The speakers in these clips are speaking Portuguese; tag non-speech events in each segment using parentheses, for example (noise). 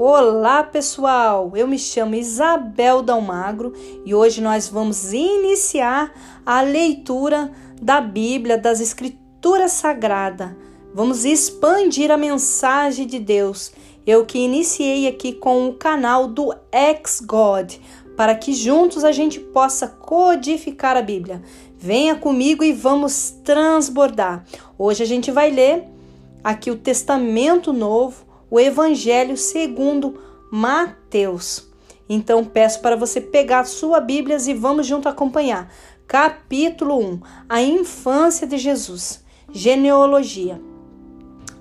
Olá pessoal, eu me chamo Isabel Dalmagro e hoje nós vamos iniciar a leitura da Bíblia, das Escrituras Sagradas. Vamos expandir a mensagem de Deus. Eu que iniciei aqui com o canal do Ex-God, para que juntos a gente possa codificar a Bíblia. Venha comigo e vamos transbordar. Hoje a gente vai ler aqui o Testamento Novo o Evangelho segundo Mateus. Então peço para você pegar sua Bíblia e vamos junto acompanhar. Capítulo 1: A infância de Jesus. Genealogia.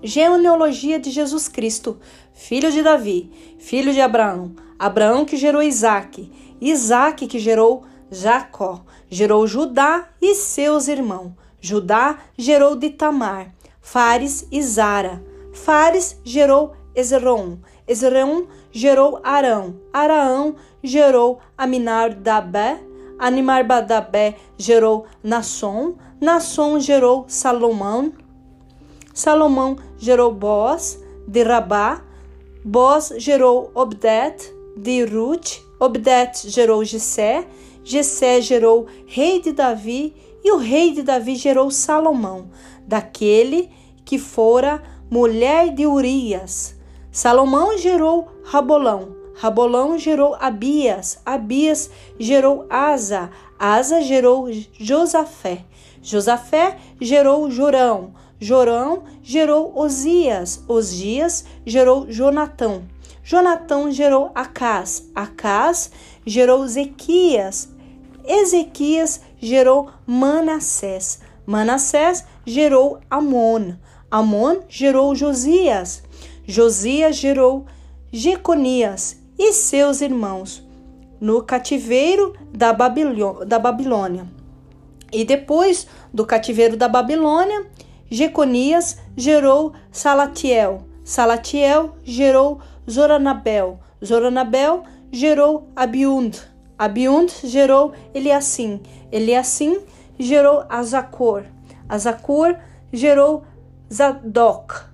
Genealogia de Jesus Cristo, filho de Davi, filho de Abraão. Abraão que gerou Isaac, Isaac que gerou Jacó, gerou Judá e seus irmãos. Judá gerou de Tamar, Fares e Zara. Fares gerou Ezron. Ezron gerou Arão. Araão gerou Aminardabé. Animarbadabé gerou Nasson. Nasson gerou Salomão. Salomão gerou Boaz de Rabá. Boaz gerou Obdet de Ruth. Obdet gerou Jessé. Jessé gerou rei de Davi. E o rei de Davi gerou Salomão, daquele que fora mulher de Urias. Salomão gerou Rabolão, Rabolão gerou Abias, Abias gerou Asa, Asa gerou Josafé, Josafé gerou Jorão, Jorão gerou Osias, Osias gerou Jonatão, Jonatão gerou Acás, Acás gerou Zequias, Ezequias gerou Manassés, Manassés gerou Amon, Amon gerou Josias, Josias gerou Jeconias e seus irmãos no cativeiro da, da Babilônia. E depois do cativeiro da Babilônia, Jeconias gerou Salatiel. Salatiel gerou Zoranabel. Zoranabel gerou Abiund. Abiund gerou Eliassim. Eliassim gerou Azacor. Azacor gerou Zadok.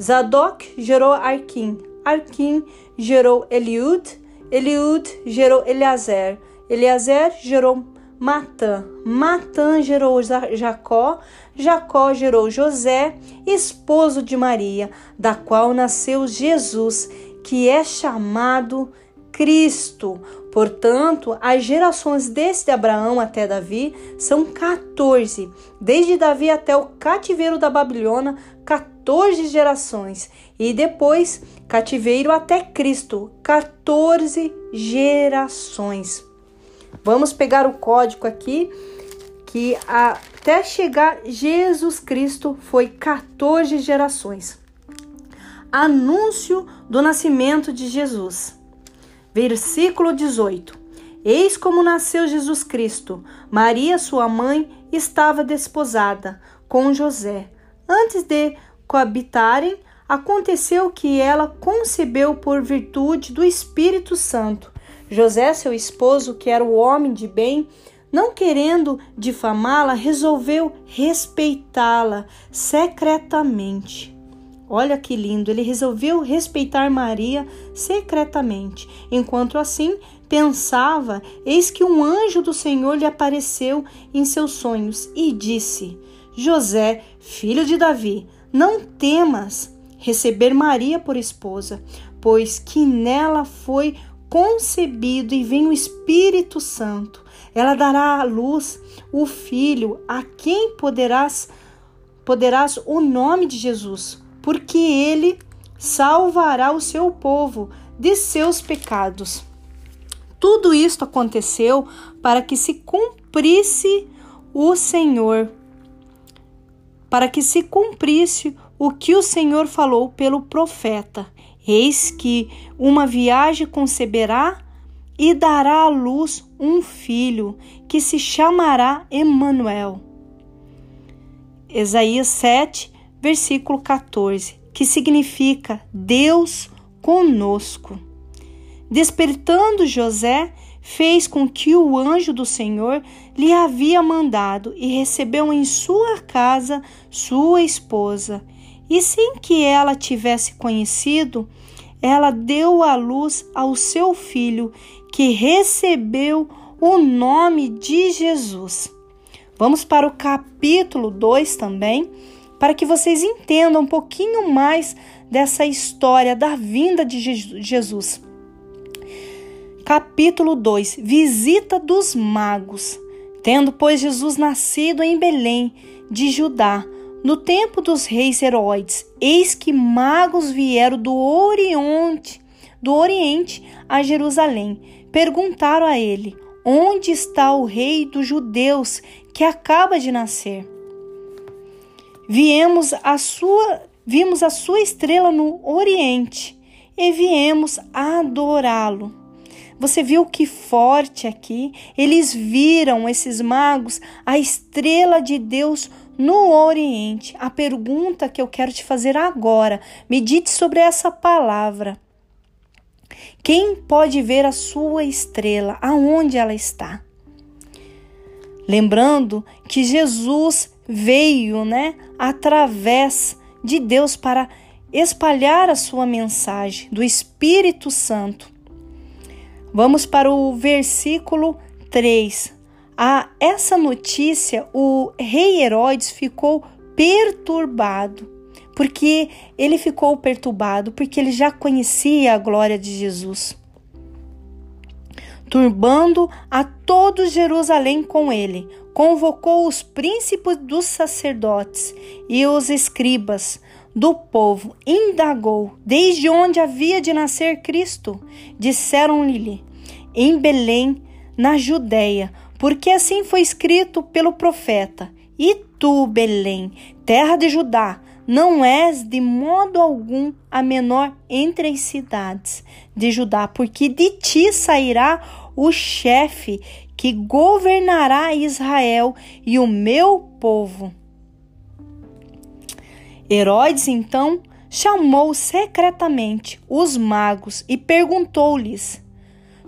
Zadok gerou Arquim, Arquim gerou Eliud, Eliud gerou Eleazer, Eleazer gerou Matã, Matã gerou Jacó, Jacó gerou José, esposo de Maria, da qual nasceu Jesus, que é chamado Cristo. Portanto, as gerações desde Abraão até Davi são 14. Desde Davi até o cativeiro da Babilônia, 14 gerações. E depois, cativeiro até Cristo, 14 gerações. Vamos pegar o código aqui, que até chegar Jesus Cristo foi 14 gerações. Anúncio do nascimento de Jesus. Versículo 18: Eis como nasceu Jesus Cristo. Maria, sua mãe, estava desposada com José. Antes de coabitarem, aconteceu que ela concebeu por virtude do Espírito Santo. José, seu esposo, que era o homem de bem, não querendo difamá-la, resolveu respeitá-la secretamente. Olha que lindo, ele resolveu respeitar Maria secretamente. Enquanto assim pensava, eis que um anjo do Senhor lhe apareceu em seus sonhos e disse: José, filho de Davi, não temas receber Maria por esposa, pois que nela foi concebido e vem o Espírito Santo. Ela dará à luz o filho, a quem poderás poderás o nome de Jesus porque ele salvará o seu povo de seus pecados. Tudo isto aconteceu para que se cumprisse o Senhor, para que se cumprisse o que o Senhor falou pelo profeta. Eis que uma viagem conceberá e dará à luz um filho, que se chamará Emanuel. Isaías 7, versículo 14, que significa Deus conosco. Despertando José, fez com que o anjo do Senhor lhe havia mandado e recebeu em sua casa sua esposa. E sem que ela tivesse conhecido, ela deu à luz ao seu filho, que recebeu o nome de Jesus. Vamos para o capítulo 2 também, para que vocês entendam um pouquinho mais dessa história da vinda de Jesus. Capítulo 2: Visita dos magos. Tendo, pois, Jesus nascido em Belém de Judá, no tempo dos reis Herodes, eis que magos vieram do Oriente, do Oriente a Jerusalém. Perguntaram a ele: Onde está o rei dos judeus que acaba de nascer? Viemos a sua, vimos a sua estrela no Oriente e viemos adorá-lo. Você viu que forte aqui? Eles viram esses magos a estrela de Deus no Oriente. A pergunta que eu quero te fazer agora, medite sobre essa palavra. Quem pode ver a sua estrela? Aonde ela está? Lembrando que Jesus veio, né, através de Deus para espalhar a sua mensagem do Espírito Santo. Vamos para o versículo 3. A essa notícia, o rei Herodes ficou perturbado. Porque ele ficou perturbado, porque ele já conhecia a glória de Jesus. Turbando a todo Jerusalém com ele, convocou os príncipes dos sacerdotes e os escribas, do povo indagou desde onde havia de nascer Cristo. Disseram-lhe: Em Belém, na Judéia, porque assim foi escrito pelo profeta: E tu, Belém, terra de Judá, não és de modo algum a menor entre as cidades de Judá, porque de ti sairá o chefe que governará Israel e o meu povo. Herodes então chamou secretamente os magos e perguntou-lhes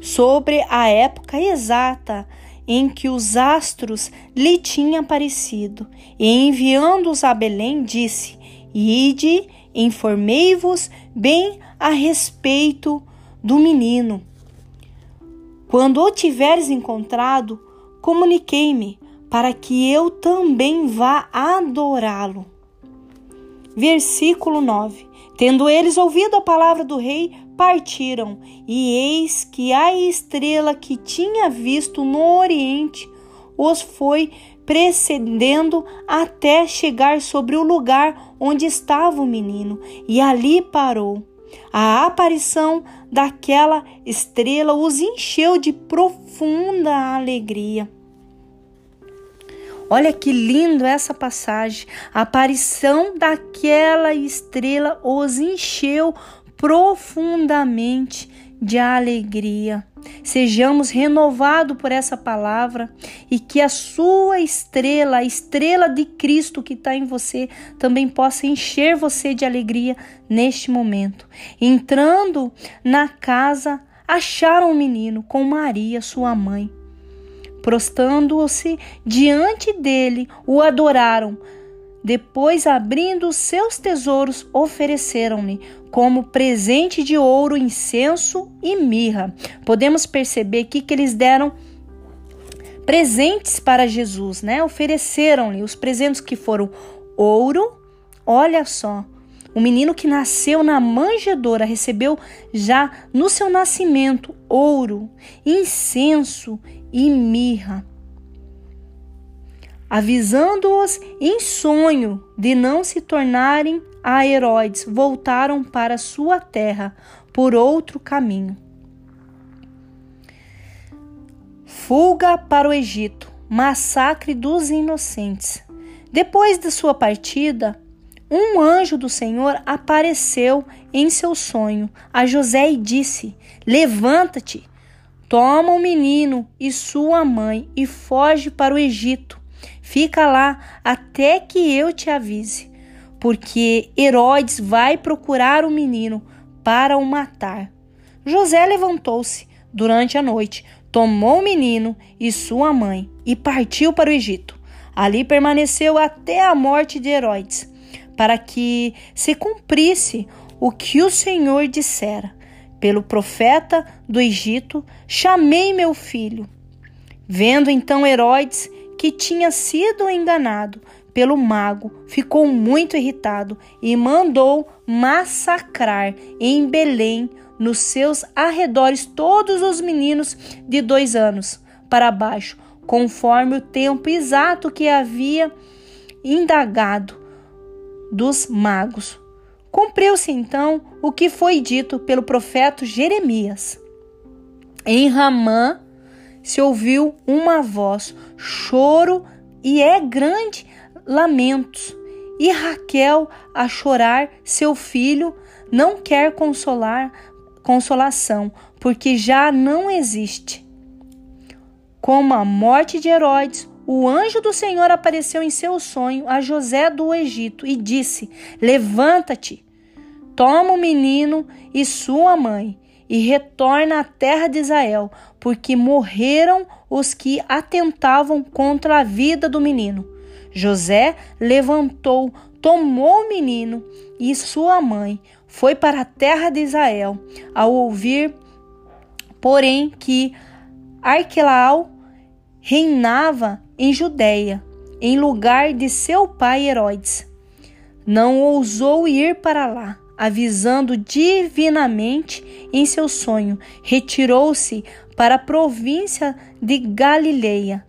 sobre a época exata em que os astros lhe tinham aparecido, e enviando-os a Belém, disse: Ide, informei-vos bem a respeito do menino. Quando o tiveres encontrado, comuniquei-me, para que eu também vá adorá-lo. Versículo 9: Tendo eles ouvido a palavra do rei, partiram, e eis que a estrela que tinha visto no oriente os foi precedendo até chegar sobre o lugar onde estava o menino, e ali parou. A aparição daquela estrela os encheu de profunda alegria. Olha que lindo essa passagem. A aparição daquela estrela os encheu profundamente de alegria. Sejamos renovados por essa palavra e que a sua estrela, a estrela de Cristo que está em você, também possa encher você de alegria neste momento. Entrando na casa, acharam um menino com Maria, sua mãe Prostando-se diante dele, o adoraram. Depois, abrindo seus tesouros, ofereceram-lhe como presente de ouro, incenso e mirra. Podemos perceber aqui que eles deram presentes para Jesus, né? Ofereceram-lhe os presentes que foram ouro, olha só, o menino que nasceu na manjedoura recebeu já no seu nascimento ouro, incenso e mirra, avisando-os em sonho de não se tornarem a Herodes, voltaram para sua terra por outro caminho. Fuga para o Egito, massacre dos inocentes. Depois de sua partida, um anjo do Senhor apareceu em seu sonho a José e disse: Levanta-te, toma o menino e sua mãe e foge para o Egito. Fica lá até que eu te avise, porque Herodes vai procurar o menino para o matar. José levantou-se durante a noite, tomou o menino e sua mãe e partiu para o Egito. Ali permaneceu até a morte de Herodes para que se cumprisse o que o Senhor dissera. Pelo profeta do Egito, chamei meu filho. Vendo então Herodes que tinha sido enganado pelo mago, ficou muito irritado e mandou massacrar em Belém, nos seus arredores, todos os meninos de dois anos para baixo, conforme o tempo exato que havia indagado dos magos. Cumpriu-se então o que foi dito pelo profeta Jeremias. Em Ramã se ouviu uma voz, choro e é grande lamentos. E Raquel, a chorar, seu filho não quer consolar consolação, porque já não existe. Como a morte de Herodes, o anjo do Senhor apareceu em seu sonho a José do Egito e disse: Levanta-te, toma o menino e sua mãe e retorna à terra de Israel, porque morreram os que atentavam contra a vida do menino. José levantou, tomou o menino e sua mãe, foi para a terra de Israel. Ao ouvir, porém, que Arquelau reinava em Judéia, em lugar de seu pai Herodes. Não ousou ir para lá, avisando divinamente em seu sonho, retirou-se para a província de Galileia.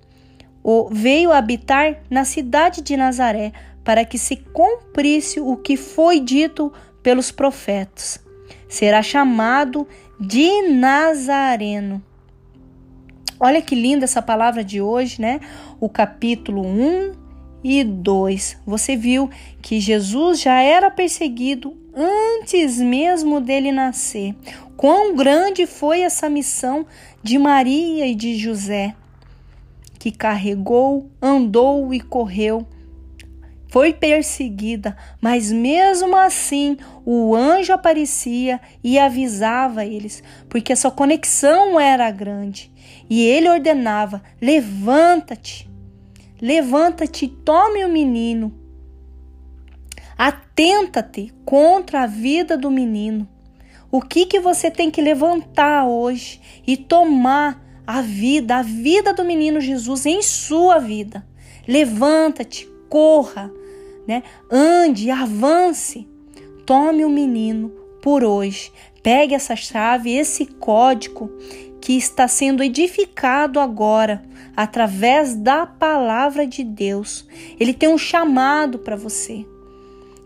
O veio habitar na cidade de Nazaré, para que se cumprisse o que foi dito pelos profetas. Será chamado de Nazareno Olha que linda essa palavra de hoje, né? O capítulo 1 e 2. Você viu que Jesus já era perseguido antes mesmo dele nascer. Quão grande foi essa missão de Maria e de José, que carregou, andou e correu foi perseguida, mas mesmo assim o anjo aparecia e avisava eles, porque a sua conexão era grande. E ele ordenava: levanta-te, levanta-te, tome o menino. Atenta-te contra a vida do menino. O que que você tem que levantar hoje e tomar a vida, a vida do menino Jesus em sua vida? Levanta-te, corra, né? Ande, avance. Tome o menino por hoje. Pegue essa chave, esse código que está sendo edificado agora através da palavra de Deus. Ele tem um chamado para você.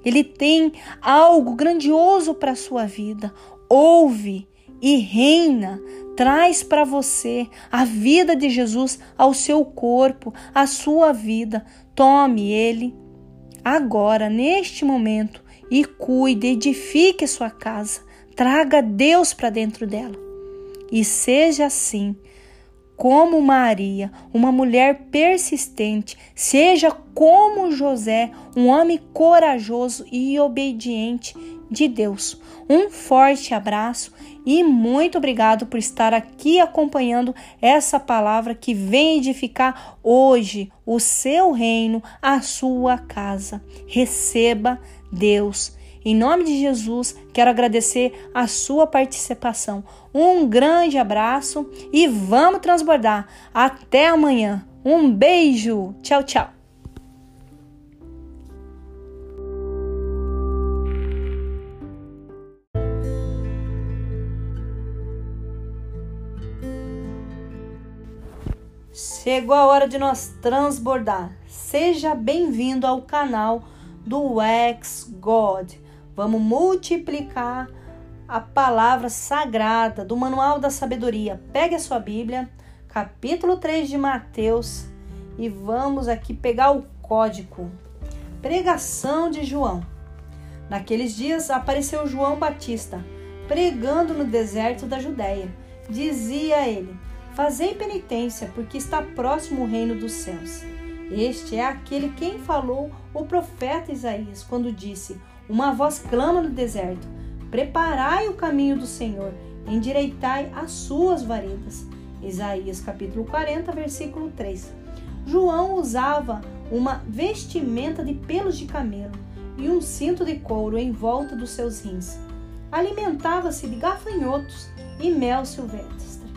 Ele tem algo grandioso para a sua vida. Ouve e reina. Traz para você a vida de Jesus ao seu corpo, a sua vida. Tome ele agora, neste momento, e cuide, edifique sua casa, traga Deus para dentro dela. E seja assim, como Maria, uma mulher persistente, seja como José, um homem corajoso e obediente de Deus. Um forte abraço e muito obrigado por estar aqui acompanhando essa palavra que vem edificar hoje o seu reino, a sua casa. Receba Deus. Em nome de Jesus, quero agradecer a sua participação. Um grande abraço e vamos transbordar. Até amanhã. Um beijo. Tchau, tchau. Chegou a hora de nós transbordar. Seja bem-vindo ao canal do Ex God. Vamos multiplicar a palavra sagrada do Manual da Sabedoria. Pegue a sua Bíblia, capítulo 3 de Mateus, e vamos aqui pegar o código. Pregação de João. Naqueles dias apareceu João Batista, pregando no deserto da Judéia. Dizia ele: Fazei penitência, porque está próximo o reino dos céus. Este é aquele quem falou o profeta Isaías, quando disse: Uma voz clama no deserto: Preparai o caminho do Senhor, endireitai as suas varedas. Isaías capítulo 40, versículo 3. João usava uma vestimenta de pelos de camelo e um cinto de couro em volta dos seus rins. alimentava-se de gafanhotos e mel silvestre.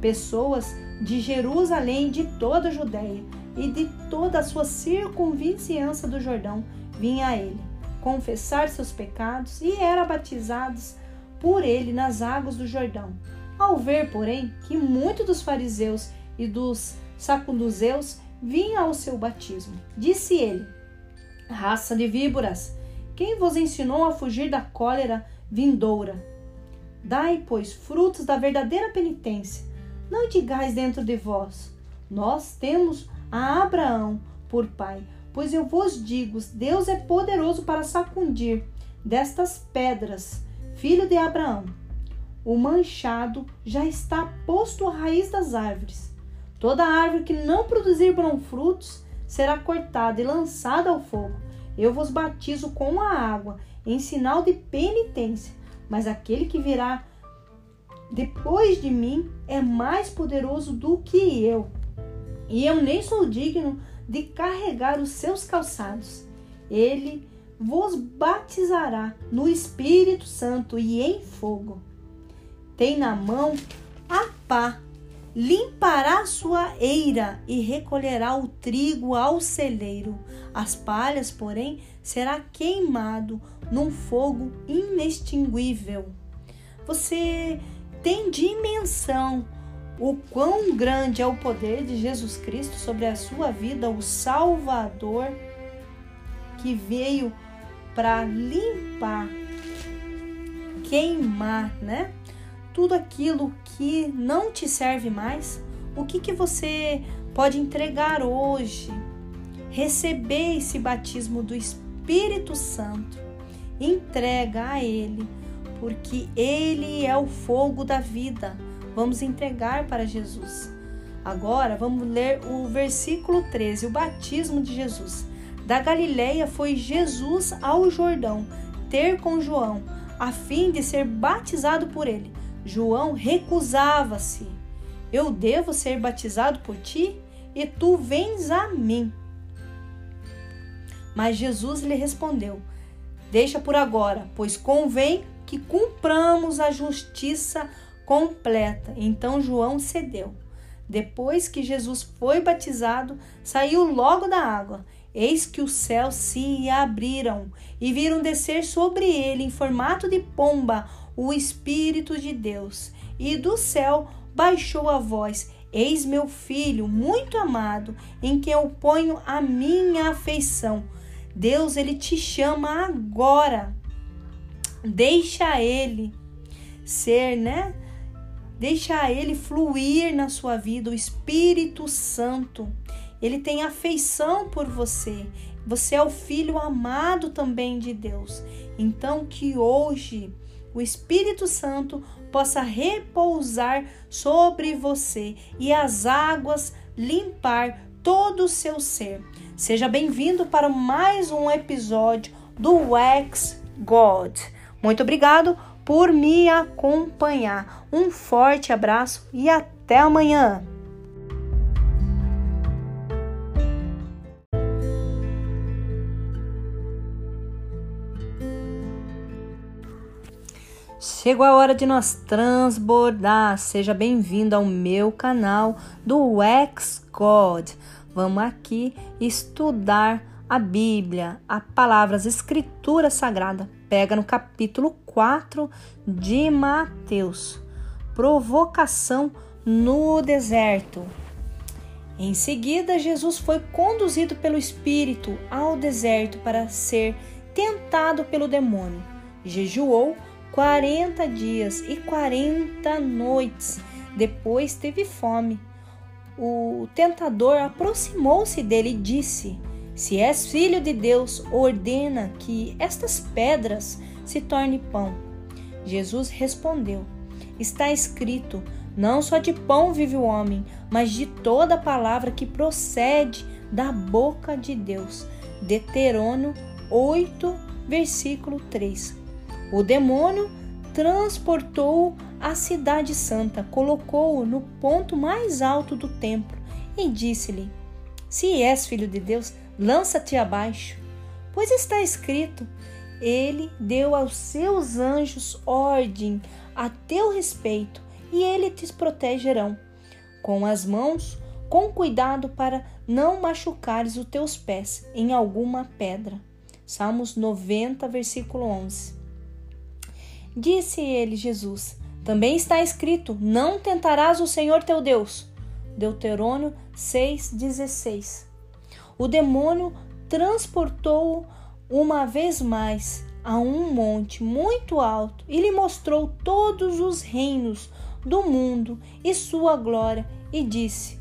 Pessoas de Jerusalém, de toda a Judéia e de toda a sua circunvizinhança do Jordão vinham a ele confessar seus pecados e eram batizados por ele nas águas do Jordão. Ao ver, porém, que muitos dos fariseus e dos sacuduzeus vinham ao seu batismo, disse ele: Raça de víboras, quem vos ensinou a fugir da cólera vindoura? Dai, pois, frutos da verdadeira penitência. Não digais dentro de vós: Nós temos a Abraão por pai. Pois eu vos digo: Deus é poderoso para sacudir destas pedras, filho de Abraão. O manchado já está posto à raiz das árvores. Toda árvore que não produzir frutos será cortada e lançada ao fogo. Eu vos batizo com a água, em sinal de penitência, mas aquele que virá depois de mim é mais poderoso do que eu, e eu nem sou digno de carregar os seus calçados. Ele vos batizará no Espírito Santo e em fogo tem na mão a pá, limpará sua eira e recolherá o trigo ao celeiro. As palhas, porém, será queimado num fogo inextinguível. Você tem dimensão o quão grande é o poder de Jesus Cristo sobre a sua vida, o Salvador que veio para limpar, queimar, né? tudo aquilo que não te serve mais, o que, que você pode entregar hoje? Receber esse batismo do Espírito Santo, entrega a Ele, porque Ele é o fogo da vida. Vamos entregar para Jesus. Agora vamos ler o versículo 13, o batismo de Jesus. Da Galileia foi Jesus ao Jordão ter com João, a fim de ser batizado por ele. João recusava-se. Eu devo ser batizado por ti e tu vens a mim. Mas Jesus lhe respondeu: Deixa por agora, pois convém que cumpramos a justiça completa. Então João cedeu. Depois que Jesus foi batizado, saiu logo da água. Eis que os céus se abriram e viram descer sobre ele, em formato de pomba, o Espírito de Deus, e do céu baixou a voz: Eis meu filho, muito amado, em quem eu ponho a minha afeição. Deus, ele te chama agora. Deixa ele ser, né? Deixa ele fluir na sua vida, o Espírito Santo. Ele tem afeição por você. Você é o filho amado também de Deus. Então que hoje o Espírito Santo possa repousar sobre você e as águas limpar todo o seu ser. Seja bem-vindo para mais um episódio do Wax God. Muito obrigado por me acompanhar. Um forte abraço e até amanhã. Chegou a hora de nós transbordar. Seja bem-vindo ao meu canal do Ex God. Vamos aqui estudar a Bíblia, a palavra, as escrituras sagradas. Pega no capítulo 4 de Mateus. Provocação no deserto. Em seguida, Jesus foi conduzido pelo Espírito ao deserto para ser tentado pelo demônio. Jejuou 40 dias e 40 noites. Depois teve fome. O tentador aproximou-se dele e disse: Se és filho de Deus, ordena que estas pedras se tornem pão. Jesus respondeu: Está escrito: Não só de pão vive o homem, mas de toda palavra que procede da boca de Deus. Deuteronômio 8, versículo 3. O demônio transportou a cidade santa, colocou-o no ponto mais alto do templo e disse-lhe: Se és filho de Deus, lança-te abaixo, pois está escrito: ele deu aos seus anjos ordem a teu respeito e eles te protegerão com as mãos, com cuidado para não machucares os teus pés em alguma pedra. Salmos 90, versículo 11. Disse ele, Jesus: Também está escrito: Não tentarás o Senhor teu Deus. Deuterônio 6,16. O demônio transportou-o uma vez mais a um monte muito alto e lhe mostrou todos os reinos do mundo e sua glória e disse: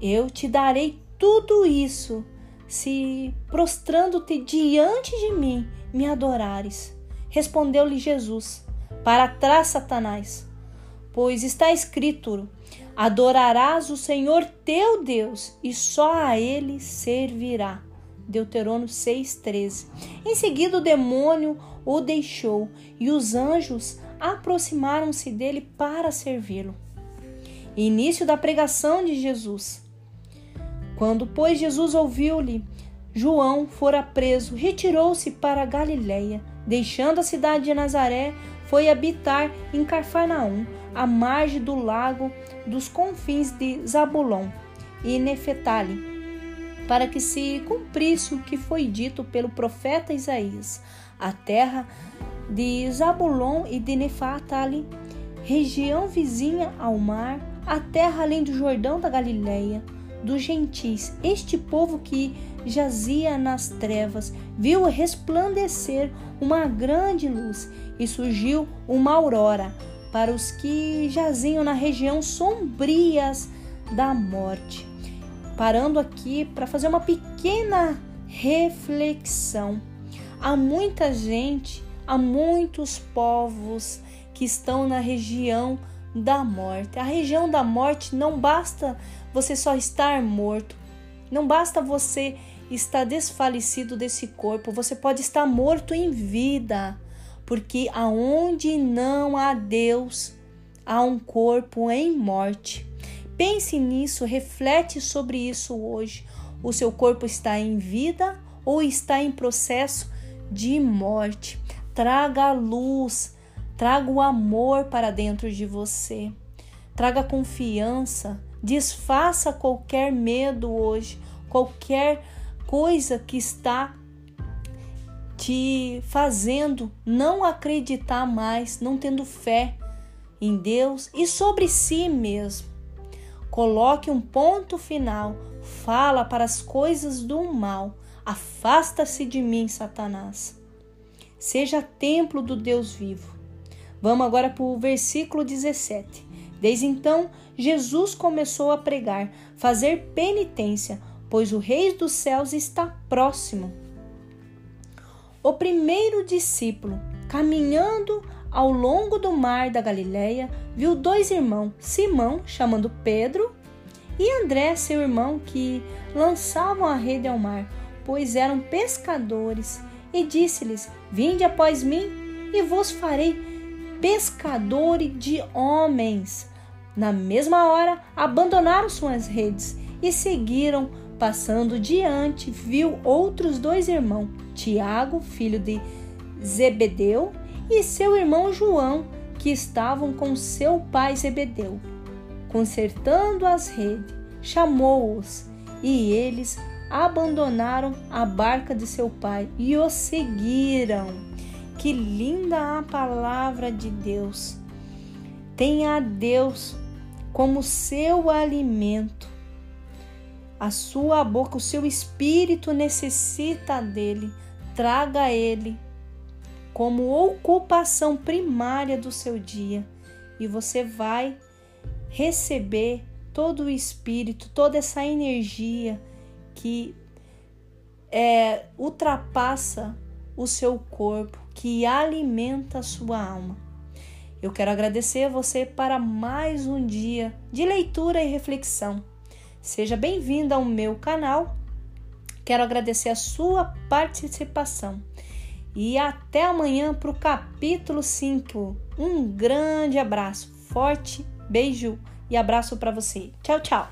Eu te darei tudo isso se prostrando-te diante de mim me adorares. Respondeu-lhe Jesus: Para trás, Satanás, pois está escrito: Adorarás o Senhor teu Deus e só a ele servirá. Deuterônio 6,13. Em seguida, o demônio o deixou e os anjos aproximaram-se dele para servi-lo. Início da pregação de Jesus. Quando, pois, Jesus ouviu-lhe, João fora preso, retirou-se para Galiléia, deixando a cidade de Nazaré, foi habitar em Carfarnaum, à margem do lago dos confins de Zabulon e Nefetali para que se cumprisse o que foi dito pelo profeta Isaías. A terra de Zabulon e de Nefatali, região vizinha ao mar, a terra além do Jordão da Galileia, dos gentis, este povo que jazia nas trevas, viu resplandecer uma grande luz e surgiu uma aurora para os que jaziam na região sombrias da morte parando aqui para fazer uma pequena reflexão. Há muita gente, há muitos povos que estão na região da morte. A região da morte não basta você só estar morto, não basta você estar desfalecido desse corpo, você pode estar morto em vida, porque aonde não há Deus, há um corpo em morte. Pense nisso, reflete sobre isso hoje. O seu corpo está em vida ou está em processo de morte? Traga a luz, traga o amor para dentro de você. Traga confiança, desfaça qualquer medo hoje, qualquer coisa que está te fazendo não acreditar mais, não tendo fé em Deus e sobre si mesmo. Coloque um ponto final. Fala para as coisas do mal. Afasta-se de mim, Satanás. Seja templo do Deus vivo. Vamos agora para o versículo 17. Desde então, Jesus começou a pregar, fazer penitência, pois o Rei dos céus está próximo. O primeiro discípulo, caminhando ao longo do mar da Galileia, viu dois irmãos, Simão, chamando Pedro, e André, seu irmão, que lançavam a rede ao mar, pois eram pescadores, e disse-lhes: Vinde após mim, e vos farei pescadores de homens. Na mesma hora, abandonaram suas redes e seguiram. Passando diante, viu outros dois irmãos, Tiago, filho de Zebedeu, e seu irmão João, que estavam com seu pai Zebedeu. Consertando as redes, chamou-os e eles abandonaram a barca de seu pai e o seguiram. Que linda a palavra de Deus! Tenha a Deus como seu alimento. A sua boca, o seu espírito necessita dele. Traga ele como ocupação primária do seu dia e você vai receber todo o espírito, toda essa energia que é, ultrapassa o seu corpo, que alimenta a sua alma. Eu quero agradecer a você para mais um dia de leitura e reflexão. Seja bem-vindo ao meu canal. Quero agradecer a sua participação. E até amanhã para o capítulo 5. Um grande abraço, forte beijo e abraço para você. Tchau, tchau.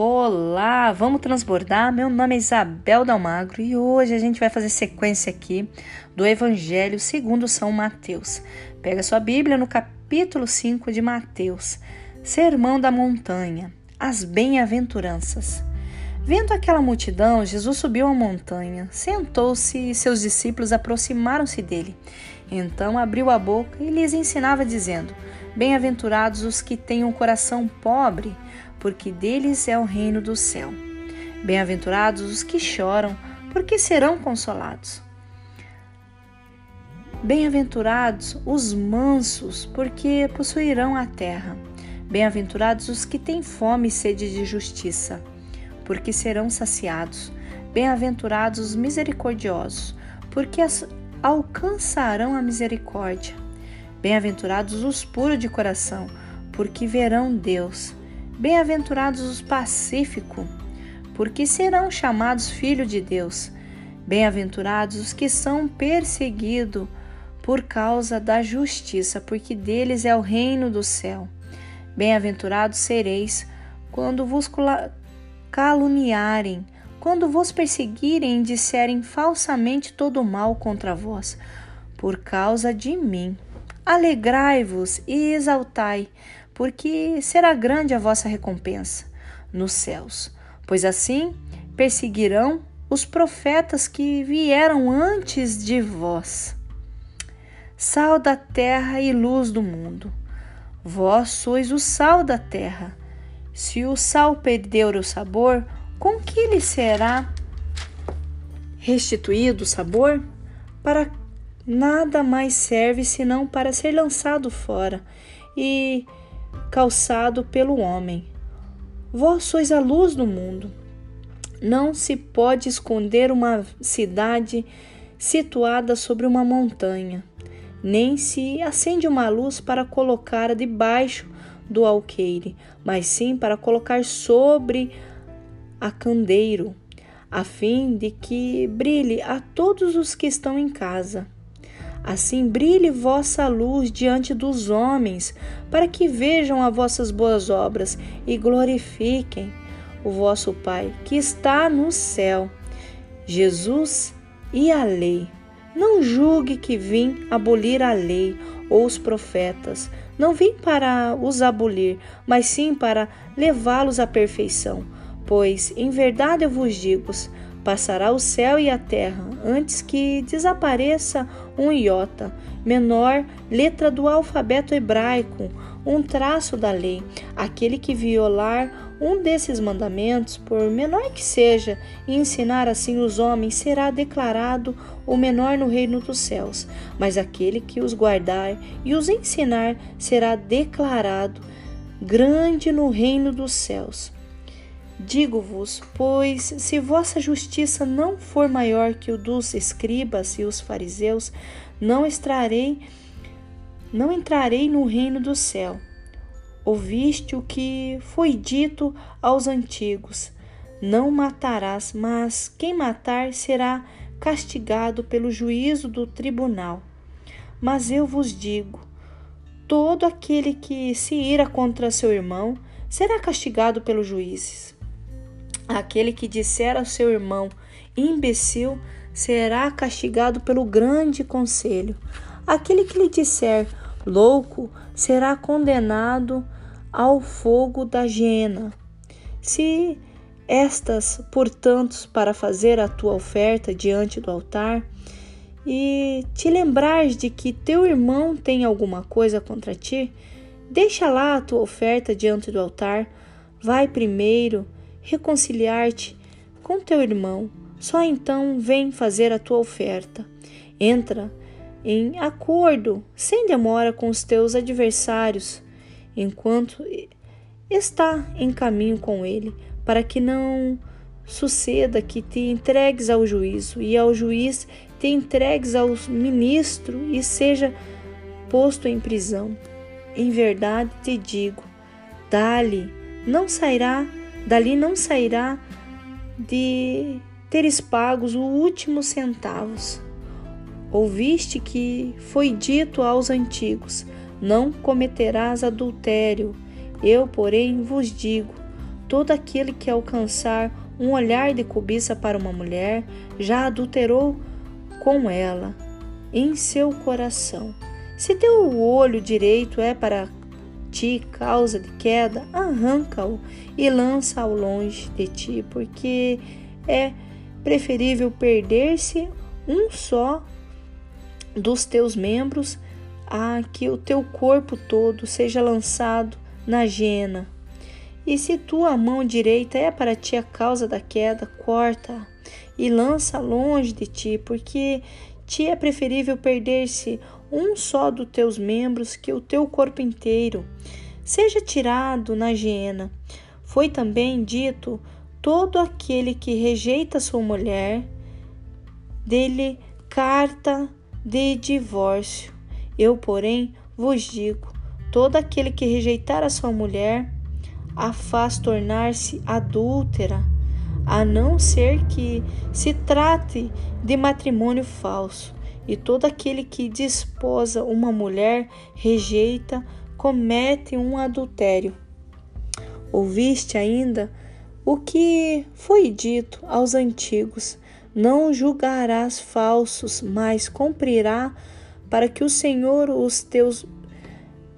Olá, vamos transbordar? Meu nome é Isabel Dalmagro e hoje a gente vai fazer sequência aqui do Evangelho segundo São Mateus. Pega sua Bíblia no capítulo 5 de Mateus, Sermão da Montanha, as Bem-aventuranças. Vendo aquela multidão, Jesus subiu a montanha, sentou-se e seus discípulos aproximaram-se dele. Então abriu a boca e lhes ensinava, dizendo: Bem-aventurados os que têm um coração pobre, porque deles é o reino do céu. Bem-aventurados os que choram, porque serão consolados. Bem-aventurados os mansos, porque possuirão a terra. Bem-aventurados os que têm fome e sede de justiça, porque serão saciados. Bem-aventurados os misericordiosos, porque alcançarão a misericórdia. Bem-aventurados os puros de coração, porque verão Deus. Bem-aventurados os pacíficos, porque serão chamados filhos de Deus. Bem-aventurados os que são perseguidos por causa da justiça, porque deles é o reino do céu. Bem-aventurados sereis quando vos caluniarem, quando vos perseguirem e disserem falsamente todo mal contra vós, por causa de mim. Alegrai-vos e exaltai, porque será grande a vossa recompensa nos céus. Pois assim perseguirão os profetas que vieram antes de vós. Sal da terra e luz do mundo. Vós sois o sal da terra. Se o sal perder o sabor, com que lhe será restituído o sabor? Para nada mais serve senão para ser lançado fora e calçado pelo homem. Vós sois a luz do mundo. Não se pode esconder uma cidade situada sobre uma montanha, nem se acende uma luz para colocar debaixo do alqueire, mas sim para colocar sobre a candeiro, a fim de que brilhe a todos os que estão em casa. Assim brilhe vossa luz diante dos homens, para que vejam as vossas boas obras e glorifiquem o vosso Pai que está no céu. Jesus e a lei. Não julgue que vim abolir a lei ou os profetas. Não vim para os abolir, mas sim para levá-los à perfeição. Pois, em verdade eu vos digo, Passará o céu e a terra antes que desapareça um iota, menor letra do alfabeto hebraico, um traço da lei. Aquele que violar um desses mandamentos, por menor que seja, e ensinar assim os homens, será declarado o menor no reino dos céus. Mas aquele que os guardar e os ensinar será declarado grande no reino dos céus. Digo-vos, pois, se vossa justiça não for maior que o dos escribas e os fariseus, não extrarei, não entrarei no reino do céu. Ouviste o que foi dito aos antigos: Não matarás, mas quem matar será castigado pelo juízo do tribunal. Mas eu vos digo: todo aquele que se ira contra seu irmão será castigado pelos juízes. Aquele que disser ao seu irmão imbecil será castigado pelo grande conselho. Aquele que lhe disser louco será condenado ao fogo da hiena. Se estas, portanto, para fazer a tua oferta diante do altar, e te lembrares de que teu irmão tem alguma coisa contra ti, deixa lá a tua oferta diante do altar, vai primeiro reconciliar-te com teu irmão. Só então vem fazer a tua oferta. Entra em acordo sem demora com os teus adversários, enquanto está em caminho com ele, para que não suceda que te entregues ao juízo e ao juiz te entregues ao ministro e seja posto em prisão. Em verdade te digo, dali não sairá Dali não sairá de teres pagos o último centavos. Ouviste que foi dito aos antigos: Não cometerás adultério. Eu, porém, vos digo: Todo aquele que alcançar um olhar de cobiça para uma mulher já adulterou com ela em seu coração. Se teu olho direito é para ti causa de queda, arranca-o e lança-o longe de ti, porque é preferível perder-se um só dos teus membros a que o teu corpo todo seja lançado na jena. E se tua mão direita é para ti a causa da queda, corta e lança longe de ti, porque te é preferível perder-se um só dos teus membros que o teu corpo inteiro seja tirado na hiena. Foi também dito: todo aquele que rejeita sua mulher, dele carta de divórcio. Eu, porém, vos digo: todo aquele que rejeitar a sua mulher, a faz tornar-se adúltera, a não ser que se trate de matrimônio falso. E todo aquele que desposa uma mulher rejeita, comete um adultério. Ouviste ainda o que foi dito aos antigos: não julgarás falsos, mas cumprirá para que o Senhor os teus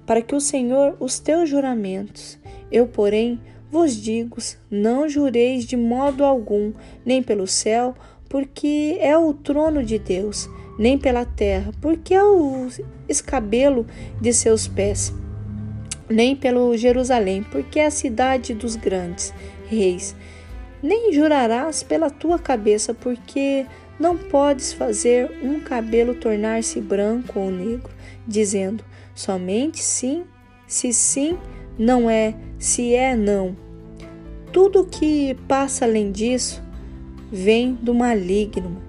para que o Senhor os teus juramentos. Eu, porém, vos digo: não jureis de modo algum, nem pelo céu, porque é o trono de Deus, nem pela terra, porque é o escabelo de seus pés, nem pelo Jerusalém, porque é a cidade dos grandes reis. Nem jurarás pela tua cabeça, porque não podes fazer um cabelo tornar-se branco ou negro, dizendo somente sim, se sim, não é, se é, não. Tudo que passa além disso vem do maligno.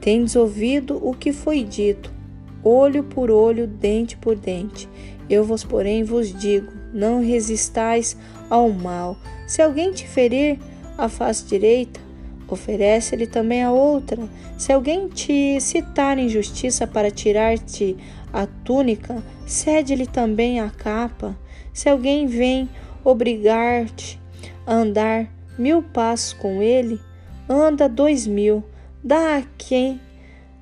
Tendes ouvido o que foi dito, olho por olho, dente por dente. Eu vos, porém, vos digo: não resistais ao mal. Se alguém te ferir a face direita, oferece-lhe também a outra. Se alguém te citar injustiça para tirar-te a túnica, cede-lhe também a capa. Se alguém vem obrigar-te a andar mil passos com ele, anda dois mil, dá a quem,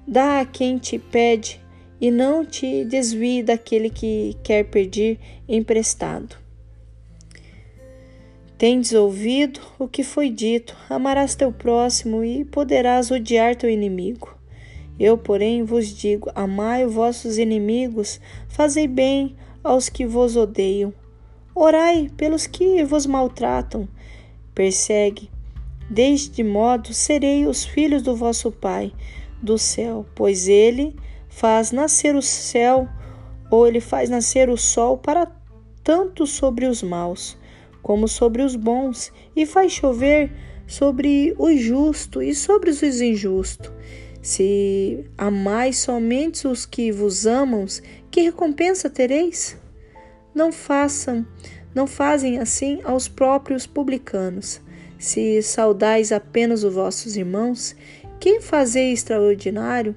dá a quem te pede, e não te desvie daquele que quer pedir emprestado. Tendes ouvido o que foi dito: amarás teu próximo e poderás odiar teu inimigo. Eu, porém, vos digo: amai os vossos inimigos, fazei bem aos que vos odeiam, orai pelos que vos maltratam, persegue. Deste modo serei os filhos do vosso Pai do céu, pois ele faz nascer o céu, ou ele faz nascer o sol para tanto sobre os maus como sobre os bons, e faz chover sobre os justos e sobre os injustos. Se amais somente os que vos amam, que recompensa tereis? Não façam, não fazem assim aos próprios publicanos. Se saudais apenas os vossos irmãos, quem fazei extraordinário?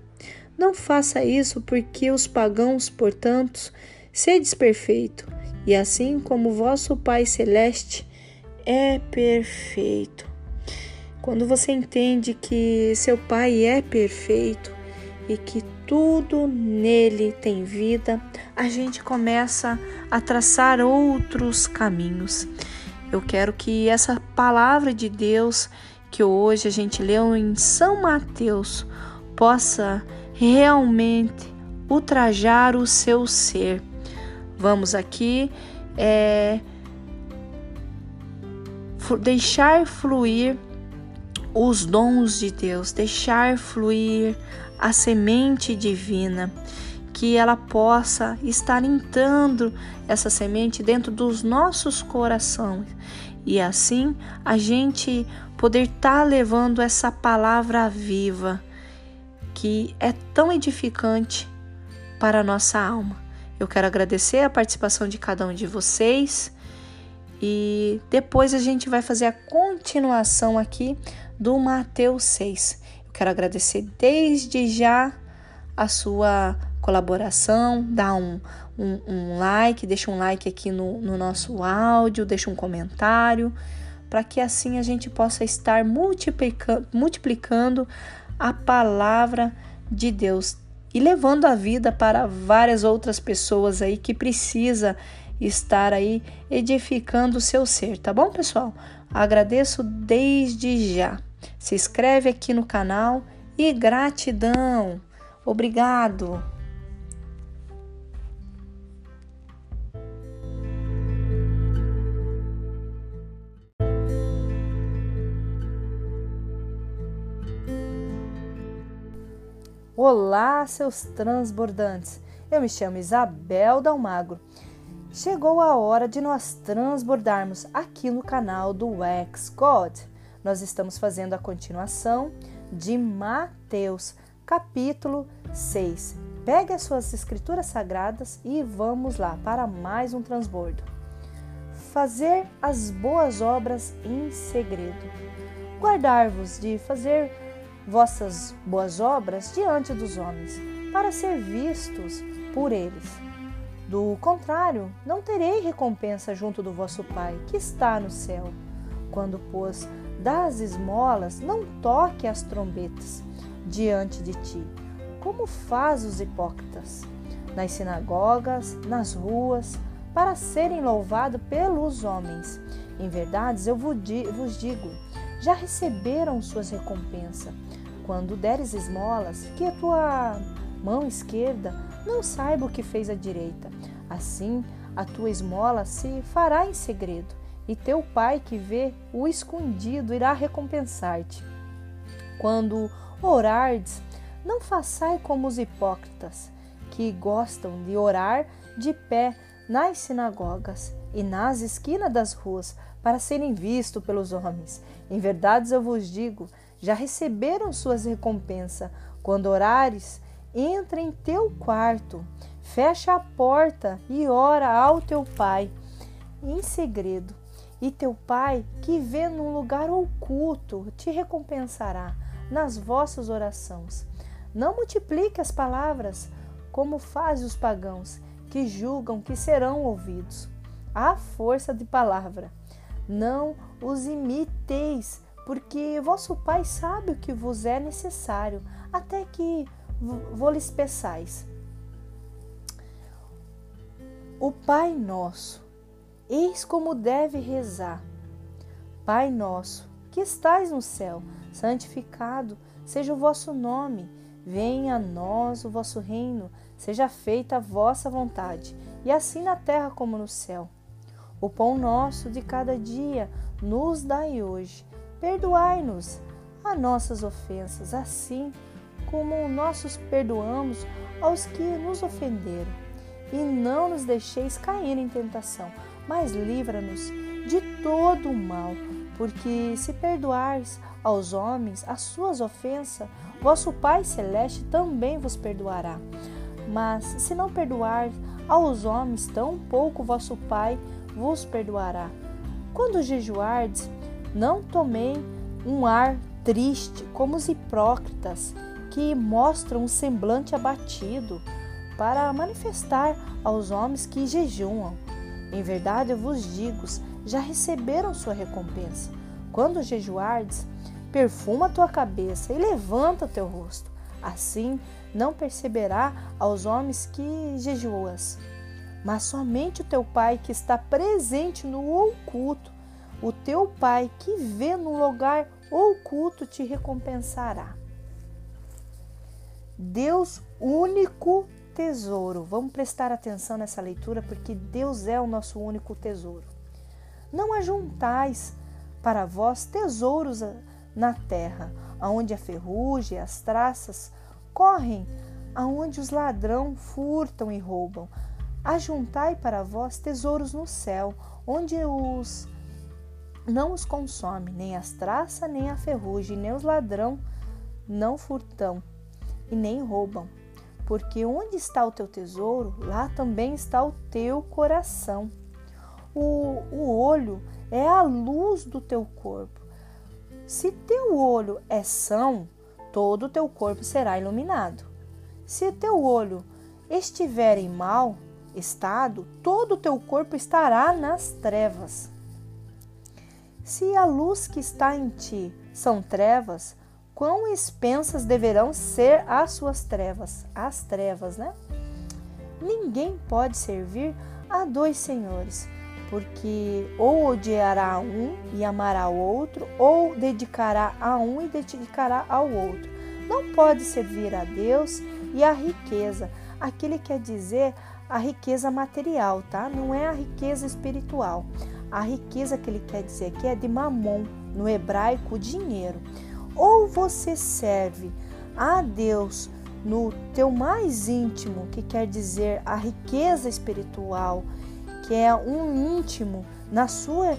Não faça isso, porque os pagãos, portanto, sedes perfeito, e assim como vosso Pai celeste é perfeito. Quando você entende que seu Pai é perfeito e que tudo nele tem vida, a gente começa a traçar outros caminhos. Eu quero que essa palavra de Deus que hoje a gente leu em São Mateus possa realmente ultrajar o seu ser. Vamos aqui é, deixar fluir os dons de Deus, deixar fluir a semente divina que ela possa estar entrando essa semente dentro dos nossos corações e assim a gente poder estar tá levando essa palavra viva que é tão edificante para a nossa alma. Eu quero agradecer a participação de cada um de vocês e depois a gente vai fazer a continuação aqui do Mateus 6. Eu quero agradecer desde já a sua colaboração, dar um, um, um like, deixa um like aqui no, no nosso áudio, deixa um comentário, para que assim a gente possa estar multiplica, multiplicando a palavra de Deus e levando a vida para várias outras pessoas aí que precisa estar aí edificando o seu ser, tá bom, pessoal? Agradeço desde já. Se inscreve aqui no canal e gratidão. Obrigado. Olá, seus transbordantes. Eu me chamo Isabel Dalmagro. Chegou a hora de nós transbordarmos aqui no canal do Ex God. Nós estamos fazendo a continuação de Mateus, capítulo 6. Pegue as suas escrituras sagradas e vamos lá para mais um transbordo. Fazer as boas obras em segredo. Guardar-vos de fazer vossas boas obras diante dos homens, para ser vistos por eles. Do contrário, não terei recompensa junto do vosso Pai, que está no céu. Quando, pois, das esmolas, não toque as trombetas diante de ti, como faz os hipócritas, nas sinagogas, nas ruas, para serem louvados pelos homens. Em verdade, eu vos digo, já receberam suas recompensas. Quando deres esmolas, que a tua mão esquerda não saiba o que fez a direita. Assim, a tua esmola se fará em segredo, e teu pai que vê o escondido irá recompensar-te. Quando orardes, não façai como os hipócritas, que gostam de orar de pé nas sinagogas e nas esquinas das ruas, para serem vistos pelos homens. Em verdade eu vos digo, já receberam suas recompensas. Quando orares, entra em teu quarto, fecha a porta e ora ao teu pai em segredo. E teu pai, que vê num lugar oculto, te recompensará nas vossas orações. Não multiplique as palavras, como fazem os pagãos, que julgam que serão ouvidos. A força de palavra. Não os imiteis, porque vosso Pai sabe o que vos é necessário, até que vos peçais. O Pai Nosso, eis como deve rezar. Pai Nosso, que estais no céu, santificado seja o vosso nome, venha a nós o vosso reino, seja feita a vossa vontade, e assim na terra como no céu. O pão nosso de cada dia nos dai hoje Perdoai-nos as nossas ofensas, assim como nossos perdoamos aos que nos ofenderam. E não nos deixeis cair em tentação, mas livra-nos de todo o mal, porque se perdoares aos homens as suas ofensas, vosso Pai Celeste também vos perdoará. Mas se não perdoar aos homens, tampouco vosso Pai vos perdoará. Quando jejuardes, não tomei um ar triste como os hipócritas que mostram um semblante abatido para manifestar aos homens que jejuam. Em verdade, eu vos digo, já receberam sua recompensa. Quando jejuardes, perfuma a tua cabeça e levanta o teu rosto. Assim não perceberá aos homens que jejuas, mas somente o teu Pai que está presente no oculto o teu Pai que vê num lugar oculto te recompensará. Deus, único tesouro. Vamos prestar atenção nessa leitura porque Deus é o nosso único tesouro. Não ajuntais para vós tesouros na terra, aonde a ferrugem as traças correm, aonde os ladrão furtam e roubam. Ajuntai para vós tesouros no céu, onde os não os consome, nem as traças, nem a ferrugem, nem os ladrão não furtam e nem roubam. Porque onde está o teu tesouro, lá também está o teu coração. O, o olho é a luz do teu corpo. Se teu olho é são, todo o teu corpo será iluminado. Se teu olho estiver em mal, estado, todo o teu corpo estará nas trevas. Se a luz que está em ti são trevas, quão expensas deverão ser as suas trevas? As trevas, né? Ninguém pode servir a dois senhores, porque ou odiará um e amará o outro, ou dedicará a um e dedicará ao outro. Não pode servir a Deus e a riqueza. Aquele quer dizer a riqueza material, tá? Não é a riqueza espiritual. A riqueza que ele quer dizer aqui é de mamon, no hebraico, dinheiro. Ou você serve a Deus no teu mais íntimo, que quer dizer a riqueza espiritual, que é um íntimo na sua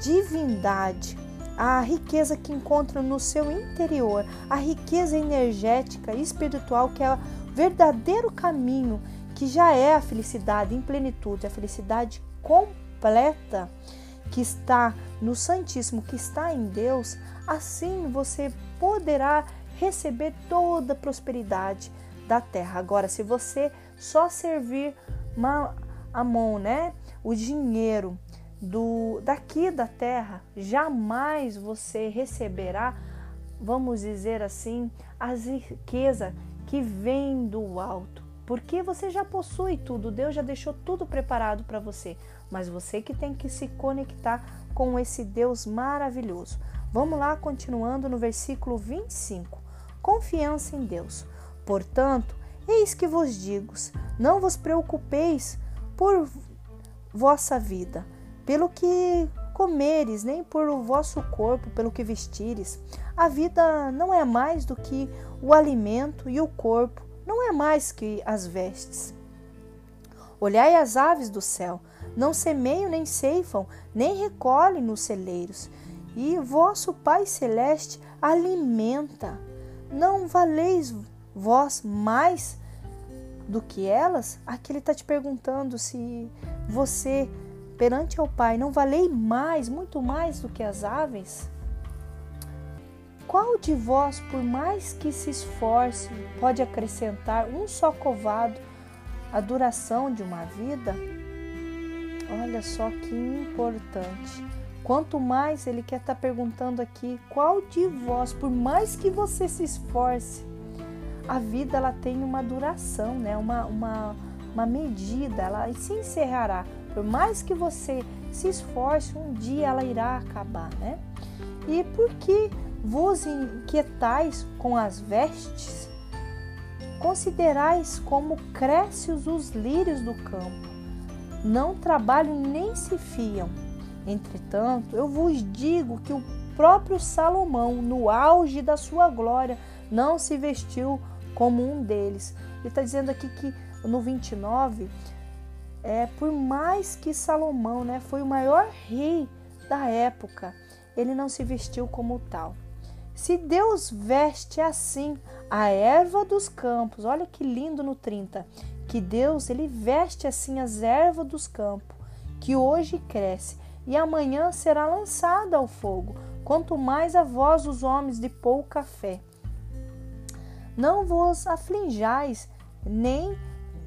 divindade, a riqueza que encontra no seu interior, a riqueza energética e espiritual que é o verdadeiro caminho que já é a felicidade em plenitude, a felicidade completa que está no Santíssimo, que está em Deus, assim você poderá receber toda a prosperidade da terra. Agora, se você só servir a mão, né, o dinheiro do daqui da terra, jamais você receberá, vamos dizer assim, as riquezas que vêm do alto. Porque você já possui tudo, Deus já deixou tudo preparado para você, mas você que tem que se conectar com esse Deus maravilhoso. Vamos lá, continuando no versículo 25. Confiança em Deus. Portanto, eis que vos digo: não vos preocupeis por vossa vida, pelo que comeres, nem por o vosso corpo, pelo que vestires. A vida não é mais do que o alimento e o corpo não é mais que as vestes. Olhai as aves do céu, não semeiam nem ceifam, nem recolhem nos celeiros, e vosso Pai celeste alimenta. Não valeis vós mais do que elas? Aqui ele está te perguntando se você, perante ao Pai, não valei mais, muito mais do que as aves? Qual de vós, por mais que se esforce, pode acrescentar um só covado à duração de uma vida? Olha só que importante. Quanto mais ele quer estar tá perguntando aqui, qual de vós, por mais que você se esforce, a vida ela tem uma duração, né? uma, uma, uma medida, ela se encerrará. Por mais que você se esforce, um dia ela irá acabar. Né? E por que vos inquietais com as vestes? Considerais como crescem os lírios do campo. Não trabalham nem se fiam. Entretanto, eu vos digo que o próprio Salomão, no auge da sua glória, não se vestiu como um deles. Ele está dizendo aqui que no 29, é, por mais que Salomão né, foi o maior rei da época, ele não se vestiu como tal. Se Deus veste assim a erva dos campos, olha que lindo no 30, que Deus ele veste assim as ervas dos campos, que hoje cresce e amanhã será lançada ao fogo, quanto mais a vós os homens de pouca fé. Não vos aflinjais, nem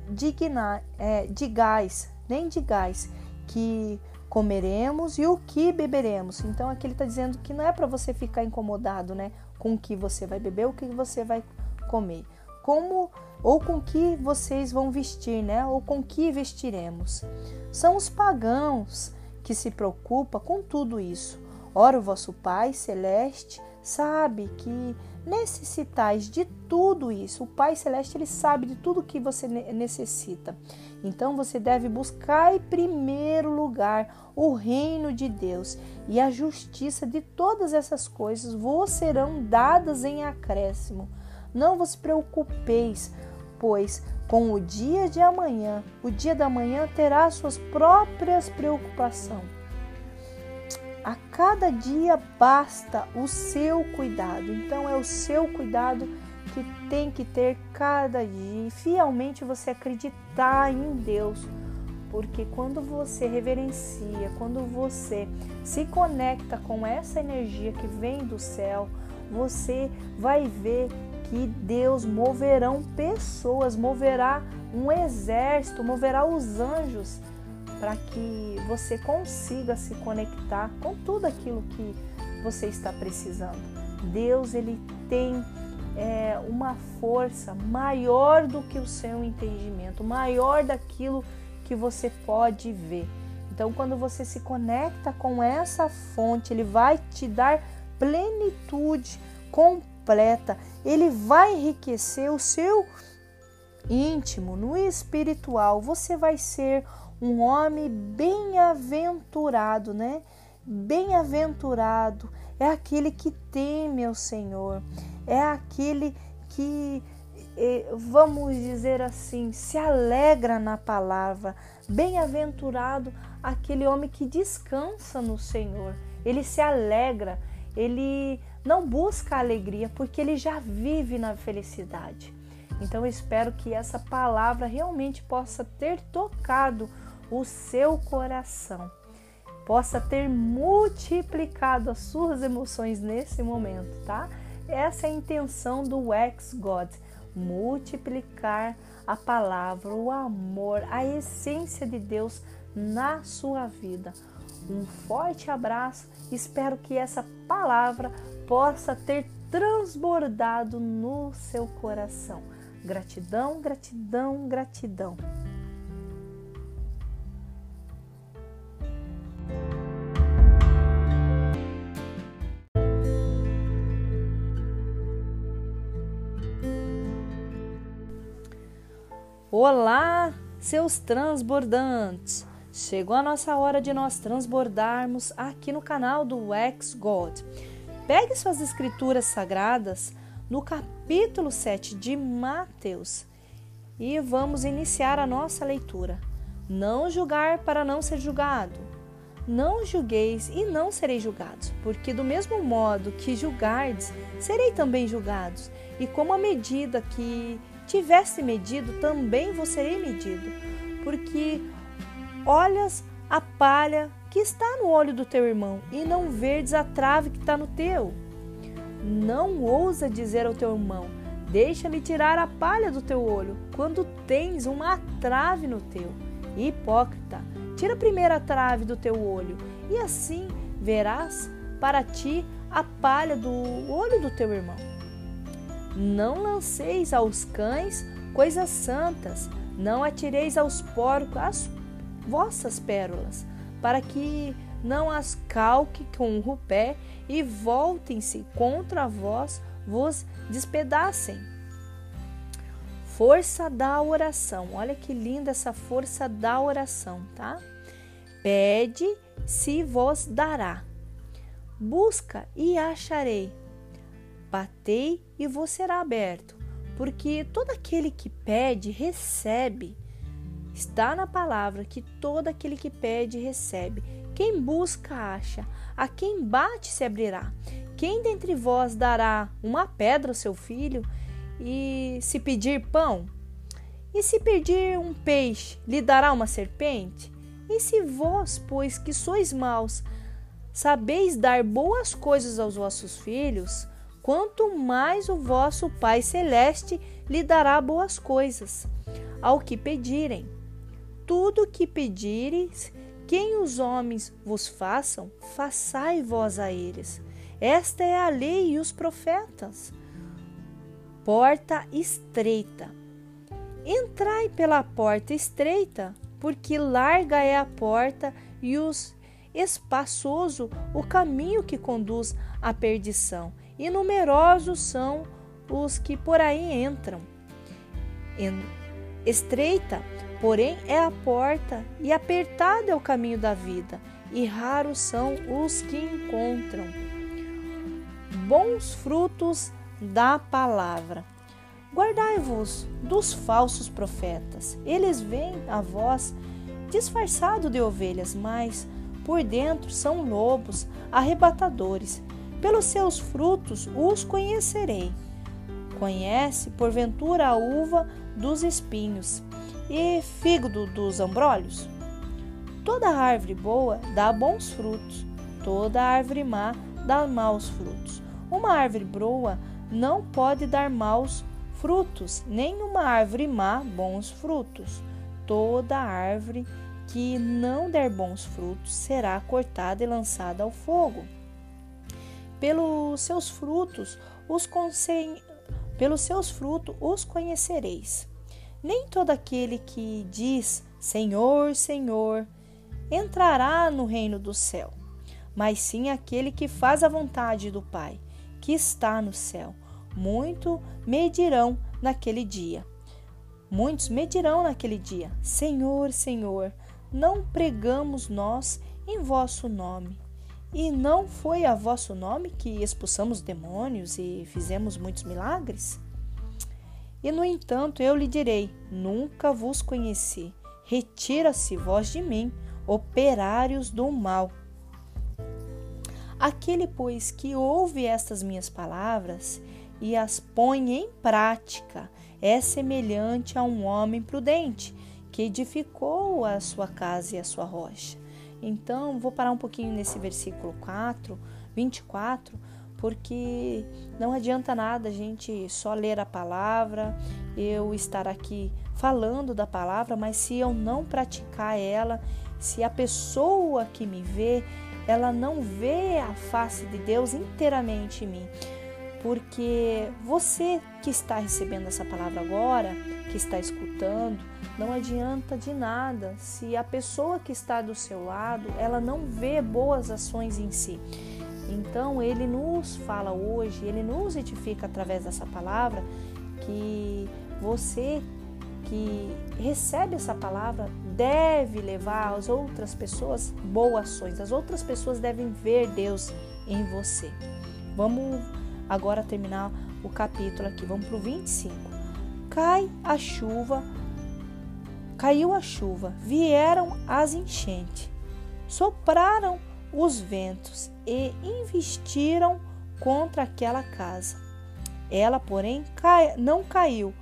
digna, é, digais, nem digais que comeremos e o que beberemos. Então aqui ele está dizendo que não é para você ficar incomodado, né, com o que você vai beber, o que você vai comer, como ou com que vocês vão vestir, né, ou com que vestiremos. São os pagãos que se preocupam com tudo isso. Ora, o vosso Pai celeste sabe que necessitais de tudo isso. O Pai Celeste ele sabe de tudo que você necessita. Então você deve buscar em primeiro lugar o reino de Deus e a justiça de todas essas coisas vos serão dadas em acréscimo. Não vos preocupeis, pois com o dia de amanhã, o dia da manhã terá suas próprias preocupações. A cada dia basta o seu cuidado. Então é o seu cuidado que tem que ter cada dia. E fielmente você acreditar em Deus. Porque quando você reverencia, quando você se conecta com essa energia que vem do céu, você vai ver que Deus moverão pessoas, moverá um exército, moverá os anjos para que você consiga se conectar com tudo aquilo que você está precisando. Deus ele tem é, uma força maior do que o seu entendimento, maior daquilo que você pode ver. Então, quando você se conecta com essa fonte, ele vai te dar plenitude completa. Ele vai enriquecer o seu íntimo, no espiritual. Você vai ser um homem bem-aventurado, né? Bem-aventurado é aquele que teme ao Senhor, é aquele que, eh, vamos dizer assim, se alegra na palavra. Bem-aventurado aquele homem que descansa no Senhor, ele se alegra, ele não busca alegria porque ele já vive na felicidade. Então eu espero que essa palavra realmente possa ter tocado o seu coração, possa ter multiplicado as suas emoções nesse momento, tá? Essa é a intenção do Ex God, multiplicar a palavra, o amor, a essência de Deus na sua vida. Um forte abraço, espero que essa palavra possa ter transbordado no seu coração. Gratidão, gratidão, gratidão. Olá, seus transbordantes! Chegou a nossa hora de nós transbordarmos aqui no canal do Ex God. Pegue suas escrituras sagradas no capítulo 7 de Mateus e vamos iniciar a nossa leitura. Não julgar para não ser julgado. Não julgueis e não sereis julgados, porque do mesmo modo que julgardes, serei também julgados, e como a medida que tivesse medido, também vos serei medido. Porque olhas a palha que está no olho do teu irmão e não verdes a trave que está no teu. Não ousa dizer ao teu irmão: Deixa-me tirar a palha do teu olho, quando tens uma trave no teu. Hipócrita, tira a primeira trave do teu olho, e assim verás para ti a palha do olho do teu irmão. Não lanceis aos cães coisas santas, não atireis aos porcos as vossas pérolas, para que não as calque com o pé e voltem-se contra vós, vos despedacem. Força da oração. Olha que linda essa força da oração, tá? Pede, se vos dará. Busca e acharei. Batei e vos será aberto. Porque todo aquele que pede, recebe Está na palavra que todo aquele que pede recebe. Quem busca, acha. A quem bate, se abrirá. Quem dentre vós dará uma pedra ao seu filho? E se pedir pão? E se pedir um peixe, lhe dará uma serpente? E se vós, pois que sois maus, sabeis dar boas coisas aos vossos filhos, quanto mais o vosso Pai Celeste lhe dará boas coisas ao que pedirem tudo que pedires, quem os homens vos façam, façai vós a eles. Esta é a lei e os profetas. Porta estreita. Entrai pela porta estreita, porque larga é a porta e os espaçoso o caminho que conduz à perdição, e numerosos são os que por aí entram. Estreita Porém, é a porta e apertado é o caminho da vida, e raros são os que encontram. Bons frutos da palavra. Guardai-vos dos falsos profetas. Eles vêm a vós disfarçado de ovelhas, mas por dentro são lobos arrebatadores. Pelos seus frutos os conhecerei. Conhece, porventura, a uva dos espinhos e fígado dos ambrólios? Toda árvore boa dá bons frutos, toda árvore má dá maus frutos. Uma árvore boa não pode dar maus frutos, nem uma árvore má bons frutos. Toda árvore que não der bons frutos será cortada e lançada ao fogo. Pelos seus frutos os pelos seus frutos os conhecereis. Nem todo aquele que diz Senhor, Senhor entrará no reino do céu, mas sim aquele que faz a vontade do Pai, que está no céu. Muito medirão naquele dia. Muitos medirão naquele dia: Senhor, Senhor, não pregamos nós em vosso nome. E não foi a vosso nome que expulsamos demônios e fizemos muitos milagres? E no entanto eu lhe direi: Nunca vos conheci. Retira-se vós de mim, operários do mal. Aquele, pois, que ouve estas minhas palavras e as põe em prática, é semelhante a um homem prudente que edificou a sua casa e a sua rocha. Então, vou parar um pouquinho nesse versículo 4, 24, porque não adianta nada a gente só ler a palavra, eu estar aqui falando da palavra, mas se eu não praticar ela, se a pessoa que me vê, ela não vê a face de Deus inteiramente em mim. Porque você que está recebendo essa palavra agora, que está escutando, não adianta de nada se a pessoa que está do seu lado, ela não vê boas ações em si. Então, ele nos fala hoje, ele nos edifica através dessa palavra que você que recebe essa palavra deve levar às outras pessoas boas ações. As outras pessoas devem ver Deus em você. Vamos agora terminar o capítulo aqui. Vamos para o 25. Cai a chuva Caiu a chuva, vieram as enchentes, sopraram os ventos e investiram contra aquela casa. Ela, porém, não caiu,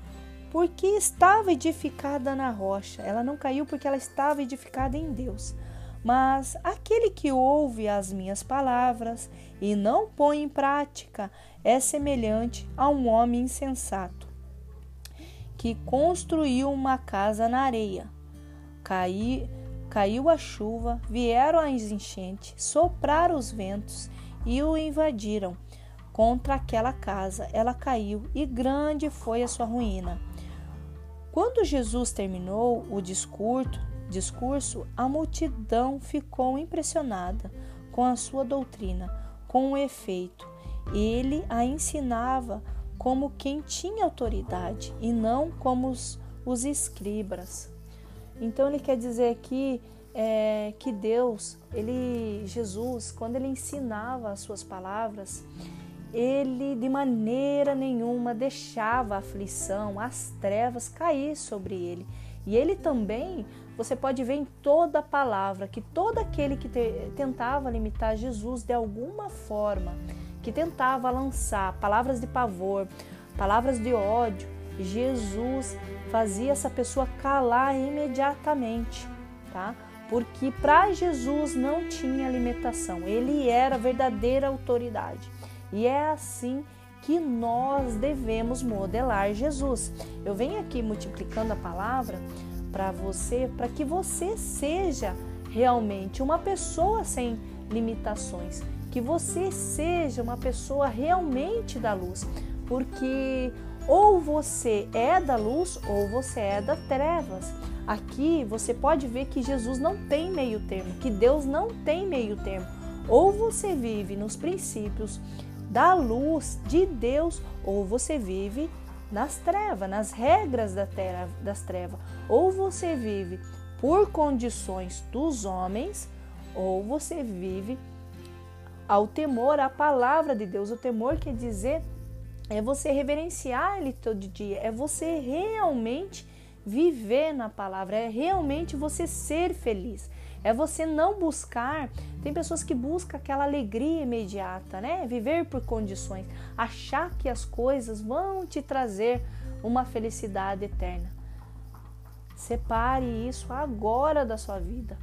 porque estava edificada na rocha. Ela não caiu porque ela estava edificada em Deus. Mas aquele que ouve as minhas palavras e não põe em prática é semelhante a um homem insensato que construiu uma casa na areia. Cai, caiu a chuva, vieram as enchentes, sopraram os ventos e o invadiram. Contra aquela casa ela caiu e grande foi a sua ruína. Quando Jesus terminou o discurso, discurso, a multidão ficou impressionada com a sua doutrina, com o efeito. Ele a ensinava como quem tinha autoridade e não como os, os escribas. Então ele quer dizer aqui é, que Deus, ele, Jesus, quando ele ensinava as suas palavras, ele de maneira nenhuma deixava a aflição, as trevas cair sobre ele. E ele também, você pode ver em toda a palavra, que todo aquele que te, tentava limitar Jesus de alguma forma, que tentava lançar palavras de pavor, palavras de ódio, Jesus fazia essa pessoa calar imediatamente, tá? Porque para Jesus não tinha limitação, ele era a verdadeira autoridade. E é assim que nós devemos modelar Jesus. Eu venho aqui multiplicando a palavra para você, para que você seja realmente uma pessoa sem limitações, que você seja uma pessoa realmente da luz, porque ou você é da luz ou você é das trevas. Aqui você pode ver que Jesus não tem meio termo, que Deus não tem meio termo. Ou você vive nos princípios da luz de Deus, ou você vive nas trevas, nas regras da terra, das trevas. Ou você vive por condições dos homens, ou você vive ao temor à palavra de Deus. O temor quer dizer é você reverenciar Ele todo dia, é você realmente viver na palavra, é realmente você ser feliz. É você não buscar. Tem pessoas que buscam aquela alegria imediata, né? Viver por condições, achar que as coisas vão te trazer uma felicidade eterna. Separe isso agora da sua vida.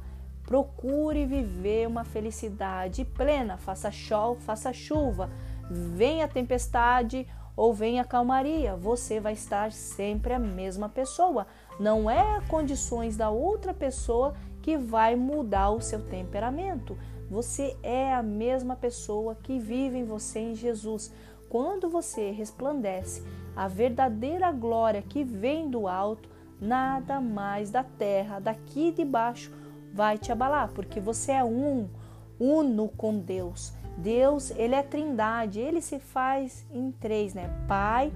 Procure viver uma felicidade plena, faça sol, faça chuva, venha tempestade ou vem a calmaria, você vai estar sempre a mesma pessoa. Não é condições da outra pessoa que vai mudar o seu temperamento. Você é a mesma pessoa que vive em você em Jesus. Quando você resplandece a verdadeira glória que vem do alto, nada mais da terra, daqui de baixo, vai te abalar, porque você é um, uno com Deus. Deus, ele é trindade, ele se faz em três, né? Pai,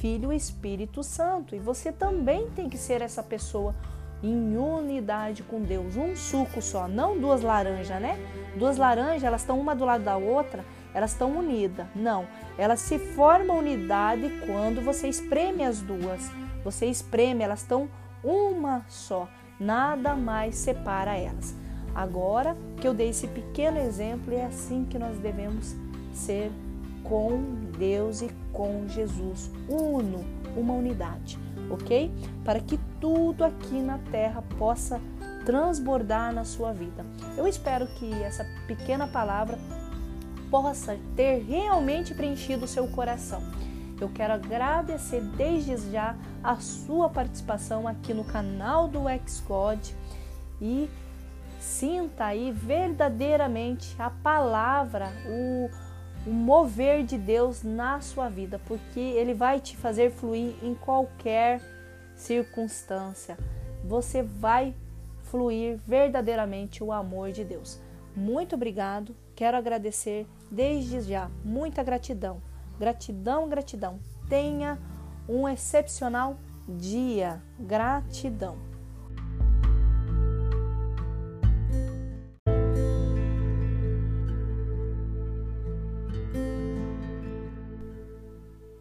Filho e Espírito Santo. E você também tem que ser essa pessoa em unidade com Deus, um suco só, não duas laranjas, né? Duas laranjas, elas estão uma do lado da outra, elas estão unidas. Não, elas se formam unidade quando você espreme as duas. Você espreme, elas estão uma só. Nada mais separa elas. Agora que eu dei esse pequeno exemplo, é assim que nós devemos ser com Deus e com Jesus, uno, uma unidade ok? Para que tudo aqui na terra possa transbordar na sua vida. Eu espero que essa pequena palavra possa ter realmente preenchido o seu coração. Eu quero agradecer desde já a sua participação aqui no canal do Xcode e sinta aí verdadeiramente a palavra, o o mover de Deus na sua vida, porque ele vai te fazer fluir em qualquer circunstância. Você vai fluir verdadeiramente o amor de Deus. Muito obrigado. Quero agradecer desde já. Muita gratidão. Gratidão, gratidão. Tenha um excepcional dia. Gratidão.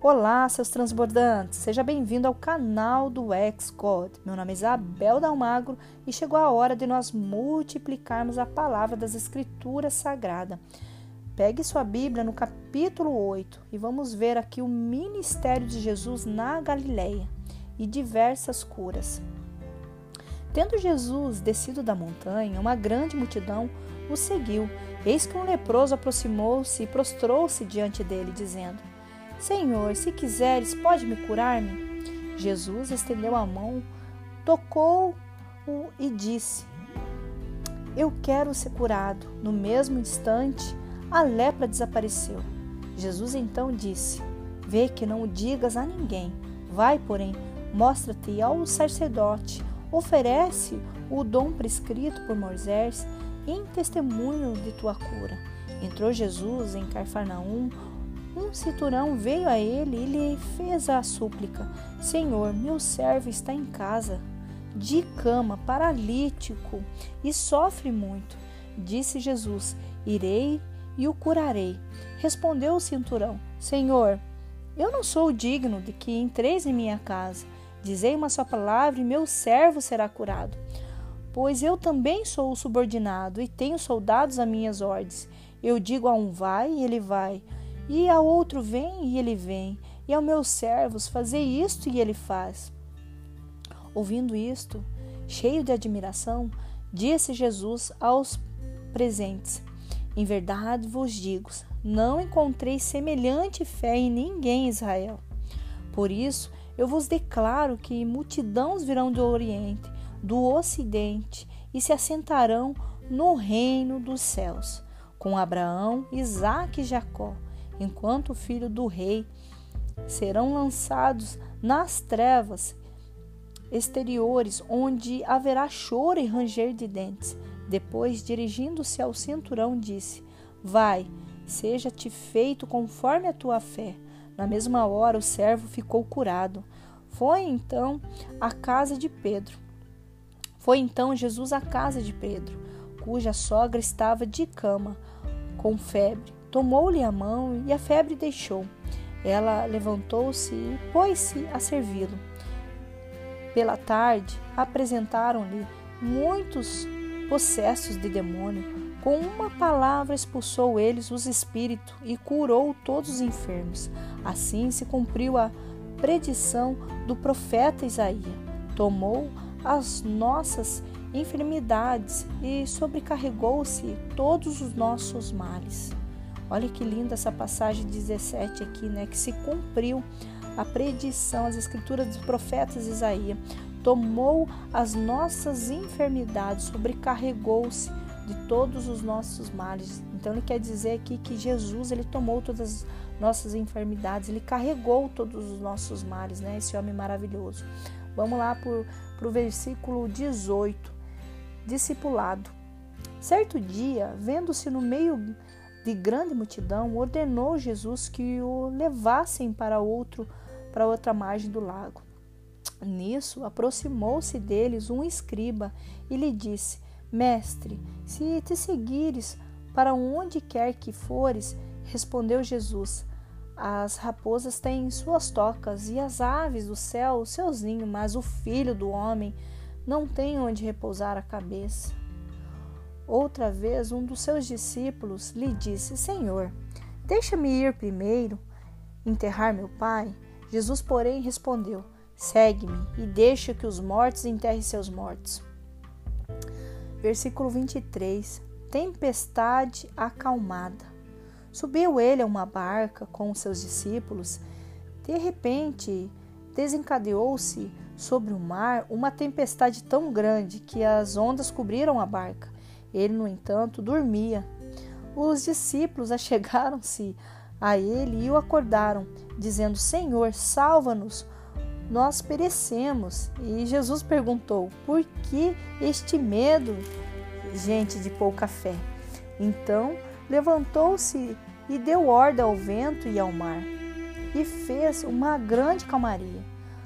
Olá, seus transbordantes! Seja bem-vindo ao canal do Xcode. Meu nome é Isabel Dalmagro e chegou a hora de nós multiplicarmos a palavra das Escrituras Sagradas. Pegue sua Bíblia no capítulo 8 e vamos ver aqui o ministério de Jesus na Galileia e diversas curas. Tendo Jesus descido da montanha, uma grande multidão o seguiu. Eis que um leproso aproximou-se e prostrou-se diante dele, dizendo: Senhor, se quiseres, pode me curar-me? Jesus estendeu a mão, tocou-o e disse: Eu quero ser curado. No mesmo instante, a lepra desapareceu. Jesus então disse: Vê que não o digas a ninguém. Vai, porém, mostra-te ao sacerdote, oferece o dom prescrito por Moisés em testemunho de tua cura. Entrou Jesus em Carfarnaum, um cinturão veio a ele e lhe fez a súplica: Senhor, meu servo está em casa, de cama, paralítico, e sofre muito. Disse Jesus: Irei e o curarei. Respondeu o cinturão: Senhor, eu não sou digno de que entreis em minha casa. Dizei uma só palavra e meu servo será curado. Pois eu também sou subordinado e tenho soldados a minhas ordens. Eu digo a um vai e ele vai e ao outro vem e ele vem, e ao meus servos fazer isto e ele faz. Ouvindo isto, cheio de admiração, disse Jesus aos presentes: Em verdade vos digo, não encontrei semelhante fé em ninguém Israel. Por isso, eu vos declaro que multidões virão do Oriente, do Ocidente, e se assentarão no reino dos céus, com Abraão, Isaque e Jacó enquanto o filho do rei serão lançados nas trevas exteriores, onde haverá choro e ranger de dentes. Depois, dirigindo-se ao cinturão, disse: Vai, seja-te feito conforme a tua fé. Na mesma hora, o servo ficou curado. Foi então à casa de Pedro. Foi então Jesus à casa de Pedro, cuja sogra estava de cama, com febre. Tomou-lhe a mão e a febre deixou. Ela levantou-se e pôs-se a servi-lo. Pela tarde, apresentaram-lhe muitos possessos de demônio. Com uma palavra expulsou eles os espíritos e curou todos os enfermos. Assim se cumpriu a predição do profeta Isaías. Tomou as nossas enfermidades e sobrecarregou-se todos os nossos males. Olha que linda essa passagem 17 aqui, né? Que se cumpriu a predição, as escrituras dos profetas Isaías. Tomou as nossas enfermidades, sobrecarregou-se de todos os nossos males. Então ele quer dizer aqui que Jesus ele tomou todas as nossas enfermidades, ele carregou todos os nossos males, né? Esse homem maravilhoso. Vamos lá para o versículo 18. Discipulado. Certo dia, vendo-se no meio de grande multidão, ordenou Jesus que o levassem para outro para outra margem do lago. Nisso, aproximou-se deles um escriba e lhe disse: Mestre, se te seguires para onde quer que fores, respondeu Jesus: As raposas têm suas tocas e as aves do céu seus ninhos, mas o filho do homem não tem onde repousar a cabeça. Outra vez, um dos seus discípulos lhe disse: Senhor, deixa-me ir primeiro enterrar meu pai. Jesus, porém, respondeu: Segue-me e deixa que os mortos enterrem seus mortos. Versículo 23. Tempestade acalmada. Subiu ele a uma barca com seus discípulos. De repente, desencadeou-se sobre o mar uma tempestade tão grande que as ondas cobriram a barca. Ele, no entanto, dormia. Os discípulos (laughs) achegaram-se a ele e o acordaram, dizendo: Senhor, salva-nos, nós perecemos. E Jesus perguntou: Por que este medo, gente de pouca fé? Então levantou-se e deu ordem ao vento e ao mar, e fez uma grande calmaria.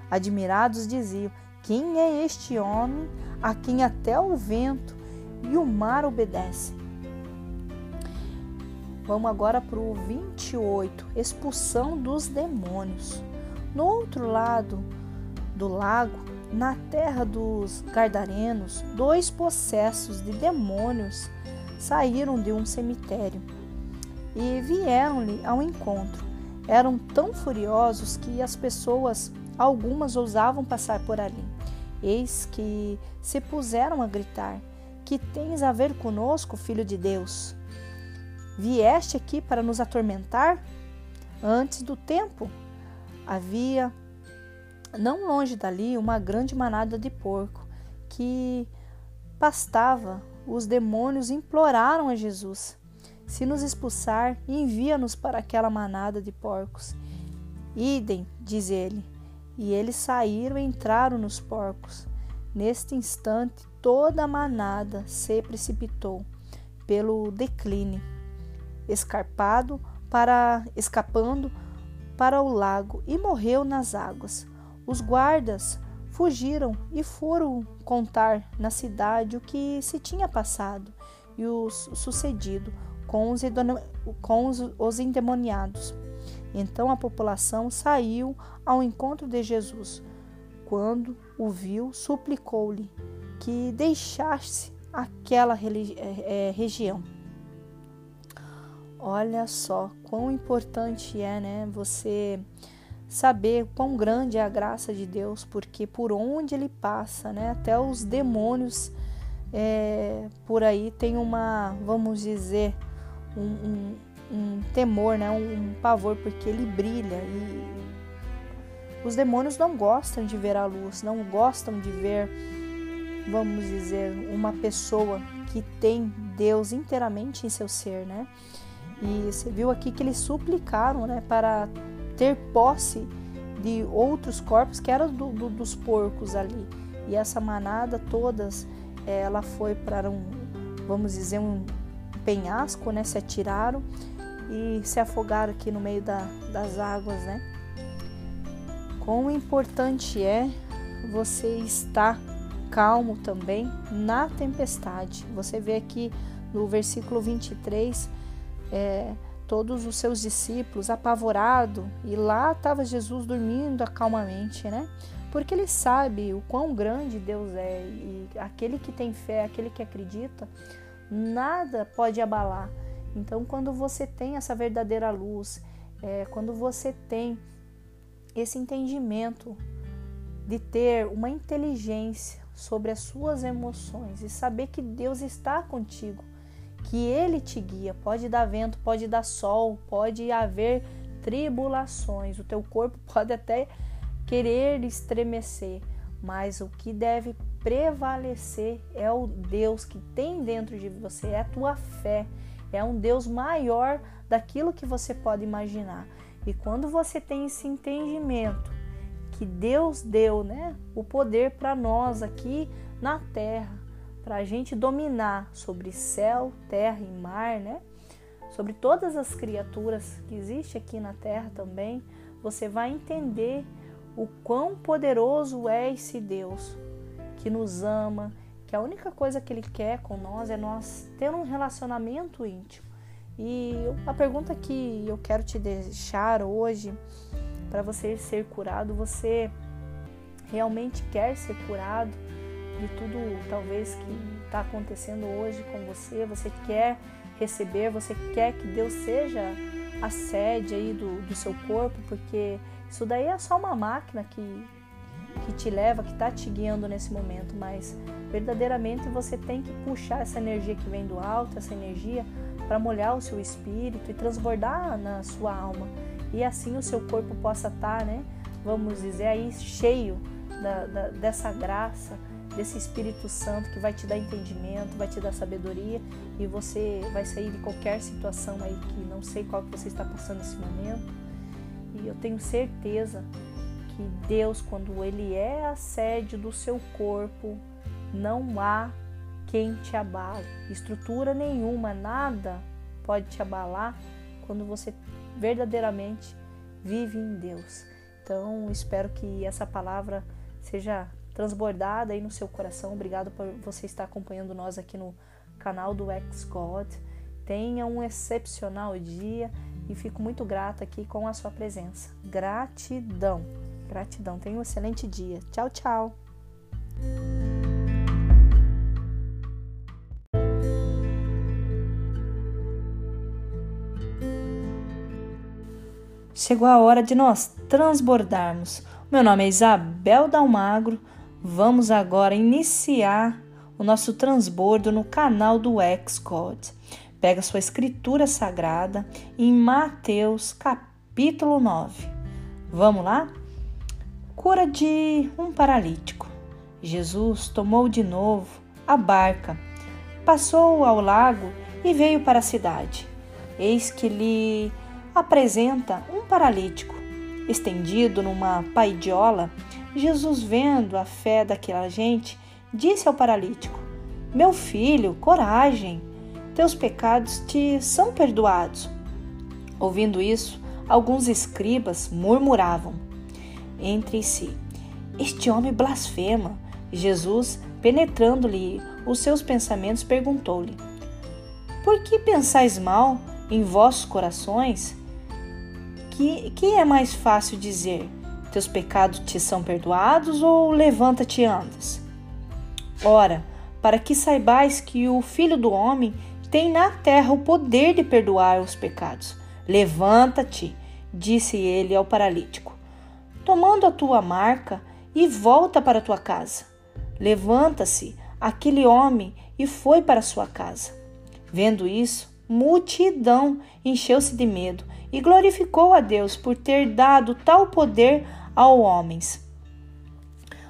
Admirados diziam: Quem é este homem a quem até o vento e o mar obedecem? Vamos agora para o 28, expulsão dos demônios. No outro lado do lago, na terra dos Gardarenos, dois possessos de demônios saíram de um cemitério e vieram-lhe ao encontro. Eram tão furiosos que as pessoas, algumas, ousavam passar por ali. Eis que se puseram a gritar: Que tens a ver conosco, filho de Deus? Vieste aqui para nos atormentar? Antes do tempo, havia, não longe dali, uma grande manada de porco que pastava. Os demônios imploraram a Jesus: Se nos expulsar, envia-nos para aquela manada de porcos. Idem, diz ele. E eles saíram e entraram nos porcos. Neste instante, toda a manada se precipitou pelo declínio escarpado para escapando para o lago e morreu nas águas. Os guardas fugiram e foram contar na cidade o que se tinha passado e o sucedido com os, com os endemoniados. Então a população saiu ao encontro de Jesus. Quando o viu, suplicou-lhe que deixasse aquela é, região. Olha só quão importante é, né, você saber quão grande é a graça de Deus, porque por onde ele passa, né, até os demônios é, por aí tem uma, vamos dizer, um, um, um temor, né, um, um pavor, porque ele brilha e os demônios não gostam de ver a luz, não gostam de ver, vamos dizer, uma pessoa que tem Deus inteiramente em seu ser, né? E você viu aqui que eles suplicaram né, para ter posse de outros corpos que eram do, do, dos porcos ali. E essa manada todas, ela foi para um, vamos dizer, um penhasco, né? Se atiraram e se afogaram aqui no meio da, das águas, né? Quão importante é você estar calmo também na tempestade. Você vê aqui no versículo 23 é, todos os seus discípulos apavorados e lá estava Jesus dormindo calmamente, né? Porque ele sabe o quão grande Deus é e aquele que tem fé, aquele que acredita, nada pode abalar. Então, quando você tem essa verdadeira luz, é, quando você tem esse entendimento de ter uma inteligência sobre as suas emoções e saber que Deus está contigo, que Ele te guia. Pode dar vento, pode dar sol, pode haver tribulações. O teu corpo (laughs) pode até querer estremecer, mas o que deve prevalecer é o Deus que tem dentro de você, é a tua fé, é um Deus maior daquilo que você pode imaginar. E quando você tem esse entendimento que Deus deu, né, o poder para nós aqui na terra, para a gente dominar sobre céu, terra e mar, né? Sobre todas as criaturas que existem aqui na terra também, você vai entender o quão poderoso é esse Deus que nos ama, que a única coisa que ele quer com nós é nós ter um relacionamento íntimo. E a pergunta que eu quero te deixar hoje para você ser curado, você realmente quer ser curado? De tudo talvez que está acontecendo hoje com você, você quer receber, você quer que Deus seja a sede aí do, do seu corpo, porque isso daí é só uma máquina que, que te leva, que está te guiando nesse momento, mas verdadeiramente você tem que puxar essa energia que vem do alto, essa energia para molhar o seu espírito e transbordar na sua alma. E assim o seu corpo possa estar, tá, né? Vamos dizer aí, cheio da, da, dessa graça, desse Espírito Santo que vai te dar entendimento, vai te dar sabedoria e você vai sair de qualquer situação aí que não sei qual que você está passando nesse momento. E eu tenho certeza que Deus, quando Ele é a sede do seu corpo, não há quem te abale. Estrutura nenhuma, nada pode te abalar quando você verdadeiramente vive em Deus. Então, espero que essa palavra seja transbordada aí no seu coração. Obrigado por você estar acompanhando nós aqui no canal do Ex God. Tenha um excepcional dia e fico muito grata aqui com a sua presença. Gratidão. Gratidão. Tenha um excelente dia. Tchau, tchau. Chegou a hora de nós transbordarmos. Meu nome é Isabel Dalmagro Vamos agora iniciar o nosso transbordo no canal do Ex-God. Pega sua escritura sagrada em Mateus capítulo 9. Vamos lá? Cura de um paralítico. Jesus tomou de novo a barca, passou ao lago e veio para a cidade. Eis que lhe apresenta um paralítico, estendido numa paidiola Jesus, vendo a fé daquela gente, disse ao paralítico: Meu filho, coragem, teus pecados te são perdoados. Ouvindo isso, alguns escribas murmuravam entre si: Este homem blasfema. Jesus, penetrando-lhe os seus pensamentos, perguntou-lhe: Por que pensais mal em vossos corações? Que, que é mais fácil dizer: teus pecados te são perdoados ou levanta-te e andas? Ora, para que saibais que o Filho do Homem tem na terra o poder de perdoar os pecados. Levanta-te, disse ele ao paralítico, tomando a tua marca e volta para a tua casa. Levanta-se aquele homem e foi para sua casa. Vendo isso, multidão encheu-se de medo e glorificou a Deus por ter dado tal poder ao homens.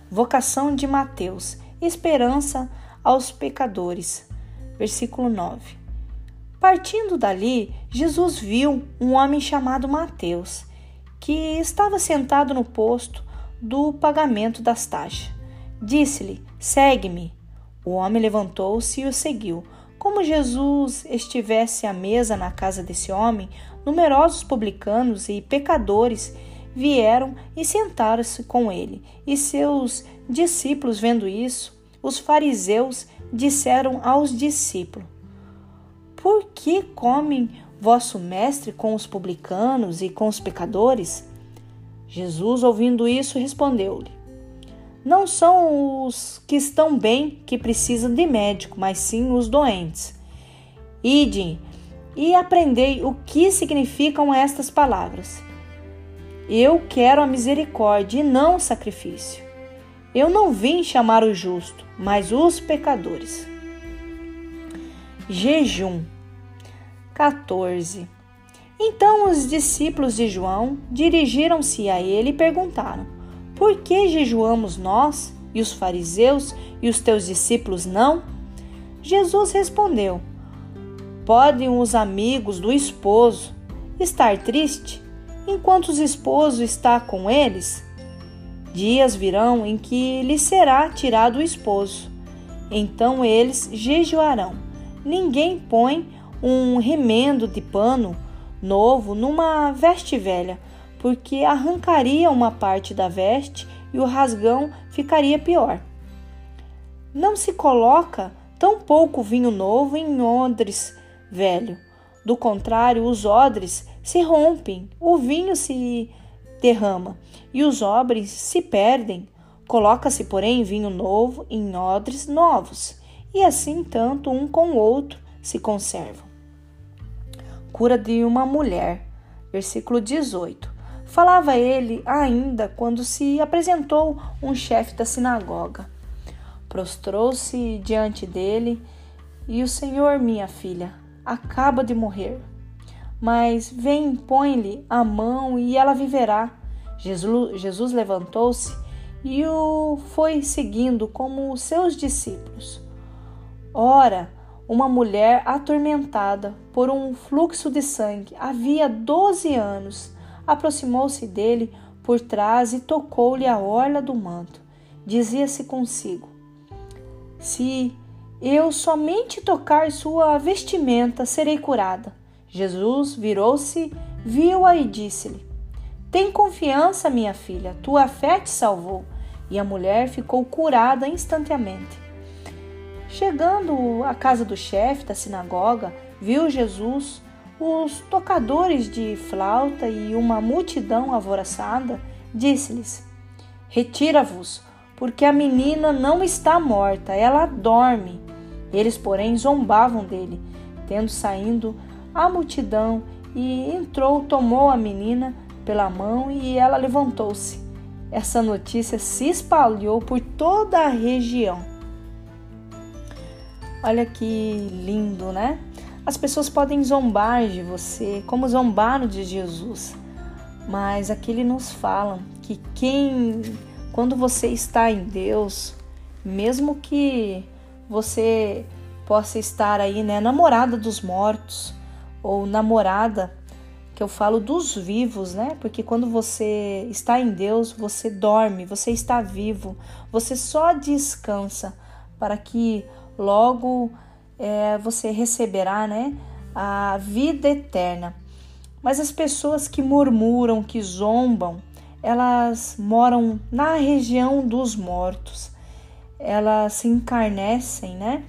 Vocação de Mateus, esperança aos pecadores. Versículo 9. Partindo dali, Jesus viu um homem chamado Mateus, que estava sentado no posto do pagamento das taxas. Disse-lhe: Segue-me. O homem levantou-se e o seguiu. Como Jesus estivesse à mesa na casa desse homem, numerosos publicanos e pecadores vieram e sentaram-se com ele. E seus discípulos, vendo isso, os fariseus disseram aos discípulos: Por que comem vosso mestre com os publicanos e com os pecadores? Jesus, ouvindo isso, respondeu-lhe: Não são os que estão bem que precisam de médico, mas sim os doentes. Ide e aprendei o que significam estas palavras. Eu quero a misericórdia e não o sacrifício. Eu não vim chamar o justo, mas os pecadores. Jejum. 14. Então os discípulos de João dirigiram-se a ele e perguntaram: Por que jejuamos nós e os fariseus e os teus discípulos não? Jesus respondeu: Podem os amigos do esposo estar triste enquanto o esposo está com eles? Dias virão em que lhe será tirado o esposo. Então eles jejuarão. Ninguém põe um remendo de pano novo numa veste velha, porque arrancaria uma parte da veste e o rasgão ficaria pior. Não se coloca tão pouco vinho novo em odres velho. Do contrário, os odres se rompem, o vinho se derrama e os odres se perdem. Coloca-se, porém, vinho novo em odres novos, e assim tanto um com o outro se conservam cura de uma mulher. Versículo 18. Falava ele ainda quando se apresentou um chefe da sinagoga. Prostrou-se diante dele e o Senhor, minha filha, acaba de morrer. Mas vem, põe-lhe a mão e ela viverá. Jesus, Jesus levantou-se e o foi seguindo como os seus discípulos. Ora, uma mulher atormentada por um fluxo de sangue havia doze anos aproximou-se dele por trás e tocou-lhe a orla do manto. Dizia-se consigo: Se eu somente tocar sua vestimenta, serei curada. Jesus virou-se, viu-a e disse-lhe: Tem confiança, minha filha, tua fé te salvou. E a mulher ficou curada instantaneamente. Chegando à casa do chefe da sinagoga, viu Jesus os tocadores de flauta e uma multidão alvoroçada. Disse-lhes: Retira-vos, porque a menina não está morta, ela dorme. Eles, porém, zombavam dele. Tendo saído a multidão e entrou, tomou a menina pela mão e ela levantou-se. Essa notícia se espalhou por toda a região. Olha que lindo, né? As pessoas podem zombar de você, como zombaram de Jesus. Mas aqui ele nos fala que quem, quando você está em Deus, mesmo que você possa estar aí, né, namorada dos mortos ou namorada, que eu falo dos vivos, né? Porque quando você está em Deus, você dorme, você está vivo, você só descansa para que logo é, você receberá né, a vida eterna. Mas as pessoas que murmuram, que zombam, elas moram na região dos mortos. Elas se encarnecem, né?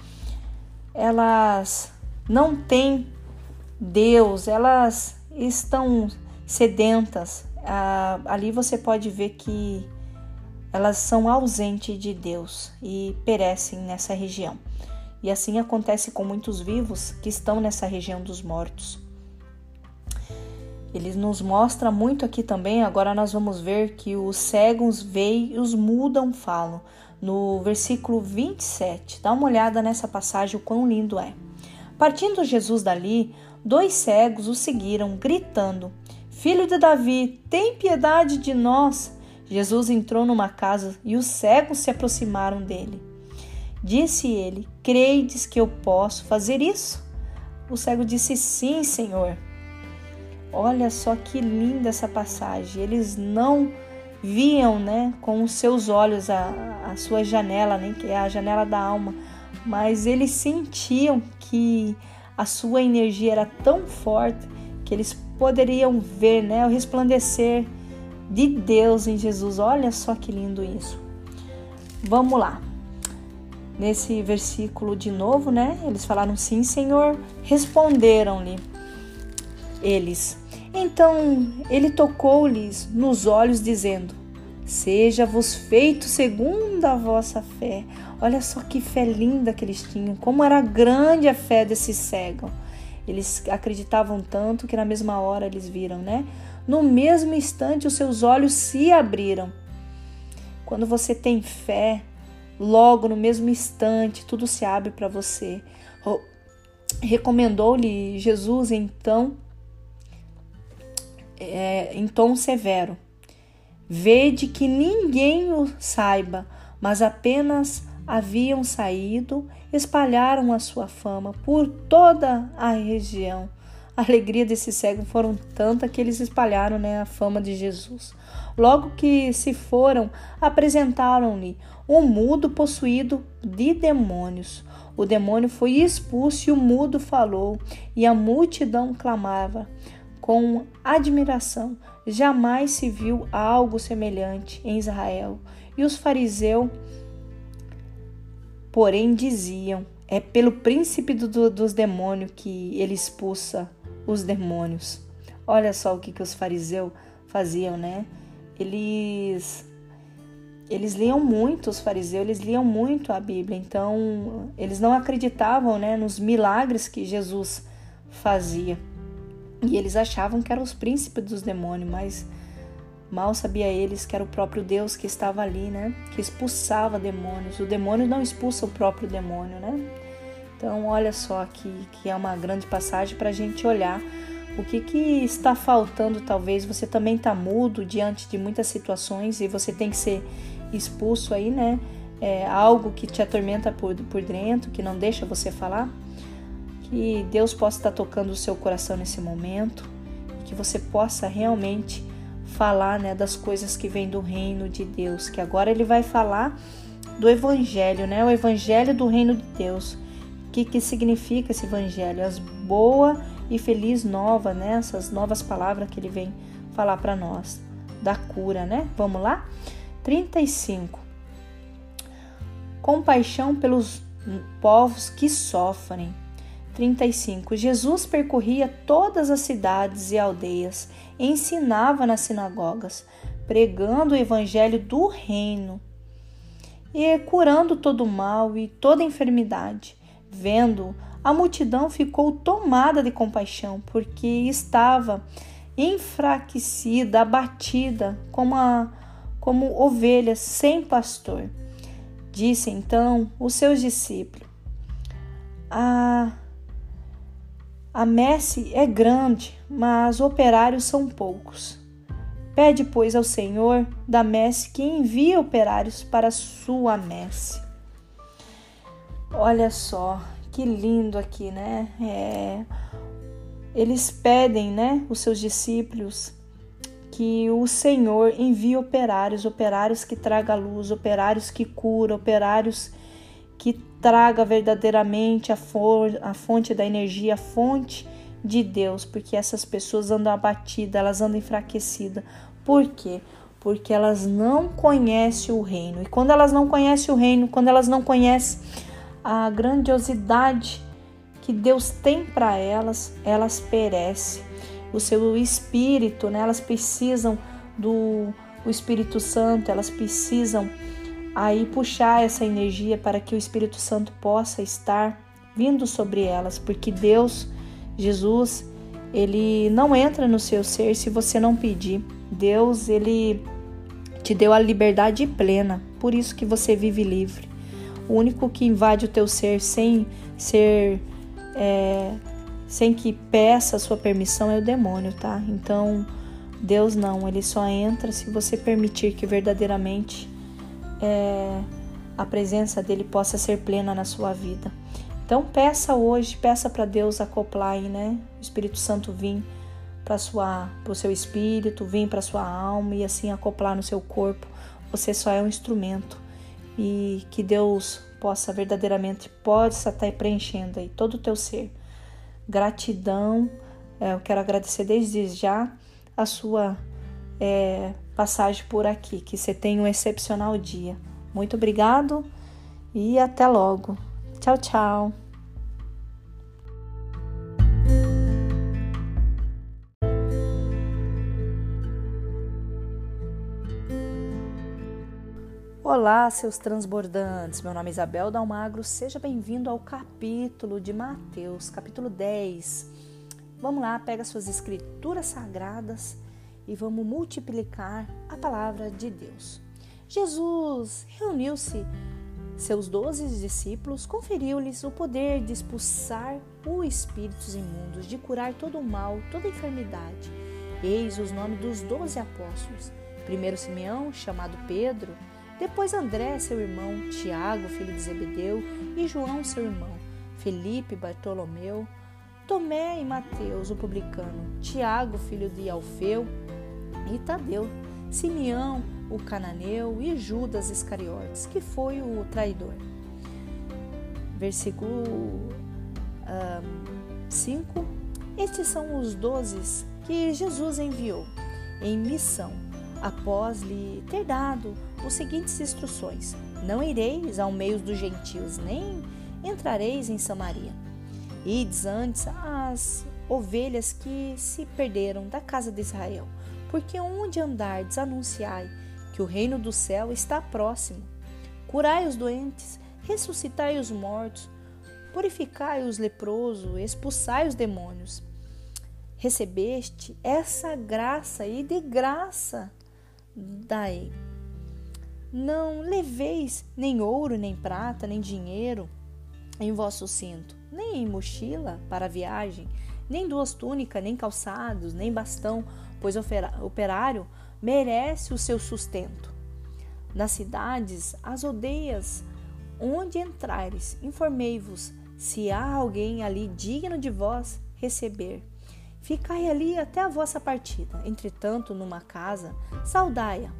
Elas não têm Deus, elas estão sedentas. Ah, ali você pode ver que elas são ausentes de Deus e perecem nessa região. E assim acontece com muitos vivos que estão nessa região dos mortos. Ele nos mostra muito aqui também. Agora nós vamos ver que os cegos veem e os mudam falam. No versículo 27. Dá uma olhada nessa passagem, o quão lindo é. Partindo Jesus dali, dois cegos o seguiram, gritando: Filho de Davi, tem piedade de nós. Jesus entrou numa casa e os cegos se aproximaram dele. Disse ele: Creides que eu posso fazer isso? O cego disse: Sim, Senhor. Olha só que linda essa passagem. Eles não viam, né, com os seus olhos a, a sua janela, né, que é a janela da alma, mas eles sentiam que a sua energia era tão forte que eles poderiam ver, né, o resplandecer de Deus em Jesus. Olha só que lindo isso. Vamos lá nesse versículo de novo, né? Eles falaram sim, Senhor. Responderam-lhe eles. Então ele tocou-lhes nos olhos, dizendo: Seja-vos feito segundo a vossa fé. Olha só que fé linda que eles tinham, como era grande a fé desses cegos. Eles acreditavam tanto que na mesma hora eles viram, né? No mesmo instante os seus olhos se abriram. Quando você tem fé, Logo no mesmo instante, tudo se abre para você. recomendou-lhe Jesus então é, em tom severo: Vede que ninguém o saiba, mas apenas haviam saído, espalharam a sua fama por toda a região. A alegria desses cegos foram tanta que eles espalharam né, a fama de Jesus. Logo que se foram, apresentaram-lhe um mudo possuído de demônios. O demônio foi expulso e o mudo falou, e a multidão clamava com admiração. Jamais se viu algo semelhante em Israel. E os fariseus, porém, diziam: é pelo príncipe do, dos demônios que ele expulsa os demônios. Olha só o que, que os fariseus faziam, né? Eles eles liam muito os fariseus, eles liam muito a Bíblia, então eles não acreditavam, né, nos milagres que Jesus fazia. E eles achavam que eram os príncipes dos demônios, mas mal sabia eles que era o próprio Deus que estava ali, né, que expulsava demônios. O demônio não expulsa o próprio demônio, né? Então, olha só que, que é uma grande passagem para a gente olhar o que, que está faltando. Talvez você também está mudo diante de muitas situações e você tem que ser expulso aí, né? É algo que te atormenta por, por dentro, que não deixa você falar. Que Deus possa estar tocando o seu coração nesse momento, que você possa realmente falar né, das coisas que vêm do reino de Deus, que agora ele vai falar do evangelho, né? O evangelho do reino de Deus. O que, que significa esse evangelho? As boa e feliz nova, né? Essas novas palavras que ele vem falar para nós da cura, né? Vamos lá? 35. Compaixão pelos povos que sofrem. 35. Jesus percorria todas as cidades e aldeias, ensinava nas sinagogas, pregando o evangelho do reino e curando todo o mal e toda enfermidade. Vendo, a multidão ficou tomada de compaixão, porque estava enfraquecida, abatida, como a como ovelhas sem pastor. Disse então os seus discípulos: A, a messe é grande, mas operários são poucos. Pede, pois, ao Senhor da messe que envie operários para a sua messe. Olha só, que lindo aqui, né? É, eles pedem, né, os seus discípulos que o Senhor envie operários, operários que traga luz, operários que cura, operários que traga verdadeiramente a, a fonte da energia, a fonte de Deus, porque essas pessoas andam abatidas, elas andam enfraquecidas. Por quê? Porque elas não conhecem o reino. E quando elas não conhecem o reino, quando elas não conhecem a grandiosidade que Deus tem para elas, elas perecem o seu espírito, né? Elas precisam do o Espírito Santo, elas precisam aí puxar essa energia para que o Espírito Santo possa estar vindo sobre elas, porque Deus, Jesus, ele não entra no seu ser se você não pedir. Deus, ele te deu a liberdade plena, por isso que você vive livre. O único que invade o teu ser sem ser é, sem que peça a sua permissão é o demônio, tá? Então, Deus não, ele só entra se você permitir que verdadeiramente é, a presença dele possa ser plena na sua vida. Então, peça hoje, peça para Deus acoplar né? O Espírito Santo vir para sua, o seu espírito, vir para sua alma e assim acoplar no seu corpo. Você só é um instrumento e que Deus possa verdadeiramente possa estar preenchendo aí todo o teu ser gratidão. É, eu quero agradecer desde já a sua é, passagem por aqui. Que você tenha um excepcional dia. Muito obrigado e até logo. Tchau, tchau. Olá, seus transbordantes. Meu nome é Isabel Dalmagro. Seja bem-vindo ao capítulo de Mateus, capítulo 10. Vamos lá, pega suas escrituras sagradas e vamos multiplicar a palavra de Deus. Jesus reuniu-se seus doze discípulos, conferiu-lhes o poder de expulsar os espíritos imundos, de curar todo o mal, toda enfermidade. Eis os nomes dos doze apóstolos. Primeiro Simeão, chamado Pedro, depois André, seu irmão, Tiago, filho de Zebedeu, e João, seu irmão, Felipe, Bartolomeu, Tomé e Mateus, o publicano, Tiago, filho de Alfeu, e Tadeu, Simeão, o cananeu, e Judas Iscariotes, que foi o traidor. Versículo 5: um, Estes são os dozes que Jesus enviou em missão, após lhe ter dado as seguintes instruções: Não ireis ao meio dos gentios, nem entrareis em Samaria. Ides antes as ovelhas que se perderam da casa de Israel, porque onde andardes anunciai que o reino do céu está próximo. Curai os doentes, ressuscitai os mortos, purificai os leprosos, expulsai os demônios. Recebeste essa graça e de graça dai. Não leveis nem ouro, nem prata, nem dinheiro em vosso cinto, nem mochila para viagem, nem duas túnicas, nem calçados, nem bastão, pois o operário merece o seu sustento. Nas cidades, as aldeias, onde entrares, informei-vos se há alguém ali digno de vós receber. Ficai ali até a vossa partida. Entretanto, numa casa, saudai-a.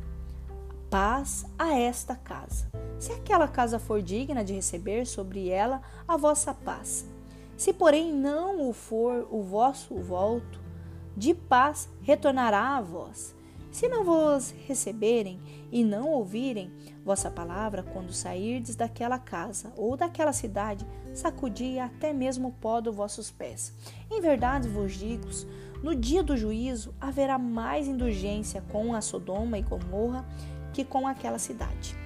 Paz a esta casa. Se aquela casa for digna de receber sobre ela a vossa paz. Se, porém, não o for, o vosso volto de paz retornará a vós. Se não vos receberem e não ouvirem vossa palavra quando sairdes daquela casa ou daquela cidade, sacudi até mesmo o pó dos vossos pés. Em verdade vos digo, no dia do juízo haverá mais indulgência com a Sodoma e Gomorra que com aquela cidade.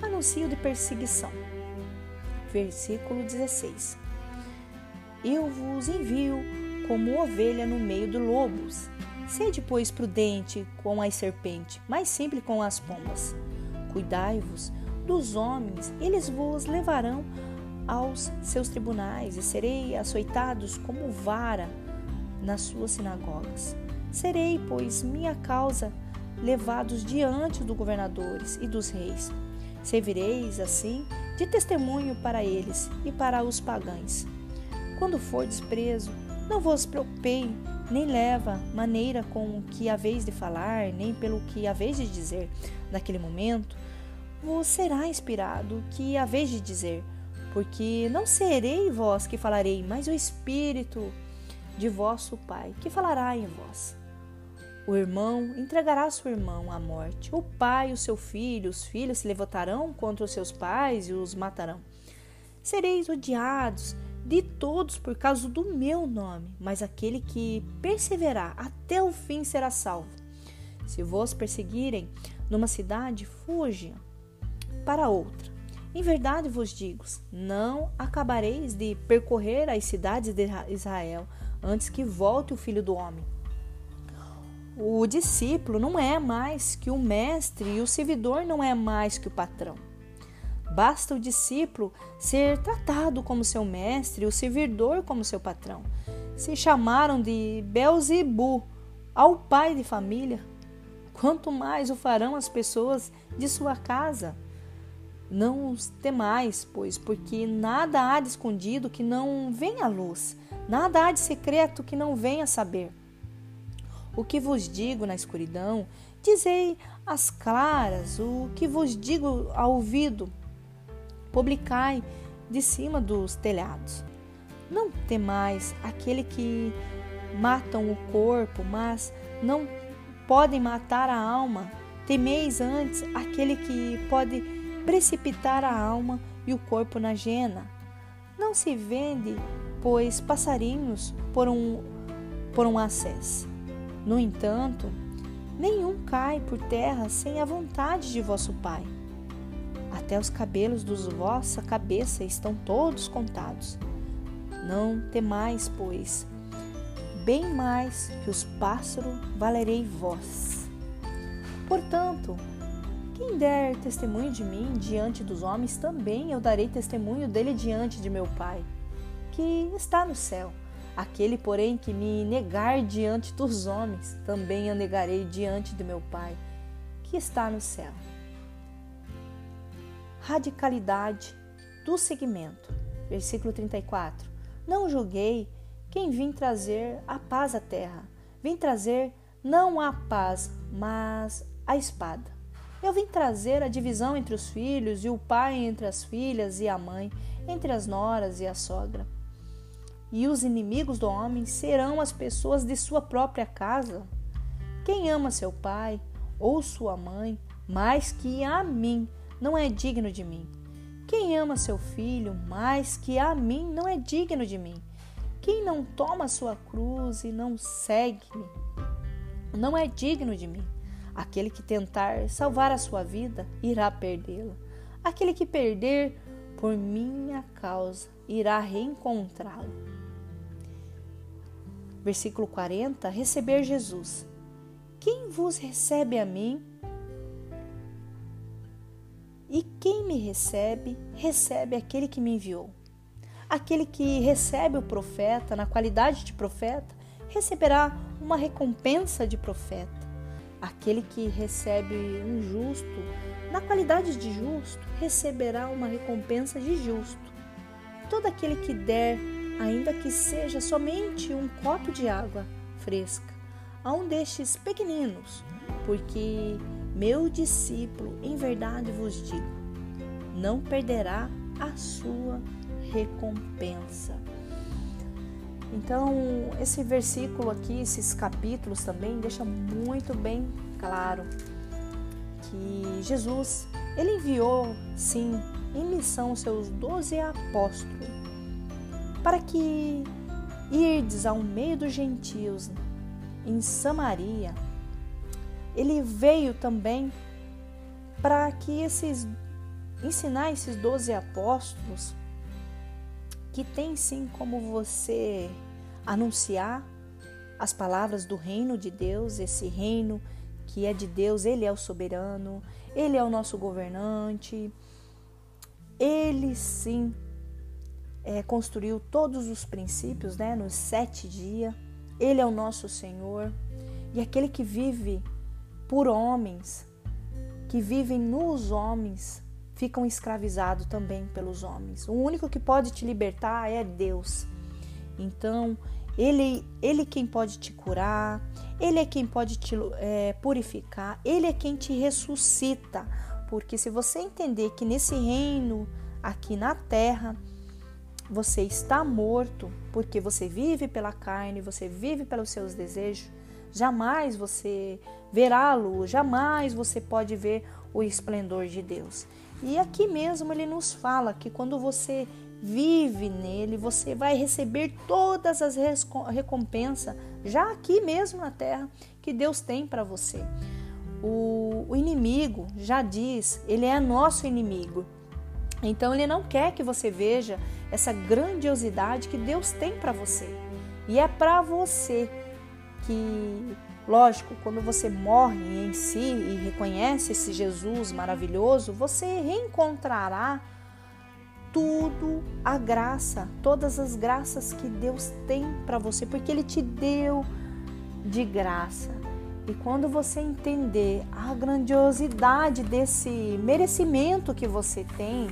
Anuncio de perseguição. Versículo 16. Eu vos envio como ovelha no meio de lobos. Sede, pois, prudente com as serpentes, mais simples com as pombas. Cuidai-vos dos homens, eles vos levarão aos seus tribunais e serei açoitados como vara nas suas sinagogas. Serei, pois, minha causa levados diante dos governadores e dos reis. Servireis, assim, de testemunho para eles e para os pagães. Quando for desprezo, não vos preocupei nem leva maneira com que haveis de falar, nem pelo que haveis de dizer naquele momento, vos será inspirado que haveis de dizer, porque não serei vós que falarei, mas o Espírito de vosso Pai que falará em vós. O irmão entregará seu irmão à morte, o pai o seu filho, os filhos se levantarão contra os seus pais e os matarão. Sereis odiados de todos por causa do meu nome, mas aquele que perseverar até o fim será salvo. Se vos perseguirem numa cidade, fuja para outra. Em verdade vos digo: não acabareis de percorrer as cidades de Israel antes que volte o filho do homem. O discípulo não é mais que o mestre e o servidor não é mais que o patrão. Basta o discípulo ser tratado como seu mestre, o servidor como seu patrão. Se chamaram de Belzebu ao pai de família, quanto mais o farão as pessoas de sua casa. Não os temais, pois, porque nada há de escondido que não venha à luz, nada há de secreto que não venha a saber. O que vos digo na escuridão, dizei às claras, o que vos digo ao ouvido, publicai de cima dos telhados. Não temais aquele que matam o corpo, mas não podem matar a alma. Temeis antes aquele que pode precipitar a alma e o corpo na jena. Não se vende, pois, passarinhos por um, por um acesso. No entanto, nenhum cai por terra sem a vontade de vosso Pai até os cabelos dos vossa cabeça estão todos contados. Não temais, pois, bem mais que os pássaros valerei vós. Portanto, Quem der testemunho de mim diante dos homens, também eu darei testemunho dele diante de meu Pai, que está no céu. Aquele, porém, que me negar diante dos homens, também eu negarei diante de meu Pai, que está no céu. Radicalidade do seguimento. Versículo 34. Não julguei quem vim trazer a paz à terra. Vim trazer não a paz, mas a espada. Eu vim trazer a divisão entre os filhos e o pai entre as filhas e a mãe, entre as noras e a sogra. E os inimigos do homem serão as pessoas de sua própria casa. Quem ama seu pai ou sua mãe mais que a mim não é digno de mim. Quem ama seu filho mais que a mim não é digno de mim. Quem não toma sua cruz e não segue-me não é digno de mim. Aquele que tentar salvar a sua vida irá perdê-la. Aquele que perder por minha causa irá reencontrá-lo. Versículo 40: Receber Jesus. Quem vos recebe a mim? E quem me recebe, recebe aquele que me enviou. Aquele que recebe o profeta na qualidade de profeta, receberá uma recompensa de profeta. Aquele que recebe um justo, na qualidade de justo, receberá uma recompensa de justo. Todo aquele que der, ainda que seja somente um copo de água fresca, a um destes pequeninos, porque meu discípulo, em verdade vos digo, não perderá a sua recompensa. Então, esse versículo aqui, esses capítulos também deixa muito bem claro que Jesus, ele enviou, sim, em missão seus doze apóstolos para que irdes ao meio dos gentios em Samaria. Ele veio também para que esses ensinar esses doze apóstolos que tem sim como você anunciar as palavras do reino de Deus, esse reino que é de Deus, ele é o soberano, ele é o nosso governante, ele sim é, construiu todos os princípios né, nos sete dias, ele é o nosso Senhor. E aquele que vive por homens, que vivem nos homens, ficam escravizados também pelos homens. O único que pode te libertar é Deus. Então, ele, ele é quem pode te curar, ele é quem pode te é, purificar, ele é quem te ressuscita. Porque se você entender que nesse reino aqui na terra você está morto, porque você vive pela carne, você vive pelos seus desejos, jamais você verá a luz, jamais você pode ver o esplendor de Deus. E aqui mesmo ele nos fala que quando você vive nele, você vai receber todas as recompensas, já aqui mesmo na terra, que Deus tem para você. O, o inimigo já diz, ele é nosso inimigo. Então ele não quer que você veja essa grandiosidade que Deus tem para você. E é para você que Lógico, quando você morre em si e reconhece esse Jesus maravilhoso, você reencontrará tudo a graça, todas as graças que Deus tem para você, porque Ele te deu de graça. E quando você entender a grandiosidade desse merecimento que você tem,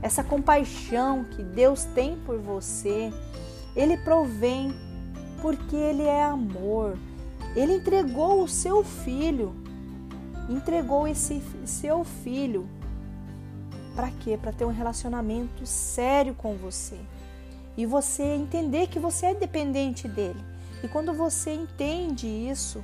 essa compaixão que Deus tem por você, Ele provém porque Ele é amor. Ele entregou o seu filho, entregou esse seu filho para quê? Para ter um relacionamento sério com você e você entender que você é dependente dele. E quando você entende isso,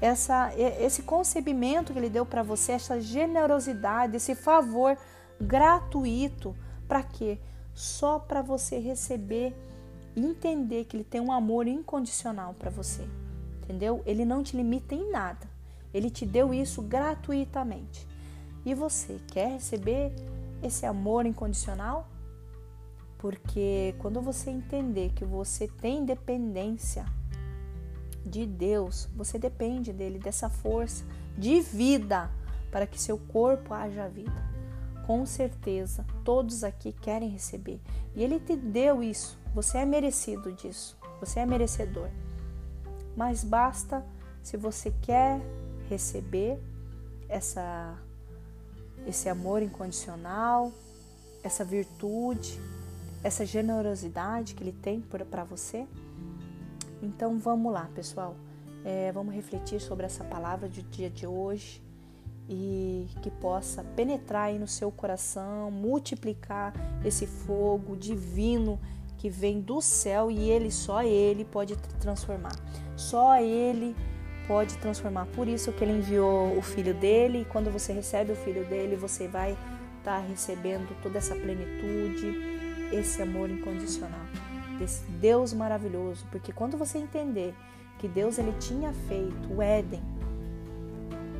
essa, esse concebimento que ele deu para você, essa generosidade, esse favor gratuito, para quê? Só para você receber e entender que ele tem um amor incondicional para você entendeu? Ele não te limita em nada. Ele te deu isso gratuitamente. E você quer receber esse amor incondicional? Porque quando você entender que você tem dependência de Deus, você depende dele, dessa força de vida para que seu corpo haja vida. Com certeza, todos aqui querem receber. E ele te deu isso. Você é merecido disso. Você é merecedor. Mas basta se você quer receber essa esse amor incondicional, essa virtude, essa generosidade que ele tem para você. Então vamos lá, pessoal. É, vamos refletir sobre essa palavra do dia de hoje e que possa penetrar aí no seu coração, multiplicar esse fogo divino que vem do céu e ele só ele pode transformar. Só ele pode transformar. Por isso que ele enviou o filho dele e quando você recebe o filho dele, você vai estar tá recebendo toda essa plenitude, esse amor incondicional desse Deus maravilhoso, porque quando você entender que Deus ele tinha feito o Éden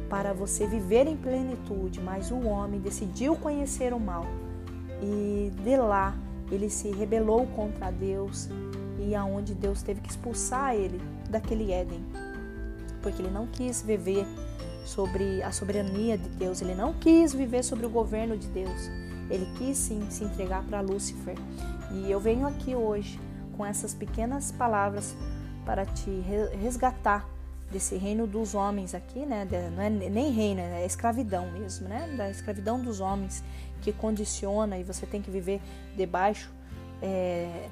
para você viver em plenitude, mas o homem decidiu conhecer o mal e de lá ele se rebelou contra Deus e aonde Deus teve que expulsar ele daquele Éden, porque ele não quis viver sobre a soberania de Deus, ele não quis viver sobre o governo de Deus. Ele quis sim se entregar para Lúcifer. E eu venho aqui hoje com essas pequenas palavras para te resgatar desse reino dos homens aqui, né? Não é nem reino, é escravidão mesmo, né? Da escravidão dos homens que condiciona e você tem que viver debaixo é,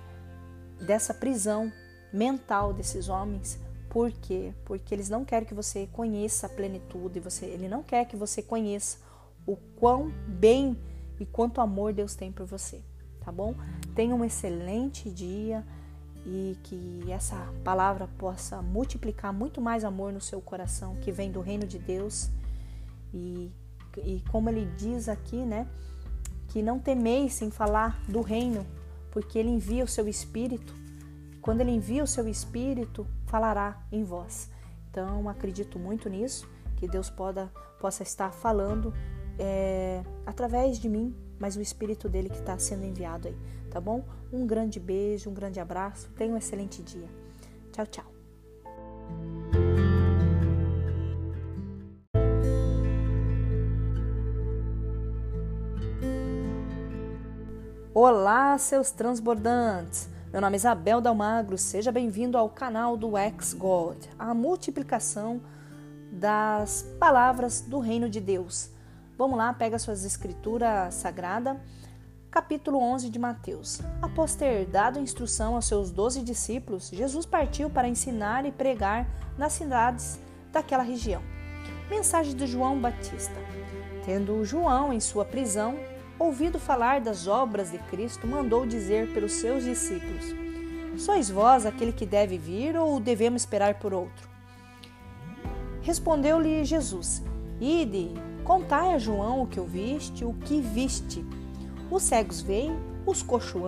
dessa prisão mental desses homens. Por quê? Porque eles não querem que você conheça a plenitude, você, ele não quer que você conheça o quão bem e quanto amor Deus tem por você, tá bom? Tenha um excelente dia e que essa palavra possa multiplicar muito mais amor no seu coração que vem do reino de Deus e, e como ele diz aqui, né, que não temeis em falar do reino, porque ele envia o seu espírito. Quando ele envia o seu espírito, falará em vós. Então, acredito muito nisso, que Deus poda, possa estar falando é, através de mim, mas o espírito dele que está sendo enviado aí tá bom? Um grande beijo, um grande abraço, tenha um excelente dia. Tchau, tchau. Olá, seus transbordantes! Meu nome é Isabel Dalmagro, seja bem-vindo ao canal do Ex-God, a multiplicação das palavras do reino de Deus. Vamos lá, pega suas escrituras sagradas capítulo 11 de Mateus. Após ter dado instrução aos seus doze discípulos, Jesus partiu para ensinar e pregar nas cidades daquela região. Mensagem de João Batista. Tendo João, em sua prisão, ouvido falar das obras de Cristo, mandou dizer pelos seus discípulos: Sois vós aquele que deve vir ou devemos esperar por outro? Respondeu-lhe Jesus: Ide, contai a João o que ouviste, o que viste os cegos veem, os coxos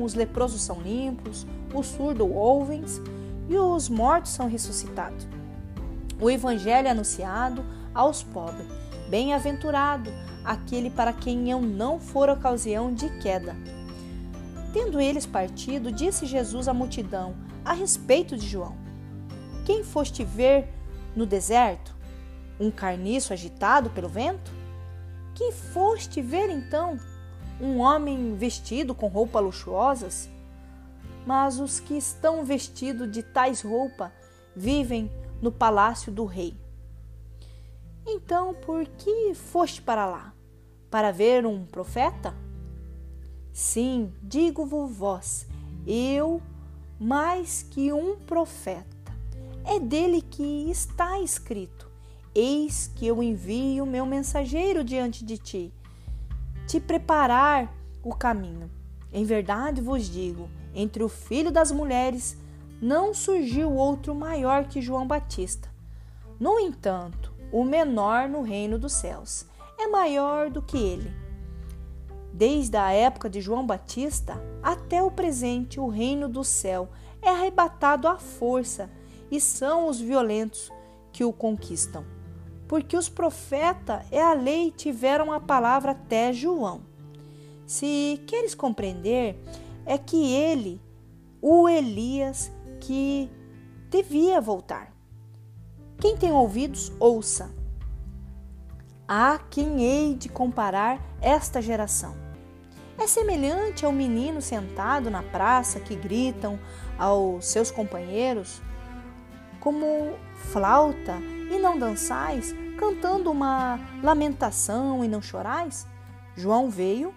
os leprosos são limpos, os surdos ouvem e os mortos são ressuscitados. O evangelho é anunciado aos pobres. Bem-aventurado aquele para quem eu não for ocasião de queda. Tendo eles partido, disse Jesus à multidão a respeito de João: Quem foste ver no deserto? Um carniço agitado pelo vento? Quem foste ver então? um homem vestido com roupas luxuosas? Mas os que estão vestidos de tais roupas vivem no palácio do rei. Então, por que foste para lá? Para ver um profeta? Sim, digo-vos vós, eu mais que um profeta. É dele que está escrito: Eis que eu envio meu mensageiro diante de ti te preparar o caminho. Em verdade vos digo: entre o filho das mulheres não surgiu outro maior que João Batista. No entanto, o menor no reino dos céus é maior do que ele. Desde a época de João Batista até o presente, o reino do céu é arrebatado à força e são os violentos que o conquistam porque os profetas e a lei tiveram a palavra até João. Se queres compreender, é que ele, o Elias, que devia voltar. Quem tem ouvidos, ouça. A quem hei de comparar esta geração? É semelhante ao menino sentado na praça que gritam aos seus companheiros como flauta e não dançais, cantando uma lamentação e não chorais? João veio,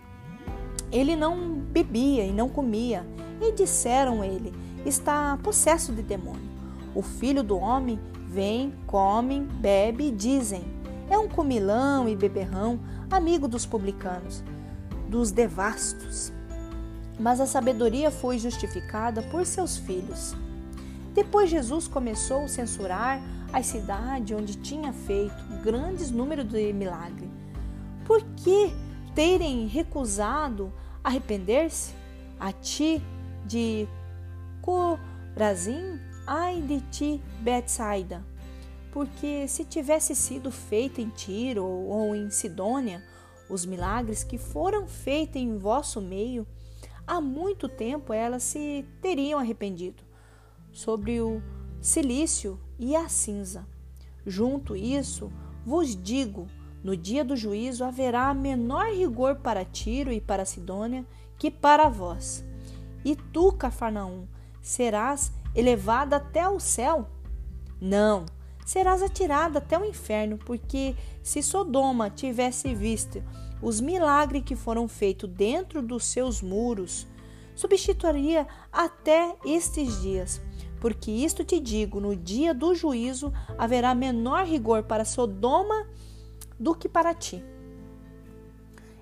ele não bebia e não comia, e disseram ele: está possesso de demônio. O filho do homem vem, come, bebe e dizem: é um comilão e beberrão, amigo dos publicanos, dos devastos. Mas a sabedoria foi justificada por seus filhos. Depois Jesus começou a censurar as cidades onde tinha feito grandes números de milagres. Por que terem recusado arrepender-se? A ti de Corazim, ai de ti, Betsaida, porque se tivesse sido feito em Tiro ou em Sidônia os milagres que foram feitos em vosso meio, há muito tempo elas se teriam arrependido sobre o silício e a cinza. Junto isso, vos digo, no dia do juízo haverá menor rigor para Tiro e para Sidônia que para vós. E tu, Cafarnaum, serás elevada até o céu? Não, serás atirada até o inferno, porque se Sodoma tivesse visto os milagres que foram feitos dentro dos seus muros, substituiria até estes dias. Porque isto te digo: no dia do juízo haverá menor rigor para Sodoma do que para ti.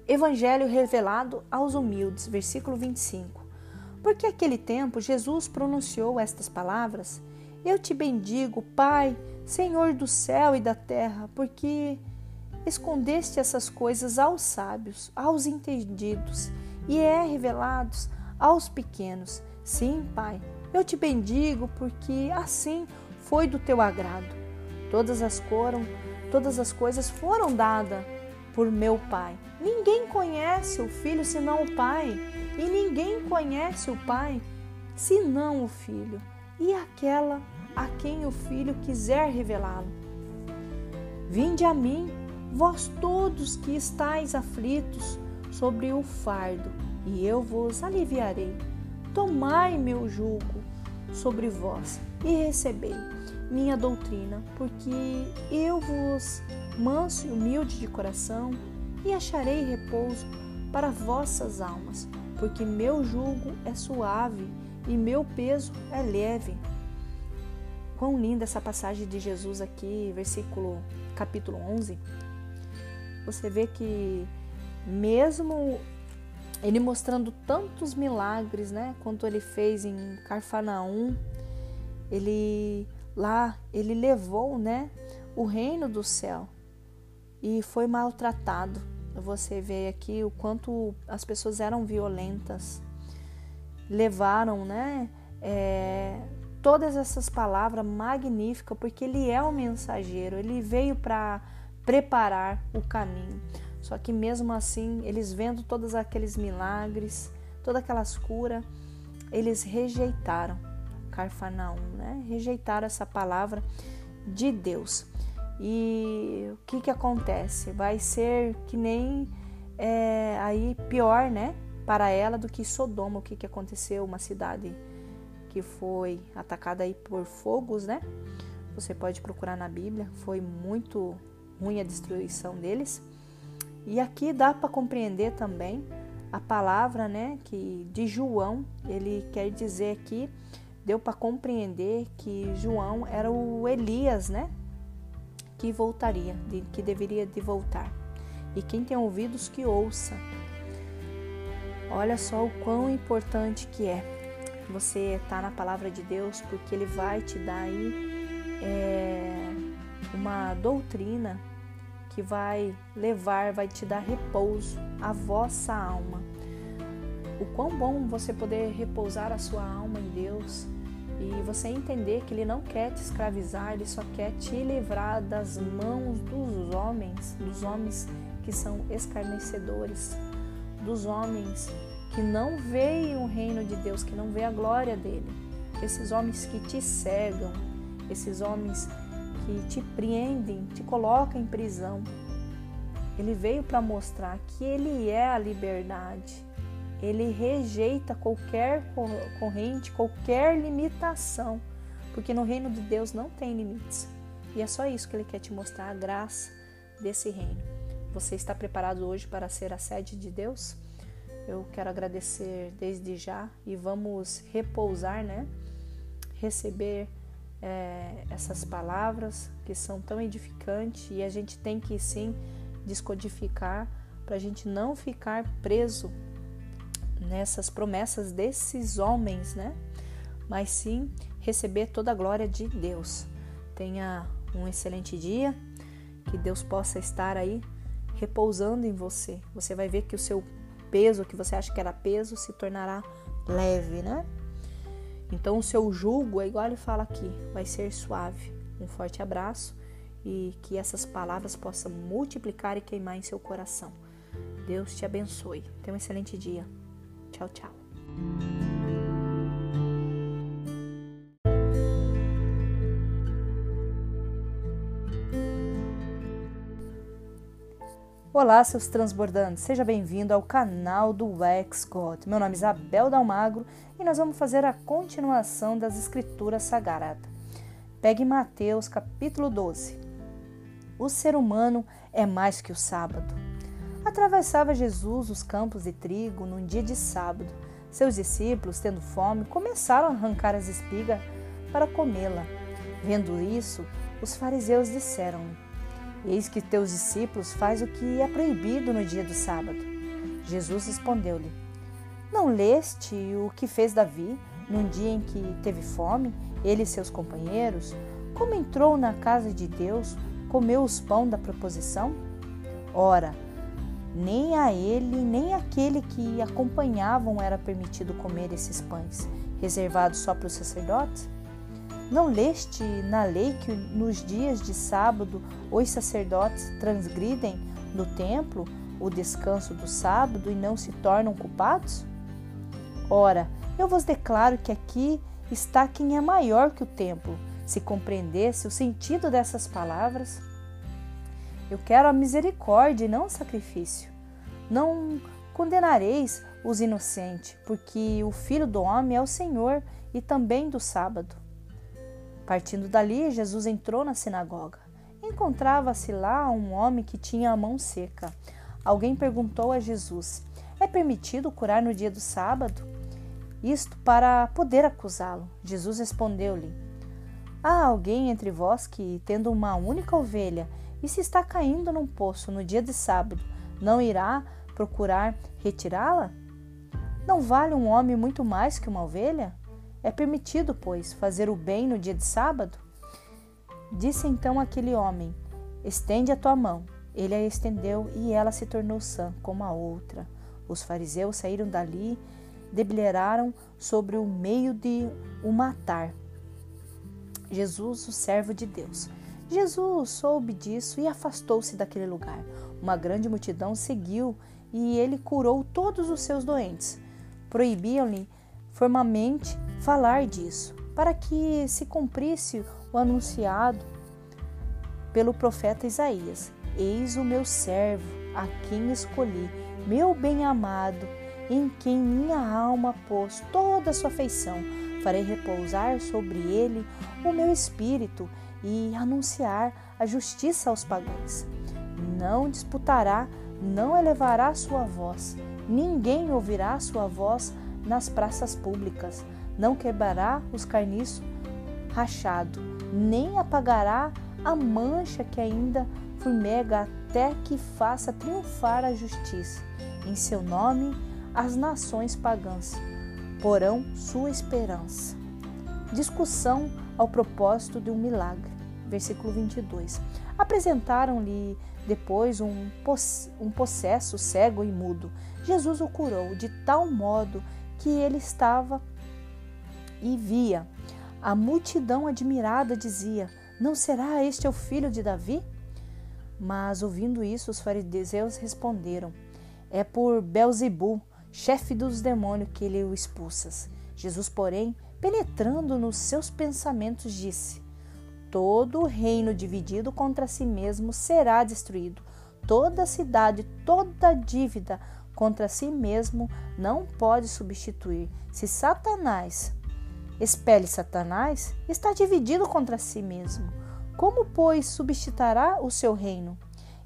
Evangelho revelado aos humildes, versículo 25. Porque aquele tempo Jesus pronunciou estas palavras: Eu te bendigo, Pai, Senhor do céu e da terra, porque escondeste essas coisas aos sábios, aos entendidos, e é revelados aos pequenos. Sim, Pai, eu te bendigo, porque assim foi do teu agrado. Todas as foram, todas as coisas foram dadas por meu Pai. Ninguém conhece o Filho senão o Pai, e ninguém conhece o Pai senão o Filho, e aquela a quem o Filho quiser revelá-lo. Vinde a mim, vós todos que estáis aflitos sobre o fardo, e eu vos aliviarei. Tomai meu jugo sobre vós e recebei minha doutrina, porque eu vos manso e humilde de coração, e acharei repouso para vossas almas, porque meu jugo é suave e meu peso é leve. Quão linda essa passagem de Jesus aqui, versículo capítulo 11. Você vê que mesmo ele mostrando tantos milagres, né, quanto ele fez em Carfanaum, ele lá ele levou, né, o reino do céu e foi maltratado. Você vê aqui o quanto as pessoas eram violentas, levaram, né, é, todas essas palavras magníficas, porque ele é o mensageiro, ele veio para preparar o caminho. Só que mesmo assim, eles vendo todos aqueles milagres, todas aquelas curas, eles rejeitaram Carfanaum, né? Rejeitaram essa palavra de Deus. E o que que acontece? Vai ser que nem é, aí pior, né? Para ela do que Sodoma. O que que aconteceu? Uma cidade que foi atacada aí por fogos, né? Você pode procurar na Bíblia. Foi muito ruim a destruição deles. E aqui dá para compreender também a palavra, né? Que de João ele quer dizer aqui deu para compreender que João era o Elias, né? que voltaria, que deveria de voltar. E quem tem ouvidos que ouça. Olha só o quão importante que é você estar tá na palavra de Deus, porque Ele vai te dar aí é, uma doutrina que vai levar, vai te dar repouso à vossa alma. O quão bom você poder repousar a sua alma em Deus e você entender que Ele não quer te escravizar, Ele só quer te livrar das mãos dos homens, dos homens que são escarnecedores, dos homens que não veem o reino de Deus, que não vê a glória dele, esses homens que te cegam, esses homens que te prendem, te colocam em prisão. Ele veio para mostrar que ele é a liberdade. Ele rejeita qualquer corrente, qualquer limitação, porque no reino de Deus não tem limites. E é só isso que ele quer te mostrar, a graça desse reino. Você está preparado hoje para ser a sede de Deus? Eu quero agradecer desde já e vamos repousar, né? Receber é, essas palavras que são tão edificantes e a gente tem que sim descodificar para a gente não ficar preso nessas promessas desses homens, né? Mas sim receber toda a glória de Deus. Tenha um excelente dia, que Deus possa estar aí repousando em você. Você vai ver que o seu peso, que você acha que era peso, se tornará leve, né? Então o seu jugo, é igual ele fala aqui, vai ser suave. Um forte abraço e que essas palavras possam multiplicar e queimar em seu coração. Deus te abençoe. Tenha um excelente dia. Tchau, tchau. Olá, seus transbordantes, seja bem-vindo ao canal do Ex God. Meu nome é Isabel Dalmagro e nós vamos fazer a continuação das Escrituras Sagradas. Pegue Mateus capítulo 12. O ser humano é mais que o sábado. Atravessava Jesus os campos de trigo num dia de sábado. Seus discípulos, tendo fome, começaram a arrancar as espigas para comê-la. Vendo isso, os fariseus disseram-lhe: Eis que teus discípulos faz o que é proibido no dia do sábado. Jesus respondeu-lhe: Não leste o que fez Davi num dia em que teve fome, ele e seus companheiros? Como entrou na casa de Deus, comeu os pão da proposição? Ora, nem a ele, nem aquele que acompanhavam era permitido comer esses pães, reservados só para os sacerdotes? Não leste na lei que nos dias de sábado os sacerdotes transgridem no templo o descanso do sábado e não se tornam culpados? Ora, eu vos declaro que aqui está quem é maior que o templo. Se compreendesse o sentido dessas palavras, eu quero a misericórdia e não o sacrifício. Não condenareis os inocentes, porque o Filho do Homem é o Senhor e também do sábado. Partindo dali, Jesus entrou na sinagoga. Encontrava-se lá um homem que tinha a mão seca. Alguém perguntou a Jesus: É permitido curar no dia do sábado? Isto para poder acusá-lo. Jesus respondeu-lhe: Há alguém entre vós que, tendo uma única ovelha, e se está caindo num poço no dia de sábado, não irá procurar retirá-la? Não vale um homem muito mais que uma ovelha? É permitido, pois, fazer o bem no dia de sábado? Disse então aquele homem: Estende a tua mão. Ele a estendeu e ela se tornou sã, como a outra. Os fariseus saíram dali, debulharam sobre o meio de o matar. Jesus, o servo de Deus. Jesus soube disso e afastou-se daquele lugar. Uma grande multidão seguiu e ele curou todos os seus doentes. Proibiam-lhe formalmente falar disso, para que se cumprisse o anunciado pelo profeta Isaías: Eis o meu servo, a quem escolhi, meu bem-amado, em quem minha alma pôs toda a sua afeição. Farei repousar sobre ele o meu espírito e anunciar a justiça aos pagãos. Não disputará, não elevará sua voz, ninguém ouvirá sua voz nas praças públicas não quebrará os carniços rachado, nem apagará a mancha que ainda fumega até que faça triunfar a justiça. Em seu nome, as nações pagãs porão sua esperança. Discussão ao propósito de um milagre. Versículo 22. Apresentaram-lhe depois um, um possesso cego e mudo. Jesus o curou de tal modo que ele estava e via. A multidão admirada dizia: Não será este o filho de Davi? Mas ouvindo isso, os fariseus responderam: É por Belzebu, chefe dos demônios, que ele o expulsas. Jesus, porém, penetrando nos seus pensamentos, disse: Todo reino dividido contra si mesmo será destruído. toda cidade, toda dívida contra si mesmo não pode substituir. Se Satanás expele Satanás, está dividido contra si mesmo. Como, pois, substituirá o seu reino?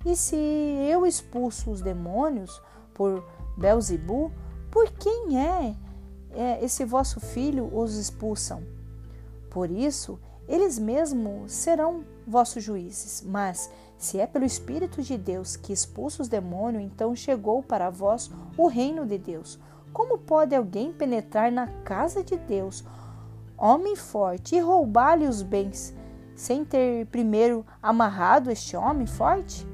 E se eu expulso os demônios por Belzebu, por quem é, é esse vosso filho os expulsam? Por isso, eles mesmos serão vossos juízes. Mas, se é pelo Espírito de Deus que expulsa os demônios, então chegou para vós o reino de Deus. Como pode alguém penetrar na casa de Deus, homem forte, e roubar-lhe os bens, sem ter primeiro amarrado este homem forte?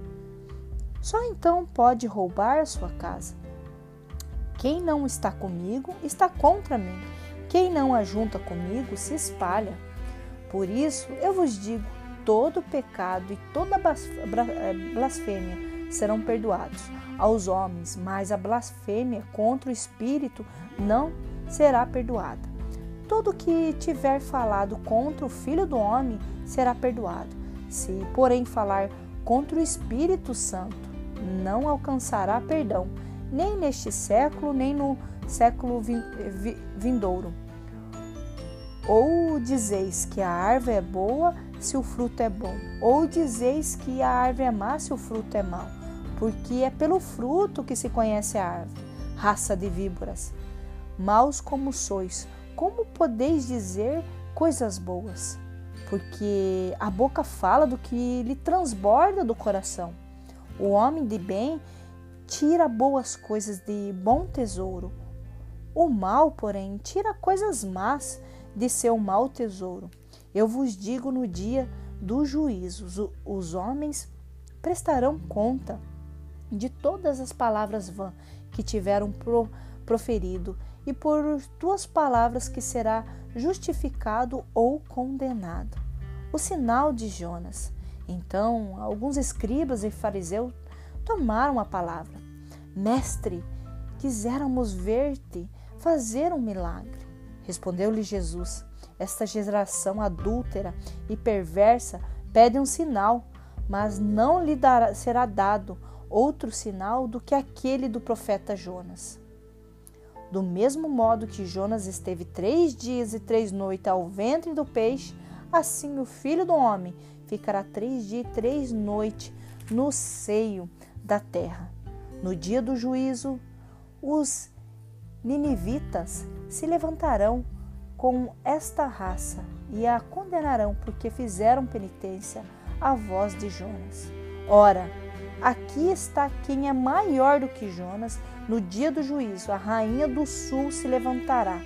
Só então pode roubar a sua casa. Quem não está comigo está contra mim. Quem não ajunta comigo se espalha. Por isso eu vos digo: todo pecado e toda eh, blasfêmia serão perdoados aos homens, mas a blasfêmia contra o Espírito não será perdoada. Todo que tiver falado contra o Filho do Homem será perdoado. Se, porém, falar contra o Espírito Santo, não alcançará perdão, nem neste século, nem no século vindouro. Ou dizeis que a árvore é boa se o fruto é bom, ou dizeis que a árvore é má se o fruto é mau, porque é pelo fruto que se conhece a árvore, raça de víboras. Maus como sois, como podeis dizer coisas boas? Porque a boca fala do que lhe transborda do coração. O homem de bem tira boas coisas de bom tesouro. O mal, porém, tira coisas más de seu mau tesouro. Eu vos digo no dia do juízo: os homens prestarão conta de todas as palavras vãs que tiveram pro, proferido, e por tuas palavras que será justificado ou condenado. O sinal de Jonas. Então, alguns escribas e fariseus tomaram a palavra. Mestre, quiséramos ver-te fazer um milagre. Respondeu-lhe Jesus: Esta geração adúltera e perversa pede um sinal, mas não lhe dará, será dado outro sinal do que aquele do profeta Jonas. Do mesmo modo que Jonas esteve três dias e três noites ao ventre do peixe, assim o filho do homem ficará três dias e três noites no seio da terra. No dia do juízo, os ninivitas se levantarão com esta raça e a condenarão porque fizeram penitência à voz de Jonas. Ora, aqui está quem é maior do que Jonas. No dia do juízo, a rainha do sul se levantará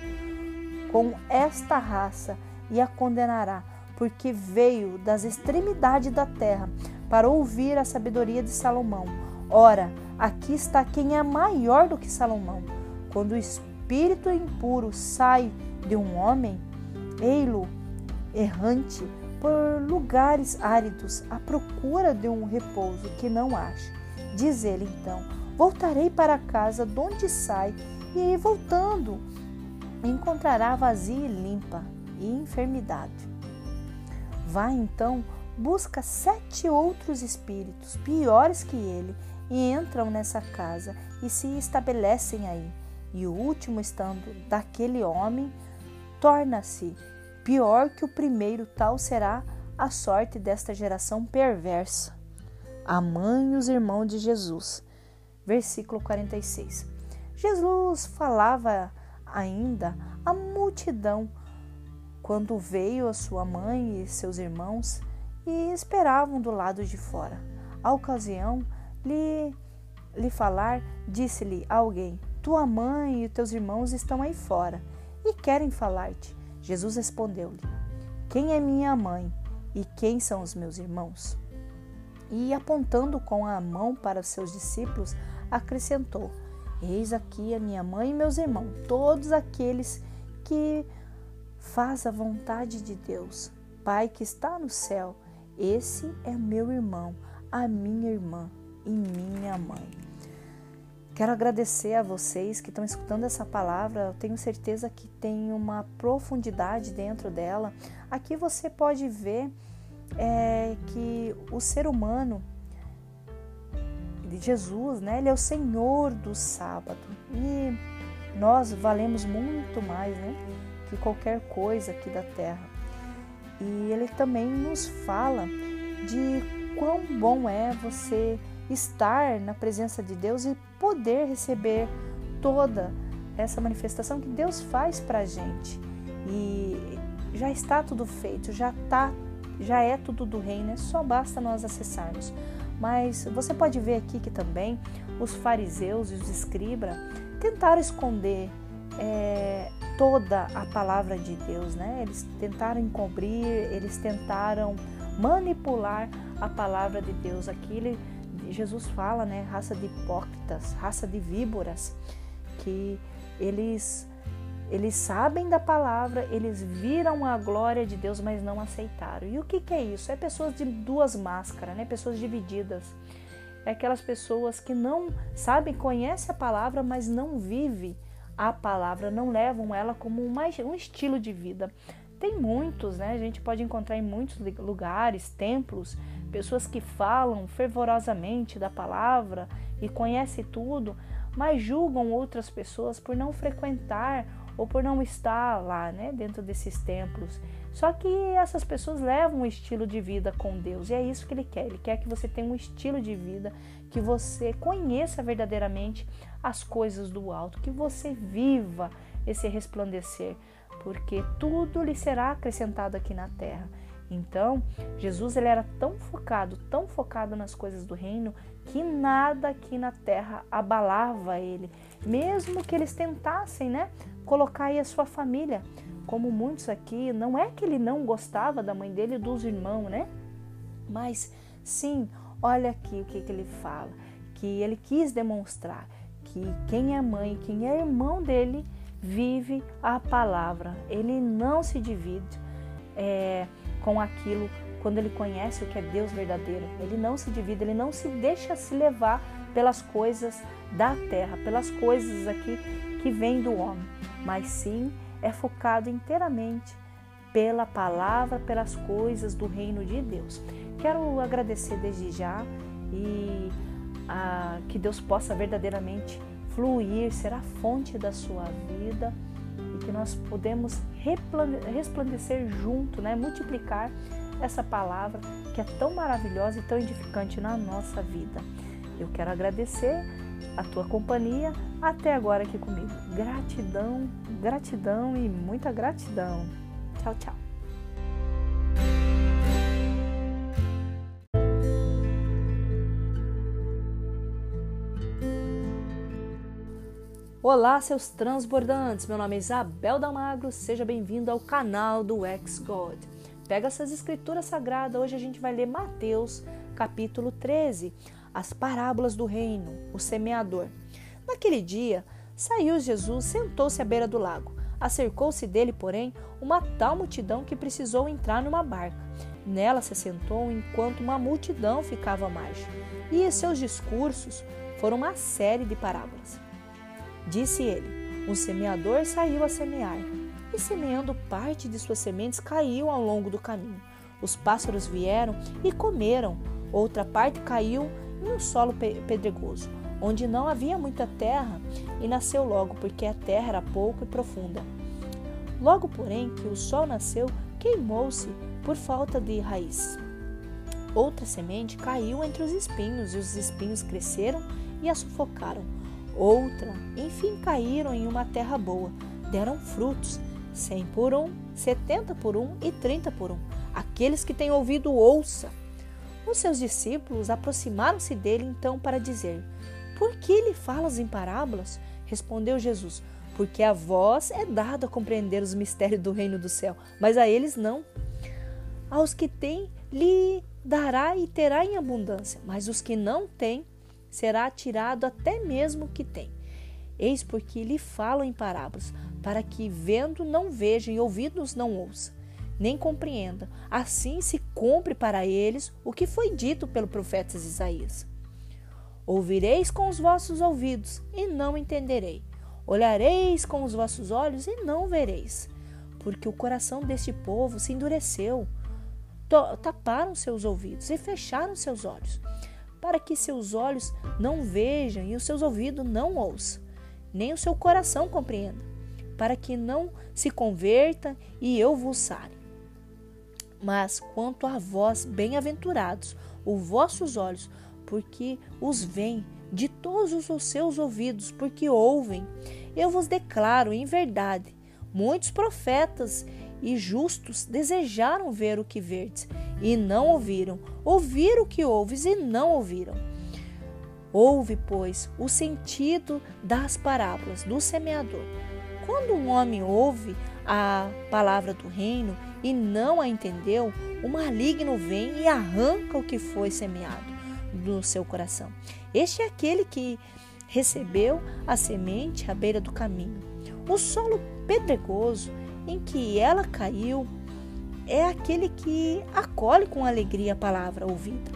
com esta raça e a condenará, porque veio das extremidades da terra para ouvir a sabedoria de Salomão. Ora, aqui está quem é maior do que Salomão. Quando o espírito impuro sai de um homem, ei-lo errante por lugares áridos à procura de um repouso que não acha. Diz ele então: Voltarei para casa de onde sai, e voltando, encontrará vazia e limpa e enfermidade. Vá então, busca sete outros espíritos piores que ele e entram nessa casa e se estabelecem aí e o último estando daquele homem torna-se pior que o primeiro, tal será a sorte desta geração perversa. A mãe e os irmãos de Jesus. Versículo 46. Jesus falava ainda à multidão quando veio a sua mãe e seus irmãos e esperavam do lado de fora. A ocasião lhe, lhe falar, disse-lhe alguém: tua mãe e teus irmãos estão aí fora e querem falar-te. Jesus respondeu-lhe: Quem é minha mãe e quem são os meus irmãos? E apontando com a mão para os seus discípulos, acrescentou: Eis aqui a minha mãe e meus irmãos, todos aqueles que faz a vontade de Deus, Pai que está no céu. Esse é meu irmão, a minha irmã e minha mãe. Quero agradecer a vocês que estão escutando essa palavra. Eu tenho certeza que tem uma profundidade dentro dela. Aqui você pode ver é, que o ser humano Jesus, né? Ele é o Senhor do sábado e nós valemos muito mais, né? Que qualquer coisa aqui da terra. E ele também nos fala de quão bom é você estar na presença de Deus e poder receber toda essa manifestação que Deus faz para a gente. E já está tudo feito, já tá, já é tudo do reino, é só basta nós acessarmos. Mas você pode ver aqui que também os fariseus e os escribas tentaram esconder é, toda a palavra de Deus, né? Eles tentaram encobrir, eles tentaram manipular a palavra de Deus. Aqui ele, Jesus fala, né? Raça de hipócritas, raça de víboras, que eles eles sabem da palavra, eles viram a glória de Deus, mas não aceitaram. E o que, que é isso? É pessoas de duas máscaras, né? pessoas divididas. É aquelas pessoas que não sabem, conhecem a palavra, mas não vivem a palavra, não levam ela como uma, um estilo de vida. Tem muitos, né? A gente pode encontrar em muitos lugares, templos, pessoas que falam fervorosamente da palavra e conhecem tudo, mas julgam outras pessoas por não frequentar ou por não estar lá, né, dentro desses templos. Só que essas pessoas levam um estilo de vida com Deus e é isso que ele quer. Ele quer que você tenha um estilo de vida, que você conheça verdadeiramente as coisas do alto, que você viva esse resplandecer, porque tudo lhe será acrescentado aqui na terra. Então, Jesus ele era tão focado, tão focado nas coisas do reino, que nada aqui na terra abalava ele, mesmo que eles tentassem, né, colocar aí a sua família, como muitos aqui, não é que ele não gostava da mãe dele e dos irmãos, né? Mas sim, olha aqui o que, que ele fala, que ele quis demonstrar que quem é mãe, quem é irmão dele, vive a palavra. Ele não se divide é, com aquilo quando ele conhece o que é Deus verdadeiro. Ele não se divide, ele não se deixa se levar pelas coisas da terra, pelas coisas aqui que vêm do homem, mas sim é focado inteiramente pela palavra, pelas coisas do reino de Deus. Quero agradecer desde já e a, que Deus possa verdadeiramente fluir, ser a fonte da sua vida e que nós podemos resplandecer junto, né? multiplicar essa palavra que é tão maravilhosa e tão edificante na nossa vida. Eu quero agradecer a tua companhia até agora aqui comigo. Gratidão, gratidão e muita gratidão. Tchau, tchau. Olá, seus transbordantes! Meu nome é Isabel Damagro, seja bem-vindo ao canal do Ex-God. Pega essas escrituras sagradas, hoje a gente vai ler Mateus, capítulo 13, as parábolas do reino, o semeador. Naquele dia, saiu Jesus, sentou-se à beira do lago. Acercou-se dele, porém, uma tal multidão que precisou entrar numa barca. Nela se sentou enquanto uma multidão ficava à margem. E seus discursos foram uma série de parábolas. Disse ele: Um semeador saiu a semear e, semeando parte de suas sementes, caiu ao longo do caminho. Os pássaros vieram e comeram, outra parte caiu em um solo pedregoso, onde não havia muita terra, e nasceu logo, porque a terra era pouco e profunda. Logo, porém, que o sol nasceu, queimou-se por falta de raiz. Outra semente caiu entre os espinhos, e os espinhos cresceram e a sufocaram. Outra, enfim, caíram em uma terra boa, deram frutos, cem por um, setenta por um e trinta por um. Aqueles que têm ouvido, ouça. Os seus discípulos aproximaram-se dele então para dizer: Por que lhe falas em parábolas? Respondeu Jesus: Porque a vós é dado a compreender os mistérios do reino do céu, mas a eles não. Aos que têm, lhe dará e terá em abundância, mas os que não têm, será tirado até mesmo o que tem. Eis porque lhe falo em parábolas, para que vendo não veja e ouvindo não ouça, nem compreenda. Assim se cumpre para eles o que foi dito pelo profeta Isaías. Ouvireis com os vossos ouvidos e não entenderei. Olhareis com os vossos olhos e não vereis. Porque o coração deste povo se endureceu. Taparam seus ouvidos e fecharam seus olhos, para que seus olhos não vejam e os seus ouvidos não ouçam, nem o seu coração compreenda, para que não se converta e eu vos sare. Mas quanto a vós, bem-aventurados, os vossos olhos, porque os veem, de todos os seus ouvidos, porque ouvem. Eu vos declaro em verdade, muitos profetas e justos desejaram ver o que verdes e não ouviram, ouvir o que ouves e não ouviram. Ouve, pois, o sentido das parábolas do semeador. Quando um homem ouve a palavra do reino e não a entendeu, o maligno vem e arranca o que foi semeado no seu coração. Este é aquele que recebeu a semente à beira do caminho. O solo pedregoso em que ela caiu é aquele que acolhe com alegria a palavra ouvida,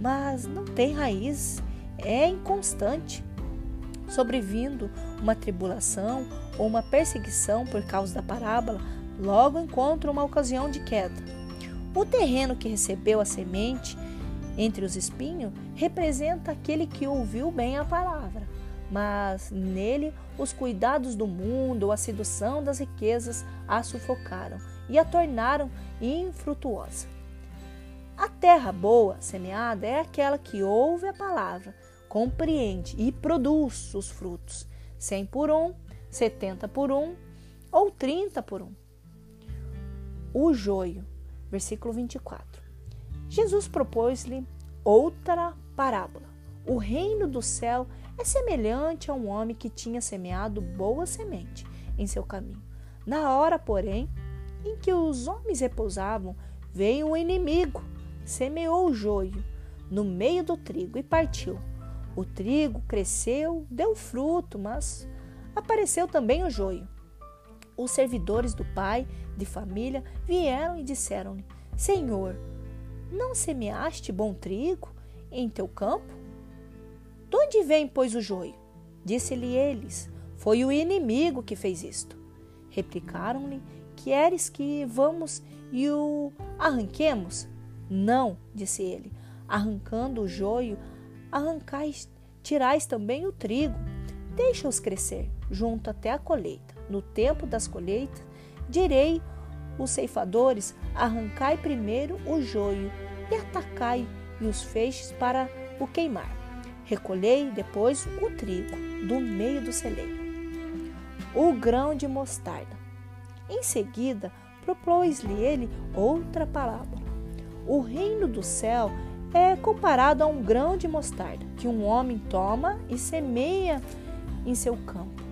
mas não tem raiz, é inconstante. Sobrevindo uma tribulação ou uma perseguição por causa da parábola, logo encontra uma ocasião de queda. O terreno que recebeu a semente entre os espinhos representa aquele que ouviu bem a palavra, mas nele os cuidados do mundo, a sedução das riquezas a sufocaram e a tornaram infrutuosa. A terra boa semeada é aquela que ouve a palavra, compreende e produz os frutos, cem por um, setenta por um ou trinta por um. O joio, versículo 24. Jesus propôs-lhe outra parábola. O reino do céu é semelhante a um homem que tinha semeado boa semente em seu caminho. Na hora, porém, em que os homens repousavam, veio um inimigo, semeou o joio no meio do trigo e partiu. O trigo cresceu, deu fruto, mas apareceu também o joio. Os servidores do pai de família vieram e disseram-lhe: Senhor, não semeaste bom trigo em teu campo? De onde vem, pois, o joio? Disse-lhe eles: Foi o inimigo que fez isto. Replicaram-lhe: Queres que vamos e o arranquemos? Não, disse ele. Arrancando o joio, arrancais, tirais também o trigo. Deixa-os crescer, junto até a colheita. No tempo das colheitas, direi os ceifadores: arrancai primeiro o joio e atacai e os feixes para o queimar. Recolhei depois o trigo do meio do celeiro. O grão de mostarda. Em seguida, propôs-lhe ele outra palavra. O reino do céu é comparado a um grão de mostarda que um homem toma e semeia em seu campo.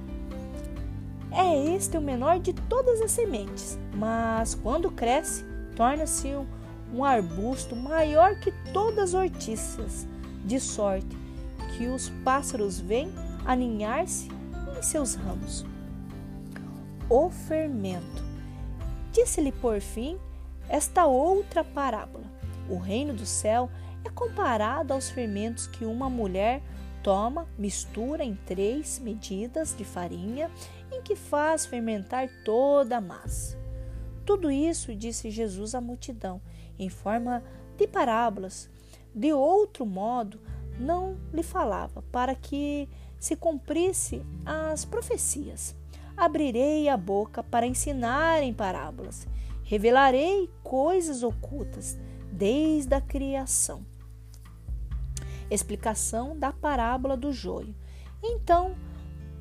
É este o menor de todas as sementes, mas quando cresce, torna-se um, um arbusto maior que todas as hortiças, de sorte que os pássaros vêm aninhar-se em seus ramos. O fermento. Disse-lhe por fim esta outra parábola. O reino do céu é comparado aos fermentos que uma mulher toma, mistura em três medidas de farinha, em que faz fermentar toda a massa. Tudo isso disse Jesus à multidão, em forma de parábolas. De outro modo, não lhe falava, para que se cumprisse as profecias. Abrirei a boca para ensinar em parábolas, revelarei coisas ocultas desde a criação explicação da parábola do joio. Então,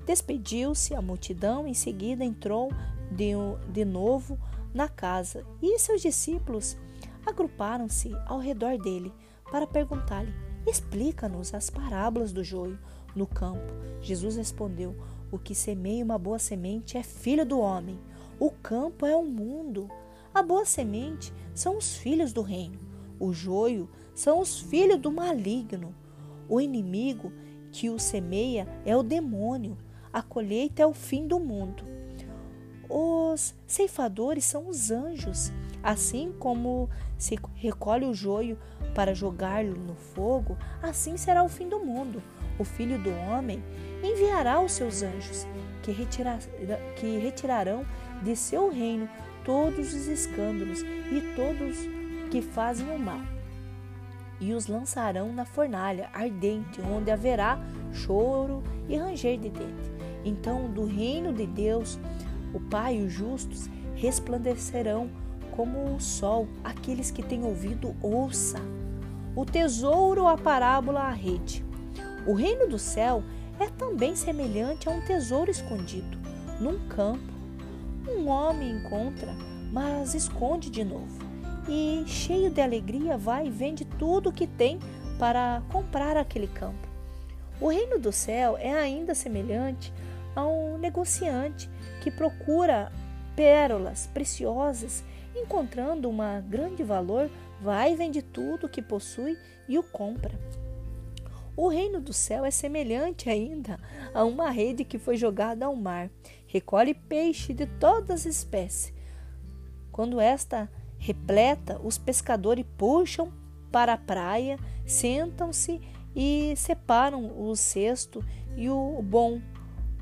despediu-se a multidão, em seguida entrou de, de novo na casa e seus discípulos agruparam-se ao redor dele para perguntar-lhe: Explica-nos as parábolas do joio no campo. Jesus respondeu: O que semeia uma boa semente é filho do homem. O campo é o mundo. A boa semente são os filhos do reino. O joio são os filhos do maligno. O inimigo que o semeia é o demônio. A colheita é o fim do mundo. Os ceifadores são os anjos. Assim como se recolhe o joio para jogá-lo no fogo, assim será o fim do mundo. O filho do homem enviará os seus anjos, que, retirar, que retirarão de seu reino todos os escândalos e todos que fazem o mal e os lançarão na fornalha ardente, onde haverá choro e ranger de dente. Então, do reino de Deus, o Pai e os justos resplandecerão como o sol. Aqueles que têm ouvido, ouça. O tesouro, a parábola, a rede. O reino do céu é também semelhante a um tesouro escondido num campo. Um homem encontra, mas esconde de novo. E, cheio de alegria, vai e vende tudo o que tem para comprar aquele campo. O reino do céu é ainda semelhante a um negociante que procura pérolas preciosas, encontrando uma grande valor, vai e vende tudo que possui e o compra. O reino do céu é semelhante ainda a uma rede que foi jogada ao mar. Recolhe peixe de todas as espécies. Quando esta repleta, os pescadores puxam para a praia, sentam-se e separam o cesto e o bom,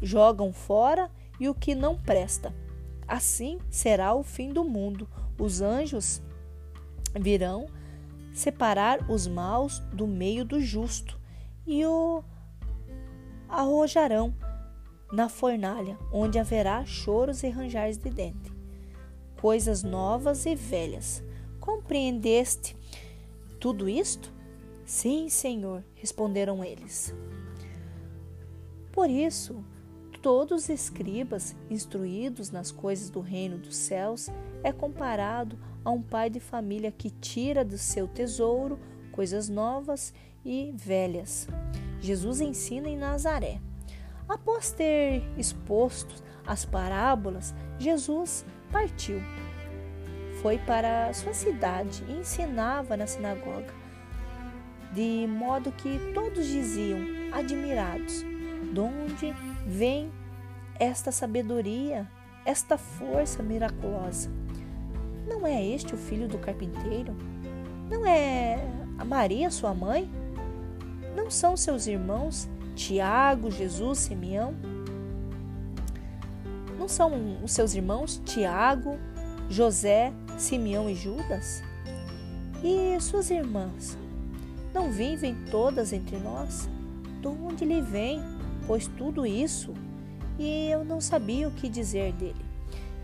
jogam fora e o que não presta. Assim será o fim do mundo. Os anjos virão separar os maus do meio do justo e o arrojarão na fornalha, onde haverá choros e ranjares de dente. Coisas novas e velhas. Compreendeste tudo isto? Sim, Senhor, responderam eles. Por isso, todos os escribas instruídos nas coisas do reino dos céus é comparado a um pai de família que tira do seu tesouro coisas novas e velhas. Jesus ensina em Nazaré. Após ter exposto as parábolas, Jesus partiu. Foi para sua cidade e ensinava na sinagoga, de modo que todos diziam, admirados, de onde vem esta sabedoria, esta força miraculosa? Não é este o filho do carpinteiro? Não é a Maria, sua mãe? Não são seus irmãos Tiago, Jesus, Simeão? Não são os seus irmãos Tiago, José, Simeão e Judas? E suas irmãs? Não vivem todas entre nós? De onde lhe vem, pois tudo isso? E eu não sabia o que dizer dele.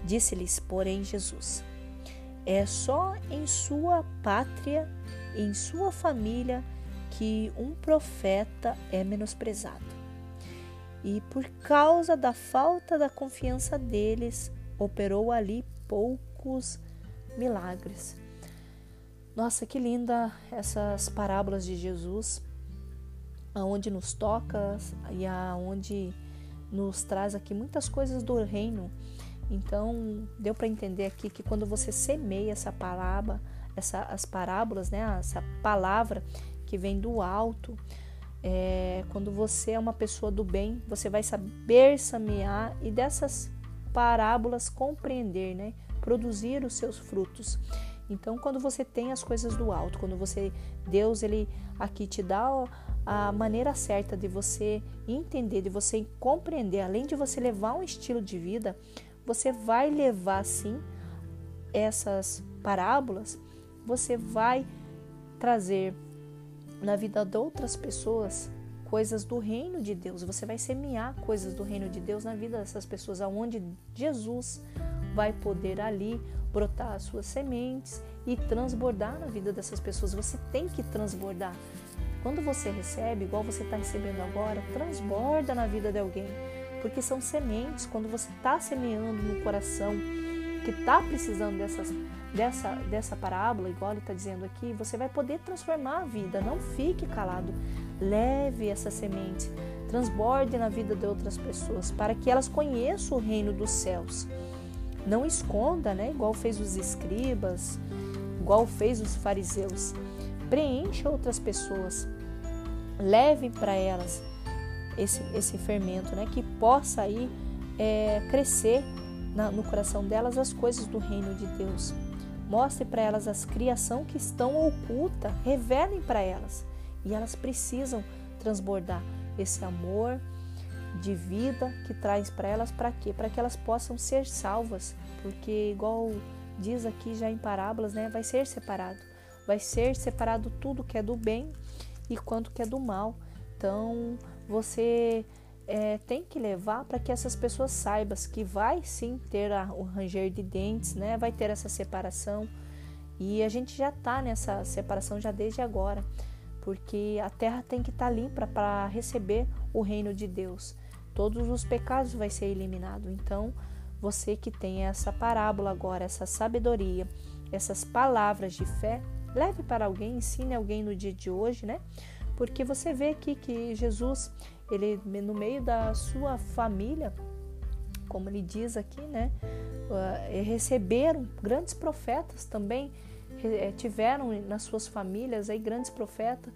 Disse-lhes, porém, Jesus: É só em sua pátria, em sua família, que um profeta é menosprezado. E por causa da falta da confiança deles, operou ali poucos milagres. Nossa, que linda essas parábolas de Jesus, aonde nos toca e aonde nos traz aqui muitas coisas do reino. Então, deu para entender aqui que quando você semeia essa palavra, essa, as parábolas, né, essa palavra, que vem do alto. É, quando você é uma pessoa do bem, você vai saber semear e dessas parábolas compreender, né? Produzir os seus frutos. Então, quando você tem as coisas do alto, quando você Deus ele aqui te dá a maneira certa de você entender, de você compreender, além de você levar um estilo de vida, você vai levar sim essas parábolas, você vai trazer na vida de outras pessoas coisas do reino de Deus. Você vai semear coisas do reino de Deus na vida dessas pessoas, aonde Jesus vai poder ali brotar as suas sementes e transbordar na vida dessas pessoas. Você tem que transbordar. Quando você recebe, igual você está recebendo agora, transborda na vida de alguém, porque são sementes. Quando você está semeando no coração que está precisando dessas dessa, dessa parábola, igual ele está dizendo aqui, você vai poder transformar a vida. Não fique calado. Leve essa semente, transborde na vida de outras pessoas, para que elas conheçam o reino dos céus. Não esconda, né? Igual fez os escribas, igual fez os fariseus. Preencha outras pessoas. Leve para elas esse, esse fermento, né? Que possa aí é, crescer na, no coração delas as coisas do reino de Deus. Mostre para elas as criação que estão oculta, revelem para elas. E elas precisam transbordar esse amor de vida que traz para elas para quê? Para que elas possam ser salvas, porque igual diz aqui já em parábolas, né, vai ser separado. vai ser separado tudo que é do bem e quanto que é do mal. Então, você é, tem que levar para que essas pessoas saibam que vai sim ter a, o ranger de dentes, né? Vai ter essa separação. E a gente já está nessa separação já desde agora, porque a terra tem que estar tá limpa para receber o reino de Deus. Todos os pecados vai ser eliminado. Então, você que tem essa parábola agora, essa sabedoria, essas palavras de fé, leve para alguém, ensine alguém no dia de hoje, né? Porque você vê aqui que Jesus, ele no meio da sua família, como ele diz aqui, né? Uh, receberam grandes profetas também, eh, tiveram nas suas famílias aí grandes profetas,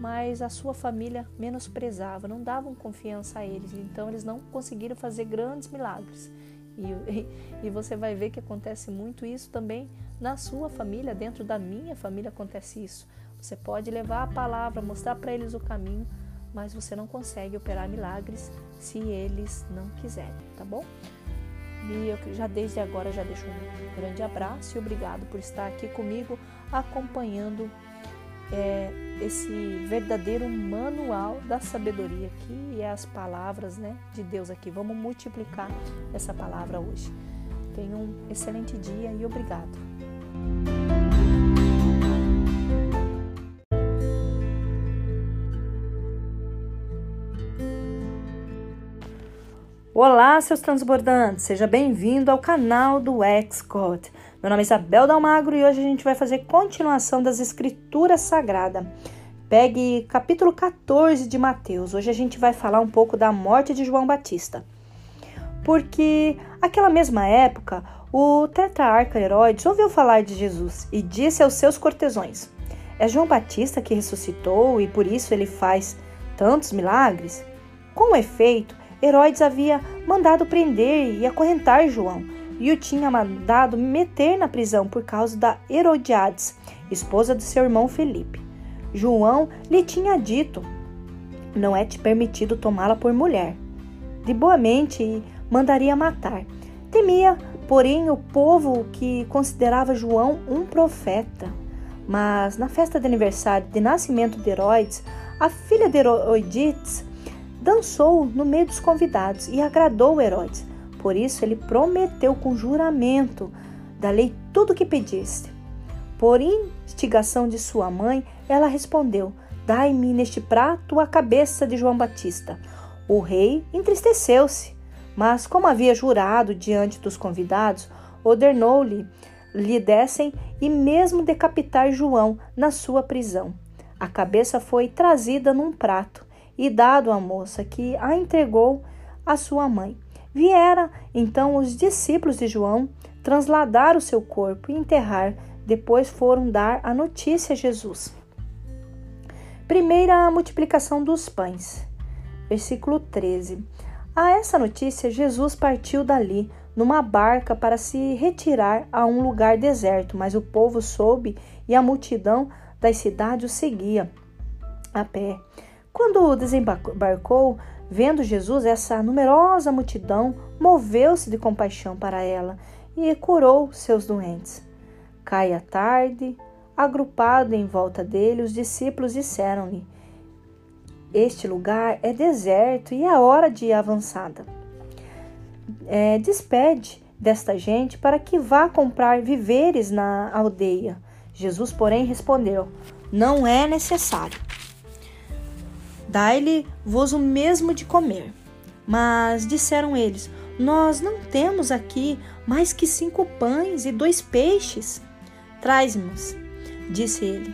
mas a sua família menosprezava, não davam confiança a eles, então eles não conseguiram fazer grandes milagres. E, e, você vai ver que acontece muito isso também na sua família, dentro da minha família acontece isso. Você pode levar a palavra, mostrar para eles o caminho, mas você não consegue operar milagres se eles não quiserem, tá bom? E eu já desde agora já deixo um grande abraço e obrigado por estar aqui comigo acompanhando é, esse verdadeiro manual da sabedoria que é as palavras né, de Deus aqui. Vamos multiplicar essa palavra hoje. Tenha um excelente dia e obrigado. Olá, seus transbordantes! Seja bem-vindo ao canal do Excode. Meu nome é Isabel Dalmagro e hoje a gente vai fazer continuação das Escrituras Sagradas. Pegue capítulo 14 de Mateus. Hoje a gente vai falar um pouco da morte de João Batista. Porque aquela mesma época, o tetrarca Herodes ouviu falar de Jesus e disse aos seus cortesões: É João Batista que ressuscitou e por isso ele faz tantos milagres? Com efeito, Herodes havia mandado prender e acorrentar João e o tinha mandado meter na prisão por causa da Herodiades, esposa do seu irmão Felipe. João lhe tinha dito: Não é te permitido tomá-la por mulher. De boa mente mandaria matar. Temia, porém, o povo que considerava João um profeta. Mas na festa de aniversário de nascimento de Herodes, a filha de Herodes dançou no meio dos convidados e agradou Herodes. Por isso ele prometeu com juramento da lei tudo o que pediste. Por instigação de sua mãe, ela respondeu: Dai-me neste prato a cabeça de João Batista. O rei entristeceu-se, mas, como havia jurado diante dos convidados, ordenou-lhe lhe dessem e mesmo decapitar João na sua prisão. A cabeça foi trazida num prato e dado à moça, que a entregou à sua mãe. Viera então os discípulos de João transladar o seu corpo e enterrar, depois foram dar a notícia a Jesus. Primeira multiplicação dos pães. Versículo 13. A essa notícia, Jesus partiu dali numa barca para se retirar a um lugar deserto, mas o povo soube e a multidão das cidades o seguia a pé. Quando desembarcou, vendo Jesus, essa numerosa multidão moveu-se de compaixão para ela e curou seus doentes. Cai a tarde, agrupado em volta dele, os discípulos disseram-lhe: Este lugar é deserto e é hora de avançada. É, despede desta gente para que vá comprar víveres na aldeia. Jesus, porém, respondeu: Não é necessário Dai-lhe-vos o mesmo de comer. Mas disseram eles: Nós não temos aqui mais que cinco pães e dois peixes. Traz-nos, disse ele.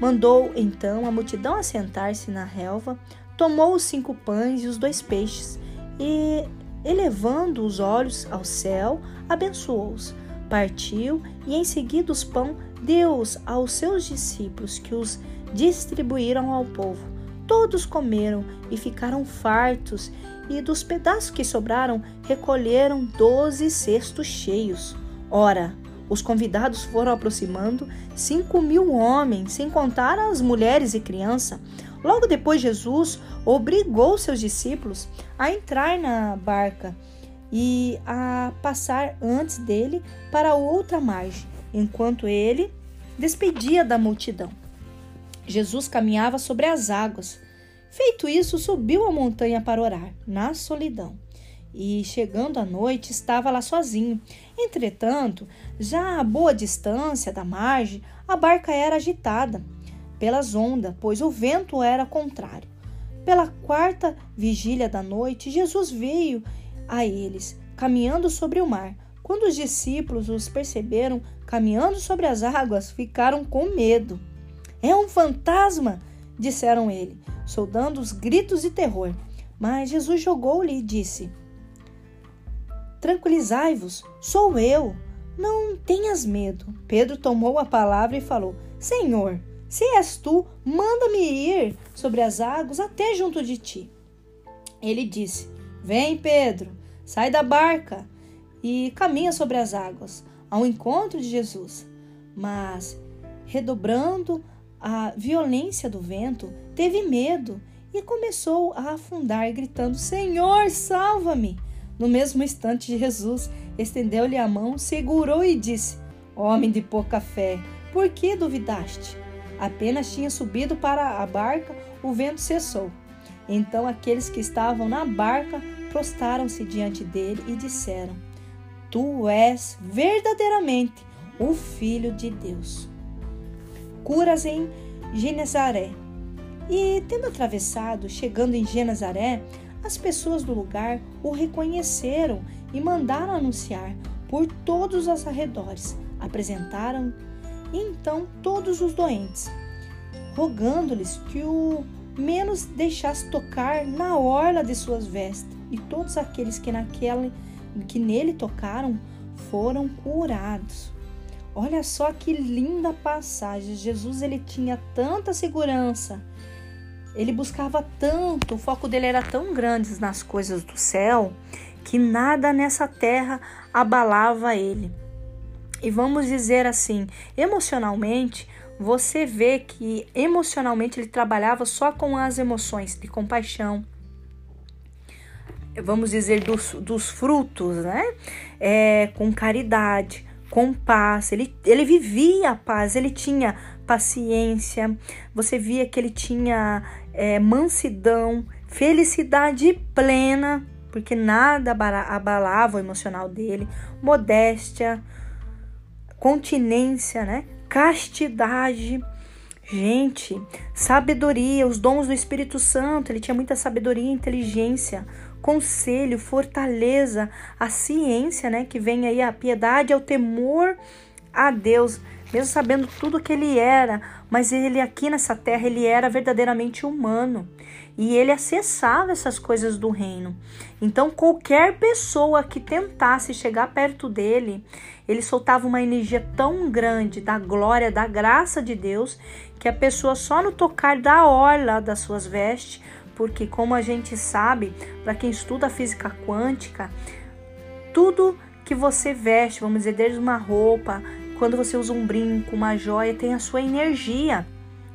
Mandou então a multidão assentar-se na relva, tomou os cinco pães e os dois peixes, e, elevando os olhos ao céu, abençoou-os, partiu e em seguida os pão deu-os aos seus discípulos, que os distribuíram ao povo Todos comeram e ficaram fartos, e dos pedaços que sobraram recolheram doze cestos cheios. Ora, os convidados foram aproximando cinco mil homens, sem contar as mulheres e crianças. Logo depois, Jesus obrigou seus discípulos a entrar na barca e a passar antes dele para outra margem, enquanto ele despedia da multidão. Jesus caminhava sobre as águas. Feito isso, subiu a montanha para orar, na solidão. E, chegando à noite, estava lá sozinho. Entretanto, já a boa distância da margem, a barca era agitada pelas ondas, pois o vento era contrário. Pela quarta vigília da noite, Jesus veio a eles, caminhando sobre o mar. Quando os discípulos os perceberam caminhando sobre as águas, ficaram com medo. É um fantasma! disseram ele, soldando os gritos de terror. Mas Jesus jogou-lhe e disse: Tranquilizai-vos, sou eu. Não tenhas medo. Pedro tomou a palavra e falou: Senhor, se és tu, manda-me ir sobre as águas até junto de ti. Ele disse: Vem, Pedro, sai da barca e caminha sobre as águas ao encontro de Jesus. Mas, redobrando a violência do vento, teve medo e começou a afundar, gritando: Senhor, salva-me! No mesmo instante, Jesus estendeu-lhe a mão, segurou e disse: Homem de pouca fé, por que duvidaste? Apenas tinha subido para a barca, o vento cessou. Então aqueles que estavam na barca prostaram-se diante dele e disseram: Tu és verdadeiramente o Filho de Deus curas em Genezaré. E tendo atravessado, chegando em Genezaré, as pessoas do lugar o reconheceram e mandaram anunciar por todos os arredores. Apresentaram então todos os doentes, rogando-lhes que o menos deixasse tocar na orla de suas vestes, e todos aqueles que naquela que nele tocaram foram curados. Olha só que linda passagem. Jesus ele tinha tanta segurança. Ele buscava tanto, o foco dele era tão grande nas coisas do céu, que nada nessa terra abalava ele. E vamos dizer assim, emocionalmente, você vê que emocionalmente ele trabalhava só com as emoções de compaixão, vamos dizer, dos, dos frutos, né? É, com caridade, com paz, ele, ele vivia a paz, ele tinha paciência, você via que ele tinha é, mansidão, felicidade plena, porque nada abalava o emocional dele, modéstia, continência, né? castidade. Gente, sabedoria, os dons do Espírito Santo, ele tinha muita sabedoria e inteligência, conselho, fortaleza, a ciência, né, que vem aí a piedade, é o temor a Deus, mesmo sabendo tudo que ele era, mas ele aqui nessa terra ele era verdadeiramente humano e ele acessava essas coisas do reino. Então qualquer pessoa que tentasse chegar perto dele, ele soltava uma energia tão grande da glória, da graça de Deus, que a pessoa só no tocar da orla das suas vestes porque, como a gente sabe, para quem estuda física quântica, tudo que você veste, vamos dizer, desde uma roupa, quando você usa um brinco, uma joia, tem a sua energia.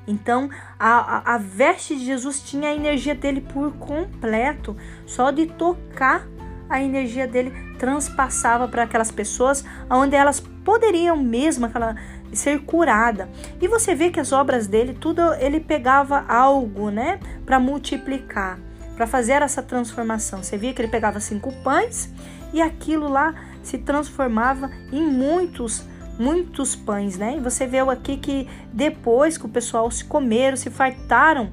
Então, a, a, a veste de Jesus tinha a energia dele por completo. Só de tocar a energia dele transpassava para aquelas pessoas, onde elas poderiam mesmo aquela ser curada. E você vê que as obras dele, tudo ele pegava algo, né, para multiplicar, para fazer essa transformação. Você via que ele pegava cinco pães e aquilo lá se transformava em muitos muitos pães, né? E você vê aqui que depois que o pessoal se comeram, se fartaram,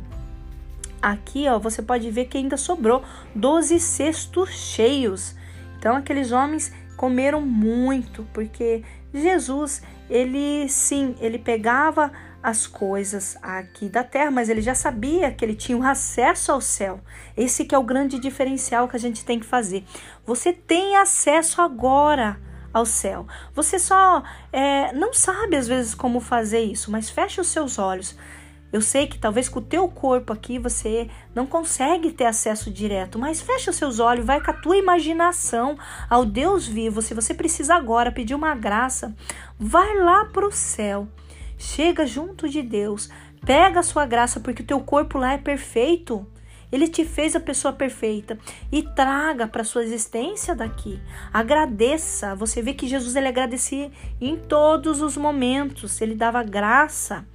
aqui, ó, você pode ver que ainda sobrou 12 cestos cheios. Então aqueles homens comeram muito, porque Jesus, ele sim, ele pegava as coisas aqui da terra, mas ele já sabia que ele tinha um acesso ao céu. Esse que é o grande diferencial que a gente tem que fazer. Você tem acesso agora ao céu. Você só é, não sabe às vezes como fazer isso, mas feche os seus olhos. Eu sei que talvez com o teu corpo aqui você não consegue ter acesso direto, mas fecha seus olhos, vai com a tua imaginação ao Deus vivo. Se você precisa agora pedir uma graça, vai lá para o céu. Chega junto de Deus, pega a sua graça porque o teu corpo lá é perfeito. Ele te fez a pessoa perfeita e traga para sua existência daqui. Agradeça. Você vê que Jesus ele agradecia em todos os momentos. Ele dava graça.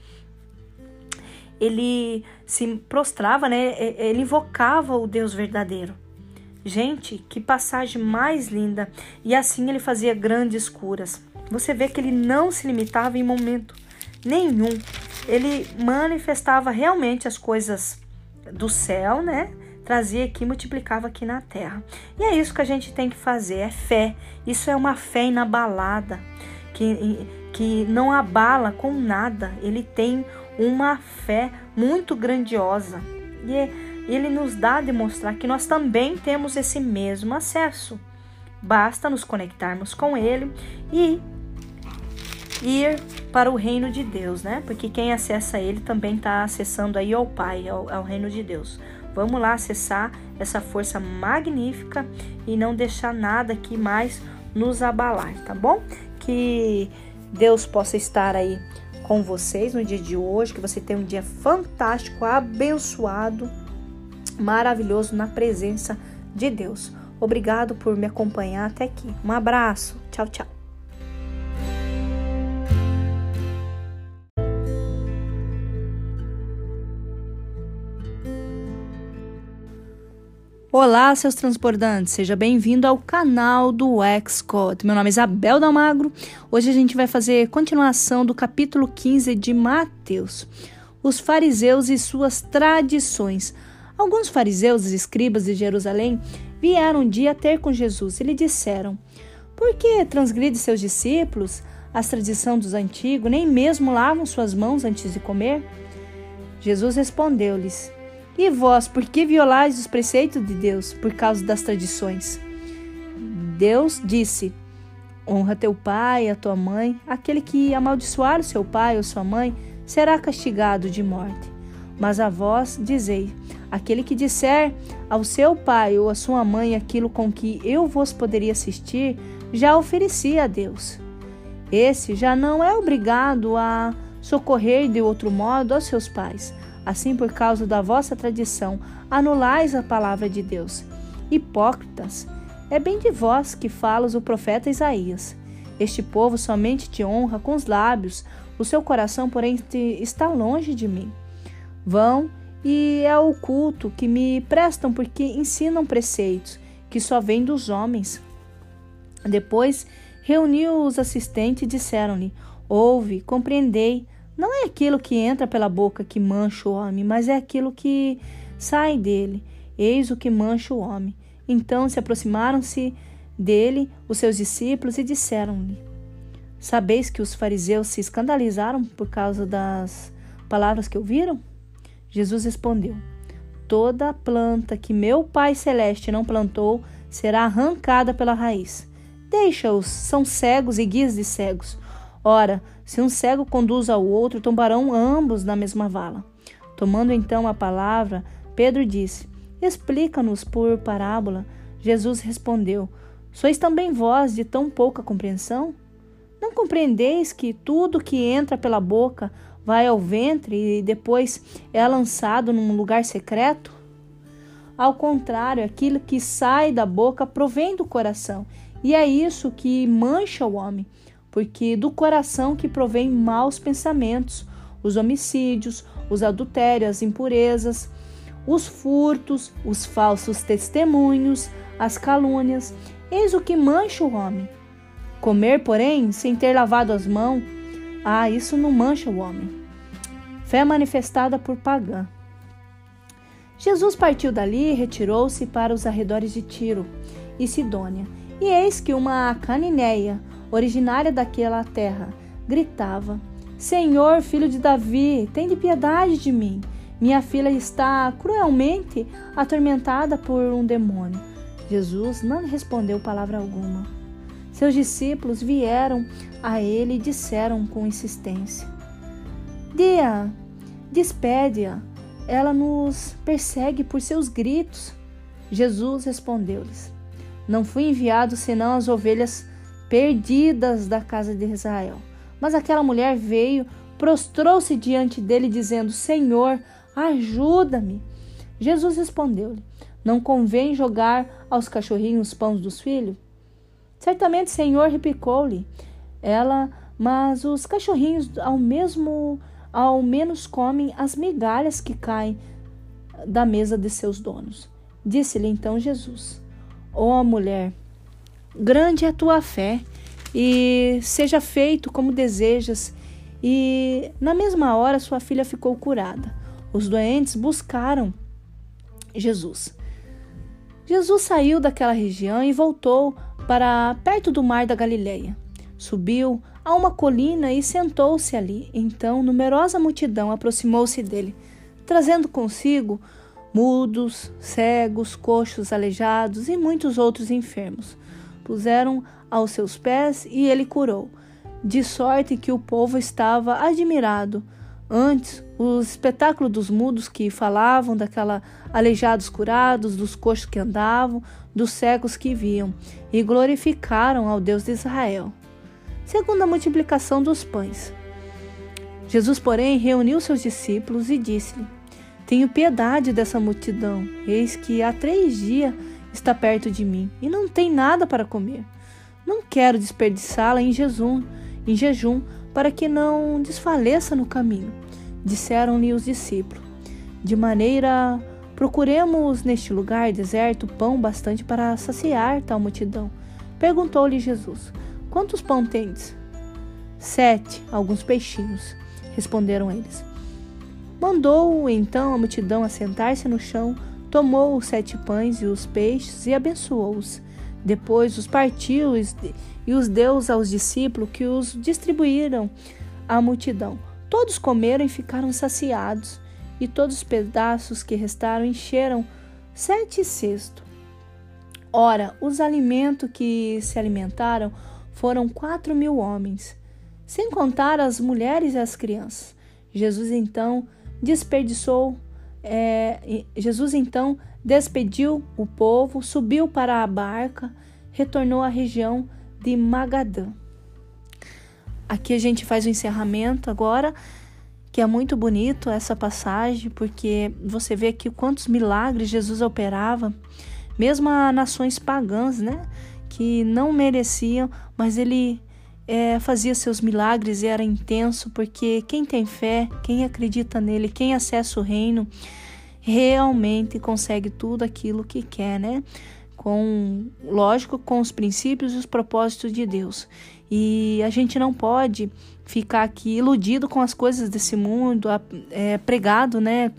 Ele se prostrava, né? Ele invocava o Deus verdadeiro. Gente, que passagem mais linda! E assim ele fazia grandes curas. Você vê que ele não se limitava em momento nenhum. Ele manifestava realmente as coisas do céu, né? Trazia aqui, multiplicava aqui na terra. E é isso que a gente tem que fazer, é fé. Isso é uma fé inabalada, que, que não abala com nada. Ele tem uma fé muito grandiosa. E ele nos dá a demonstrar que nós também temos esse mesmo acesso. Basta nos conectarmos com Ele e ir para o reino de Deus, né? Porque quem acessa Ele também está acessando aí ao Pai, ao, ao reino de Deus. Vamos lá acessar essa força magnífica e não deixar nada aqui mais nos abalar, tá bom? Que Deus possa estar aí com vocês no dia de hoje, que você tenha um dia fantástico, abençoado maravilhoso na presença de Deus. Obrigado por me acompanhar até aqui. Um abraço. Tchau, tchau. Olá, seus transbordantes, seja bem-vindo ao canal do Xcode. Meu nome é Isabel Dalmagro. Hoje a gente vai fazer continuação do capítulo 15 de Mateus. Os fariseus e suas tradições. Alguns fariseus e escribas de Jerusalém vieram um dia ter com Jesus e lhe disseram: Por que transgride seus discípulos as tradições dos antigos, nem mesmo lavam suas mãos antes de comer? Jesus respondeu-lhes: E vós, por que violais os preceitos de Deus por causa das tradições? Deus disse: Honra teu pai e a tua mãe. Aquele que amaldiçoar o seu pai ou sua mãe será castigado de morte. Mas a vós dizei: Aquele que disser ao seu pai ou à sua mãe aquilo com que eu vos poderia assistir, já oferecia a Deus. Esse já não é obrigado a socorrer de outro modo aos seus pais. Assim, por causa da vossa tradição, anulais a palavra de Deus. Hipócritas, é bem de vós que falas o profeta Isaías. Este povo somente te honra com os lábios, o seu coração, porém, está longe de mim. Vão e é o culto que me prestam porque ensinam preceitos que só vêm dos homens. Depois reuniu os assistentes e disseram-lhe: Ouve, compreendei. Não é aquilo que entra pela boca que mancha o homem, mas é aquilo que sai dele. Eis o que mancha o homem. Então se aproximaram-se dele os seus discípulos e disseram-lhe: Sabeis que os fariseus se escandalizaram por causa das palavras que ouviram? Jesus respondeu: Toda planta que meu Pai Celeste não plantou será arrancada pela raiz. Deixa-os, são cegos e guias de cegos. Ora, se um cego conduz ao outro, tombarão ambos na mesma vala. Tomando então a palavra, Pedro disse: Explica-nos por parábola. Jesus respondeu: Sois também vós de tão pouca compreensão? Não compreendeis que tudo que entra pela boca vai ao ventre e depois é lançado num lugar secreto? Ao contrário, aquilo que sai da boca provém do coração, e é isso que mancha o homem, porque do coração que provém maus pensamentos, os homicídios, os adultérios, as impurezas, os furtos, os falsos testemunhos, as calúnias, eis o que mancha o homem. Comer, porém, sem ter lavado as mãos, ah, isso não mancha o homem. Fé manifestada por pagã. Jesus partiu dali e retirou-se para os arredores de Tiro e Sidônia. E eis que uma canineia, originária daquela terra, gritava: Senhor, filho de Davi, tem de piedade de mim. Minha filha está cruelmente atormentada por um demônio. Jesus não respondeu palavra alguma. Seus discípulos vieram a ele e disseram com insistência: Dia, despede-a. Ela nos persegue por seus gritos. Jesus respondeu-lhes: Não fui enviado senão as ovelhas perdidas da casa de Israel. Mas aquela mulher veio, prostrou-se diante dele, dizendo: Senhor, ajuda-me. Jesus respondeu-lhe: Não convém jogar aos cachorrinhos os pães dos filhos? Certamente, Senhor, replicou-lhe ela, mas os cachorrinhos ao mesmo ao menos comem as migalhas que caem da mesa de seus donos. Disse-lhe então Jesus: Ó oh, mulher, grande é a tua fé, e seja feito como desejas. E na mesma hora sua filha ficou curada. Os doentes buscaram Jesus. Jesus saiu daquela região e voltou para perto do mar da Galileia. Subiu a uma colina e sentou-se ali. Então, numerosa multidão aproximou-se dele, trazendo consigo mudos, cegos, coxos, aleijados e muitos outros enfermos. Puseram aos seus pés e ele curou, de sorte que o povo estava admirado. Antes, o espetáculo dos mudos que falavam, daquela aleijados curados, dos coxos que andavam, dos cegos que viam, e glorificaram ao Deus de Israel. Segundo a multiplicação dos pães. Jesus, porém, reuniu seus discípulos e disse-lhe: Tenho piedade dessa multidão, eis que há três dias está perto de mim e não tem nada para comer. Não quero desperdiçá-la em jejum, em jejum, para que não desfaleça no caminho. Disseram-lhe os discípulos. De maneira procuremos neste lugar deserto pão bastante para saciar tal multidão. Perguntou-lhe Jesus: Quantos pão tendes? Sete, alguns peixinhos, responderam eles. Mandou então a multidão assentar-se no chão, tomou os sete pães e os peixes e abençoou-os. Depois os partiu e os deu aos discípulos que os distribuíram à multidão. Todos comeram e ficaram saciados, e todos os pedaços que restaram encheram sete cestos. Ora, os alimentos que se alimentaram foram quatro mil homens, sem contar as mulheres e as crianças. Jesus então desperdiçou, é, Jesus então despediu o povo, subiu para a barca, retornou à região de Magadã. Aqui a gente faz o encerramento agora, que é muito bonito essa passagem, porque você vê aqui quantos milagres Jesus operava, mesmo a nações pagãs, né, que não mereciam, mas ele é, fazia seus milagres e era intenso, porque quem tem fé, quem acredita nele, quem acessa o reino, realmente consegue tudo aquilo que quer, né? Com, lógico, com os princípios e os propósitos de Deus. E a gente não pode ficar aqui iludido com as coisas desse mundo, é, pregado, né?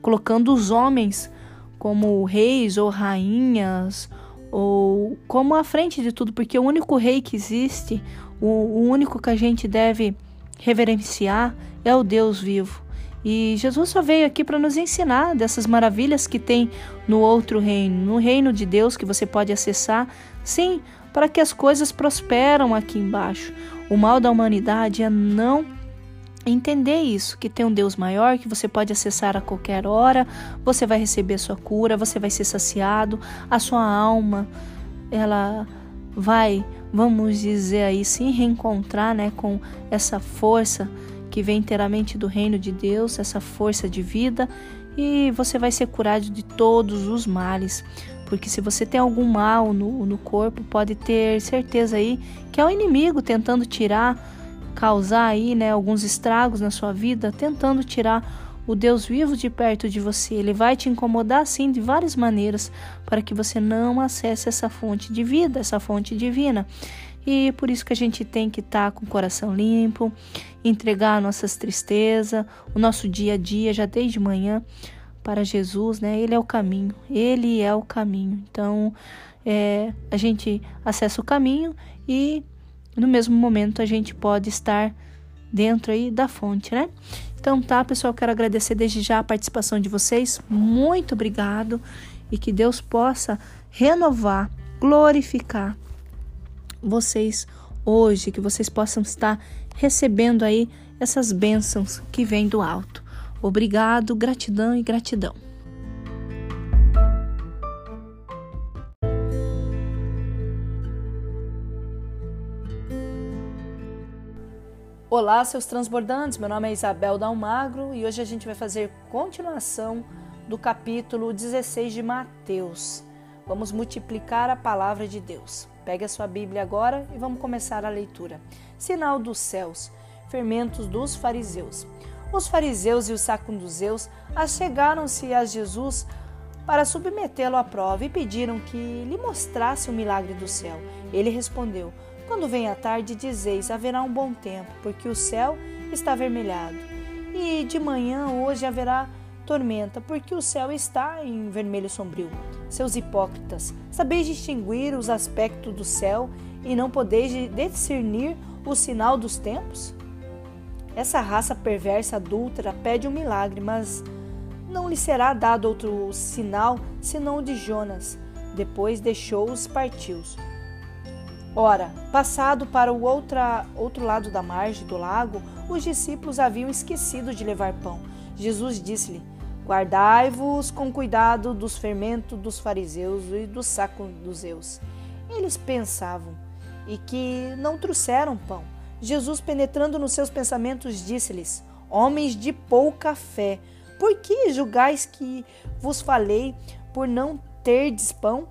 Colocando os homens como reis ou rainhas ou como à frente de tudo, porque o único rei que existe, o, o único que a gente deve reverenciar é o Deus vivo. E Jesus só veio aqui para nos ensinar dessas maravilhas que tem no outro reino, no reino de Deus que você pode acessar, sim, para que as coisas prosperam aqui embaixo. O mal da humanidade é não entender isso, que tem um Deus maior que você pode acessar a qualquer hora, você vai receber sua cura, você vai ser saciado, a sua alma, ela vai, vamos dizer aí, se reencontrar, né, com essa força que vem inteiramente do reino de Deus, essa força de vida, e você vai ser curado de todos os males. Porque se você tem algum mal no, no corpo, pode ter certeza aí que é o inimigo tentando tirar, causar aí, né, alguns estragos na sua vida, tentando tirar o Deus vivo de perto de você. Ele vai te incomodar sim de várias maneiras para que você não acesse essa fonte de vida, essa fonte divina. E por isso que a gente tem que estar tá com o coração limpo, entregar nossas tristezas, o nosso dia a dia, já desde manhã, para Jesus, né? Ele é o caminho, ele é o caminho. Então, é, a gente acessa o caminho e no mesmo momento a gente pode estar dentro aí da fonte, né? Então tá, pessoal, quero agradecer desde já a participação de vocês. Muito obrigado e que Deus possa renovar, glorificar vocês hoje, que vocês possam estar recebendo aí essas bênçãos que vêm do alto. Obrigado, gratidão e gratidão. Olá, seus transbordantes. Meu nome é Isabel Dalmagro e hoje a gente vai fazer continuação do capítulo 16 de Mateus. Vamos multiplicar a palavra de Deus. Pegue a sua Bíblia agora e vamos começar a leitura. Sinal dos céus, fermentos dos fariseus. Os fariseus e os sacuduzeus achegaram-se a Jesus para submetê-lo à prova e pediram que lhe mostrasse o milagre do céu. Ele respondeu: Quando vem a tarde, dizeis: haverá um bom tempo, porque o céu está avermelhado. E de manhã hoje haverá tormenta, porque o céu está em vermelho sombrio. Seus hipócritas, sabeis distinguir os aspectos do céu e não podeis discernir o sinal dos tempos? Essa raça perversa adúltera pede um milagre, mas não lhe será dado outro sinal senão o de Jonas. Depois deixou-os partiu. Ora, passado para o outra, outro lado da margem do lago, os discípulos haviam esquecido de levar pão. Jesus disse-lhe: Guardai-vos com cuidado dos fermentos dos fariseus e dos sacuduzeus. Eles pensavam e que não trouxeram pão. Jesus, penetrando nos seus pensamentos, disse-lhes: Homens de pouca fé, por que julgais que vos falei por não terdes pão?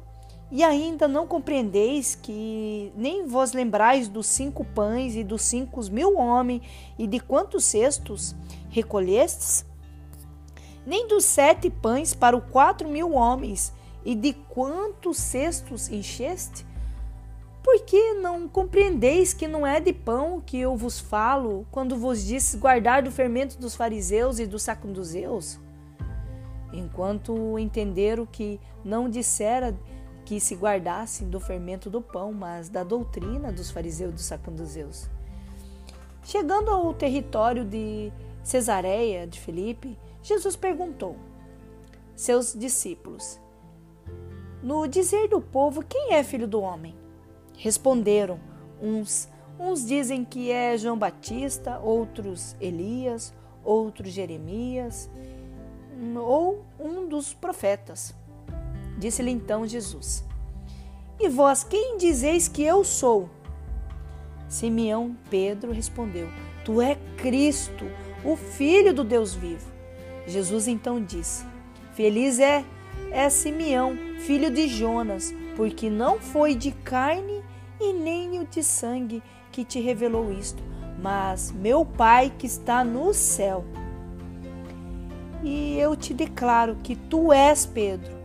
E ainda não compreendeis que nem vos lembrais dos cinco pães e dos cinco mil homens e de quantos cestos recolhestes? Nem dos sete pães para os quatro mil homens e de quantos cestos encheste? Por que não compreendeis que não é de pão que eu vos falo, quando vos disse guardar do fermento dos fariseus e do sacuduzeus? Enquanto entenderam que não dissera que se guardassem do fermento do pão, mas da doutrina dos fariseus e dos sacuduzeus. Chegando ao território de Cesareia de Filipe, Jesus perguntou seus discípulos: No dizer do povo, quem é filho do homem? Responderam uns: uns dizem que é João Batista, outros Elias, outros Jeremias, ou um dos profetas. Disse-lhe então Jesus: E vós quem dizeis que eu sou? Simeão Pedro respondeu: Tu é Cristo, o Filho do Deus vivo. Jesus então disse: Feliz é é Simeão, filho de Jonas, porque não foi de carne e nem de sangue que te revelou isto, mas meu Pai que está no céu. E eu te declaro que tu és Pedro,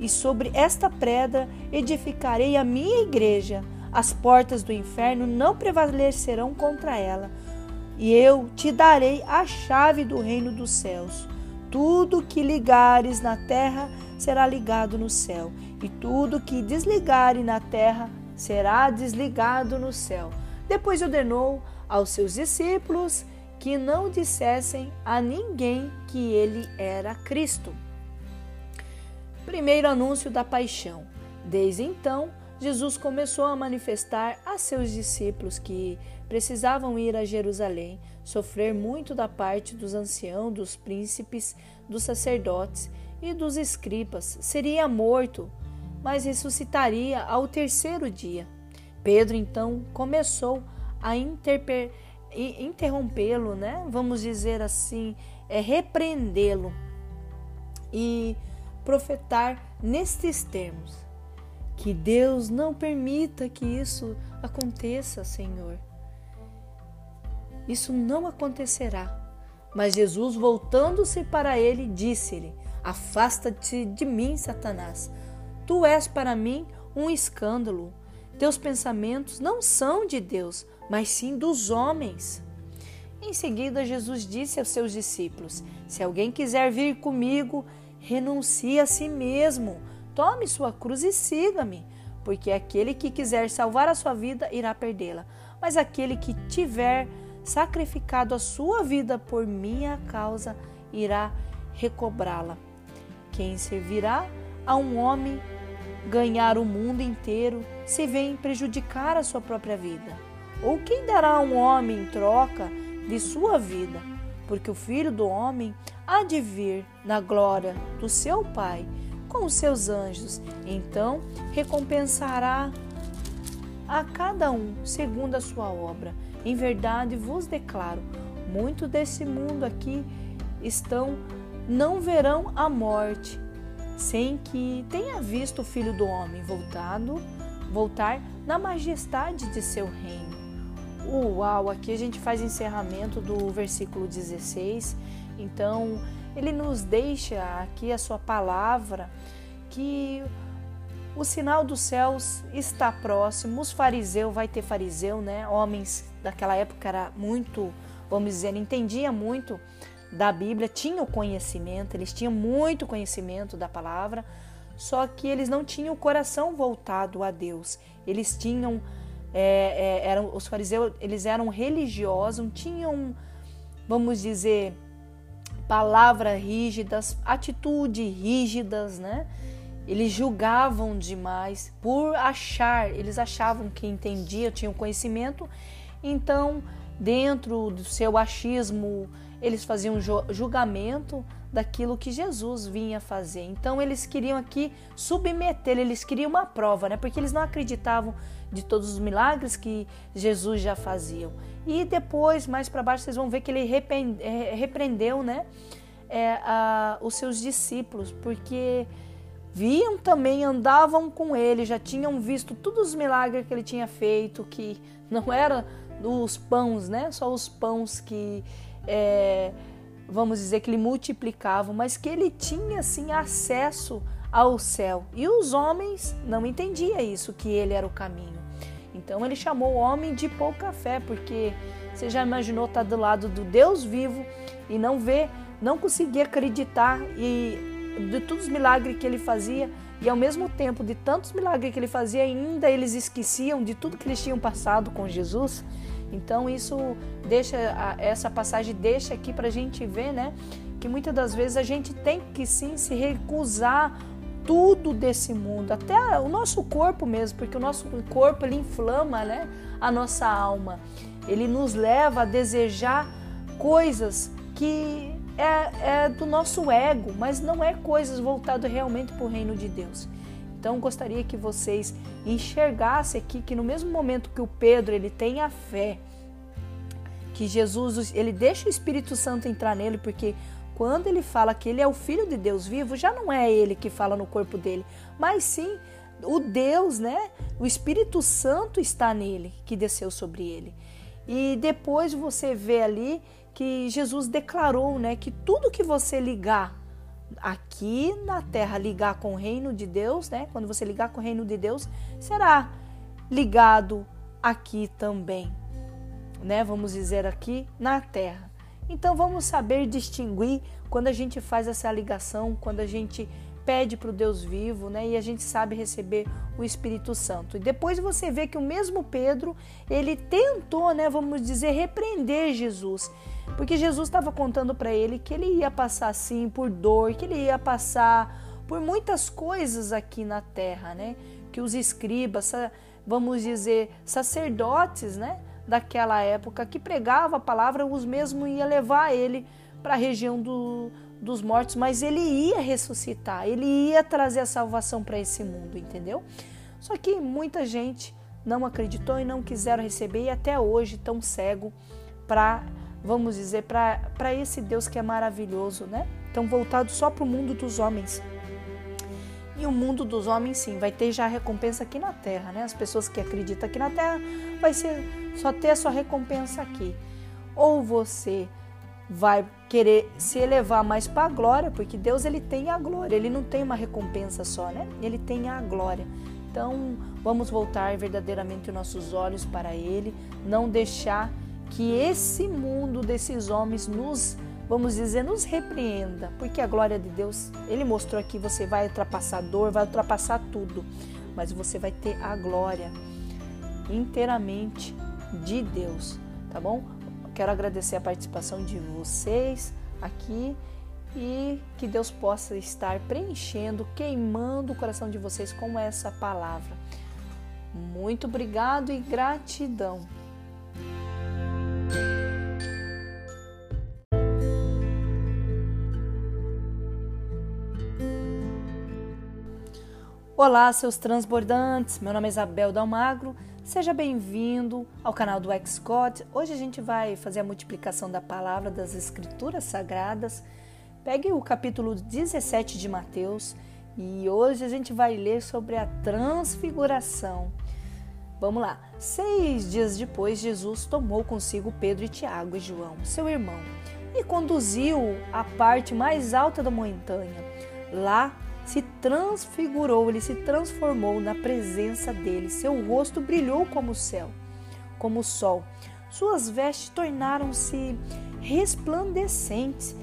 e sobre esta pedra edificarei a minha igreja. As portas do inferno não prevalecerão contra ela. E eu te darei a chave do reino dos céus. Tudo que ligares na terra será ligado no céu, e tudo que desligares na terra será desligado no céu. Depois ordenou aos seus discípulos que não dissessem a ninguém que ele era Cristo. Primeiro anúncio da paixão. Desde então, Jesus começou a manifestar a seus discípulos que precisavam ir a Jerusalém, sofrer muito da parte dos anciãos, dos príncipes, dos sacerdotes e dos escribas. Seria morto mas ressuscitaria ao terceiro dia. Pedro então começou a interrompê-lo, né? Vamos dizer assim, é repreendê-lo e profetar nestes termos: que Deus não permita que isso aconteça, Senhor. Isso não acontecerá. Mas Jesus, voltando-se para ele, disse-lhe: Afasta-te de mim, Satanás Tu és para mim um escândalo. Teus pensamentos não são de Deus, mas sim dos homens. Em seguida, Jesus disse aos seus discípulos: Se alguém quiser vir comigo, renuncie a si mesmo, tome sua cruz e siga-me, porque aquele que quiser salvar a sua vida irá perdê-la, mas aquele que tiver sacrificado a sua vida por minha causa irá recobrá-la. Quem servirá a um homem ganhar o mundo inteiro se vem prejudicar a sua própria vida? Ou quem dará a um homem em troca de sua vida? Porque o filho do homem há de vir na glória do seu Pai com os seus anjos, então recompensará a cada um segundo a sua obra. Em verdade vos declaro: muito desse mundo aqui estão não verão a morte, sem que tenha visto o Filho do Homem voltado, voltar na majestade de seu reino. Uau, aqui a gente faz encerramento do versículo 16. Então, ele nos deixa aqui a sua palavra que o sinal dos céus está próximo. Os fariseus, vai ter fariseu, né? Homens daquela época era muito, vamos dizer, entendia muito da Bíblia, tinham conhecimento, eles tinham muito conhecimento da palavra, só que eles não tinham o coração voltado a Deus. Eles tinham, é, é, eram os fariseus, eles eram religiosos, tinham, vamos dizer, palavras rígidas, atitudes rígidas, né? Eles julgavam demais por achar, eles achavam que entendiam, tinham conhecimento, então, dentro do seu achismo, eles faziam julgamento daquilo que Jesus vinha fazer. Então eles queriam aqui submeter, eles queriam uma prova, né? Porque eles não acreditavam de todos os milagres que Jesus já fazia. E depois, mais para baixo, vocês vão ver que ele é, repreendeu, né? É, a, os seus discípulos, porque viam também, andavam com ele, já tinham visto todos os milagres que ele tinha feito, que não era os pães, né? Só os pães que é, vamos dizer que ele multiplicava, mas que ele tinha assim acesso ao céu. E os homens não entendiam isso, que ele era o caminho. Então ele chamou o homem de pouca fé, porque você já imaginou estar do lado do Deus vivo e não ver, não conseguir acreditar e de todos os milagres que ele fazia e ao mesmo tempo de tantos milagres que ele fazia, ainda eles esqueciam de tudo que eles tinham passado com Jesus. Então isso deixa essa passagem deixa aqui para a gente ver, né, que muitas das vezes a gente tem que sim se recusar tudo desse mundo, até o nosso corpo mesmo, porque o nosso corpo ele inflama, né, a nossa alma. Ele nos leva a desejar coisas que é, é do nosso ego, mas não é coisas voltadas realmente para o reino de Deus. Então gostaria que vocês enxergassem aqui que no mesmo momento que o Pedro ele tem a fé, que Jesus ele deixa o Espírito Santo entrar nele, porque quando ele fala que ele é o filho de Deus vivo, já não é ele que fala no corpo dele, mas sim o Deus, né? O Espírito Santo está nele, que desceu sobre ele. E depois você vê ali que Jesus declarou, né, que tudo que você ligar aqui na terra ligar com o reino de Deus, né? Quando você ligar com o reino de Deus, será ligado aqui também, né? Vamos dizer aqui na terra. Então vamos saber distinguir quando a gente faz essa ligação, quando a gente pede para o Deus vivo, né? E a gente sabe receber o Espírito Santo. E depois você vê que o mesmo Pedro, ele tentou, né, vamos dizer, repreender Jesus. Porque Jesus estava contando para ele que ele ia passar assim por dor, que ele ia passar por muitas coisas aqui na terra, né? Que os escribas, vamos dizer, sacerdotes, né, daquela época que pregava a palavra, os mesmos ia levar ele para a região do, dos mortos, mas ele ia ressuscitar, ele ia trazer a salvação para esse mundo, entendeu? Só que muita gente não acreditou e não quiseram receber e até hoje estão cego para vamos dizer, para esse Deus que é maravilhoso, né? Estão voltados só para o mundo dos homens. E o mundo dos homens, sim, vai ter já recompensa aqui na terra, né? As pessoas que acreditam aqui na terra vai ser só ter a sua recompensa aqui. Ou você vai querer se elevar mais para a glória, porque Deus ele tem a glória, ele não tem uma recompensa só, né? Ele tem a glória. Então, vamos voltar verdadeiramente os nossos olhos para ele, não deixar que esse mundo desses homens nos, vamos dizer, nos repreenda, porque a glória de Deus, ele mostrou aqui, você vai ultrapassar dor, vai ultrapassar tudo, mas você vai ter a glória inteiramente de Deus, tá bom? Quero agradecer a participação de vocês aqui e que Deus possa estar preenchendo, queimando o coração de vocês com essa palavra. Muito obrigado e gratidão. Olá, seus transbordantes. Meu nome é Isabel Dalmagro. Seja bem-vindo ao canal do Xcode. Hoje a gente vai fazer a multiplicação da palavra das Escrituras Sagradas, Pegue o capítulo 17 de Mateus e hoje a gente vai ler sobre a transfiguração. Vamos lá. Seis dias depois, Jesus tomou consigo Pedro e Tiago e João, seu irmão, e conduziu à parte mais alta da montanha. Lá se transfigurou, ele se transformou na presença dele. Seu rosto brilhou como o céu, como o sol. Suas vestes tornaram-se resplandecentes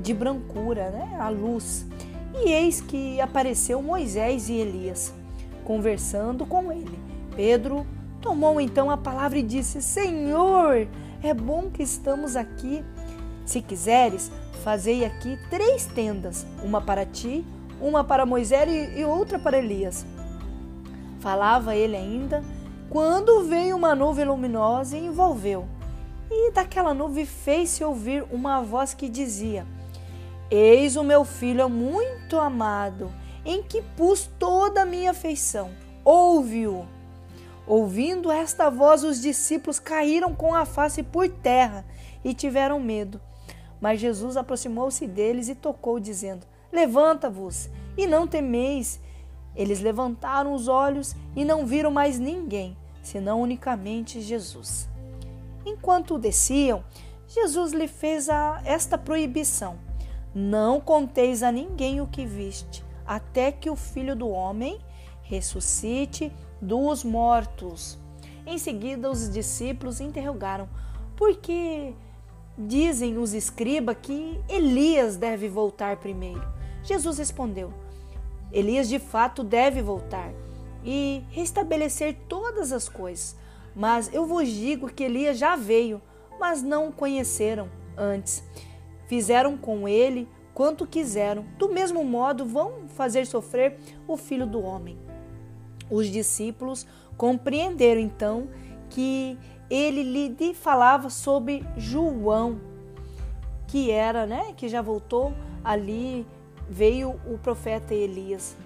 de brancura, né? a luz. E eis que apareceu Moisés e Elias, conversando com ele. Pedro tomou então a palavra e disse: Senhor, é bom que estamos aqui. Se quiseres, fazei aqui três tendas: uma para ti, uma para Moisés e outra para Elias. Falava ele ainda, quando veio uma nuvem luminosa e envolveu. E daquela nuvem fez-se ouvir uma voz que dizia: Eis o meu filho muito amado, em que pus toda a minha afeição. Ouve-o. Ouvindo esta voz, os discípulos caíram com a face por terra e tiveram medo. Mas Jesus aproximou-se deles e tocou, dizendo: Levanta-vos e não temeis. Eles levantaram os olhos e não viram mais ninguém, senão unicamente Jesus. Enquanto desciam, Jesus lhe fez a, esta proibição não conteis a ninguém o que viste, até que o filho do homem ressuscite dos mortos. Em seguida, os discípulos interrogaram: Por que dizem os escribas que Elias deve voltar primeiro? Jesus respondeu: Elias de fato deve voltar e restabelecer todas as coisas. Mas eu vos digo que Elias já veio, mas não o conheceram antes. Fizeram com ele quanto quiseram, do mesmo modo vão fazer sofrer o filho do homem. Os discípulos compreenderam então que ele lhe falava sobre João, que era, né, que já voltou ali, veio o profeta Elias,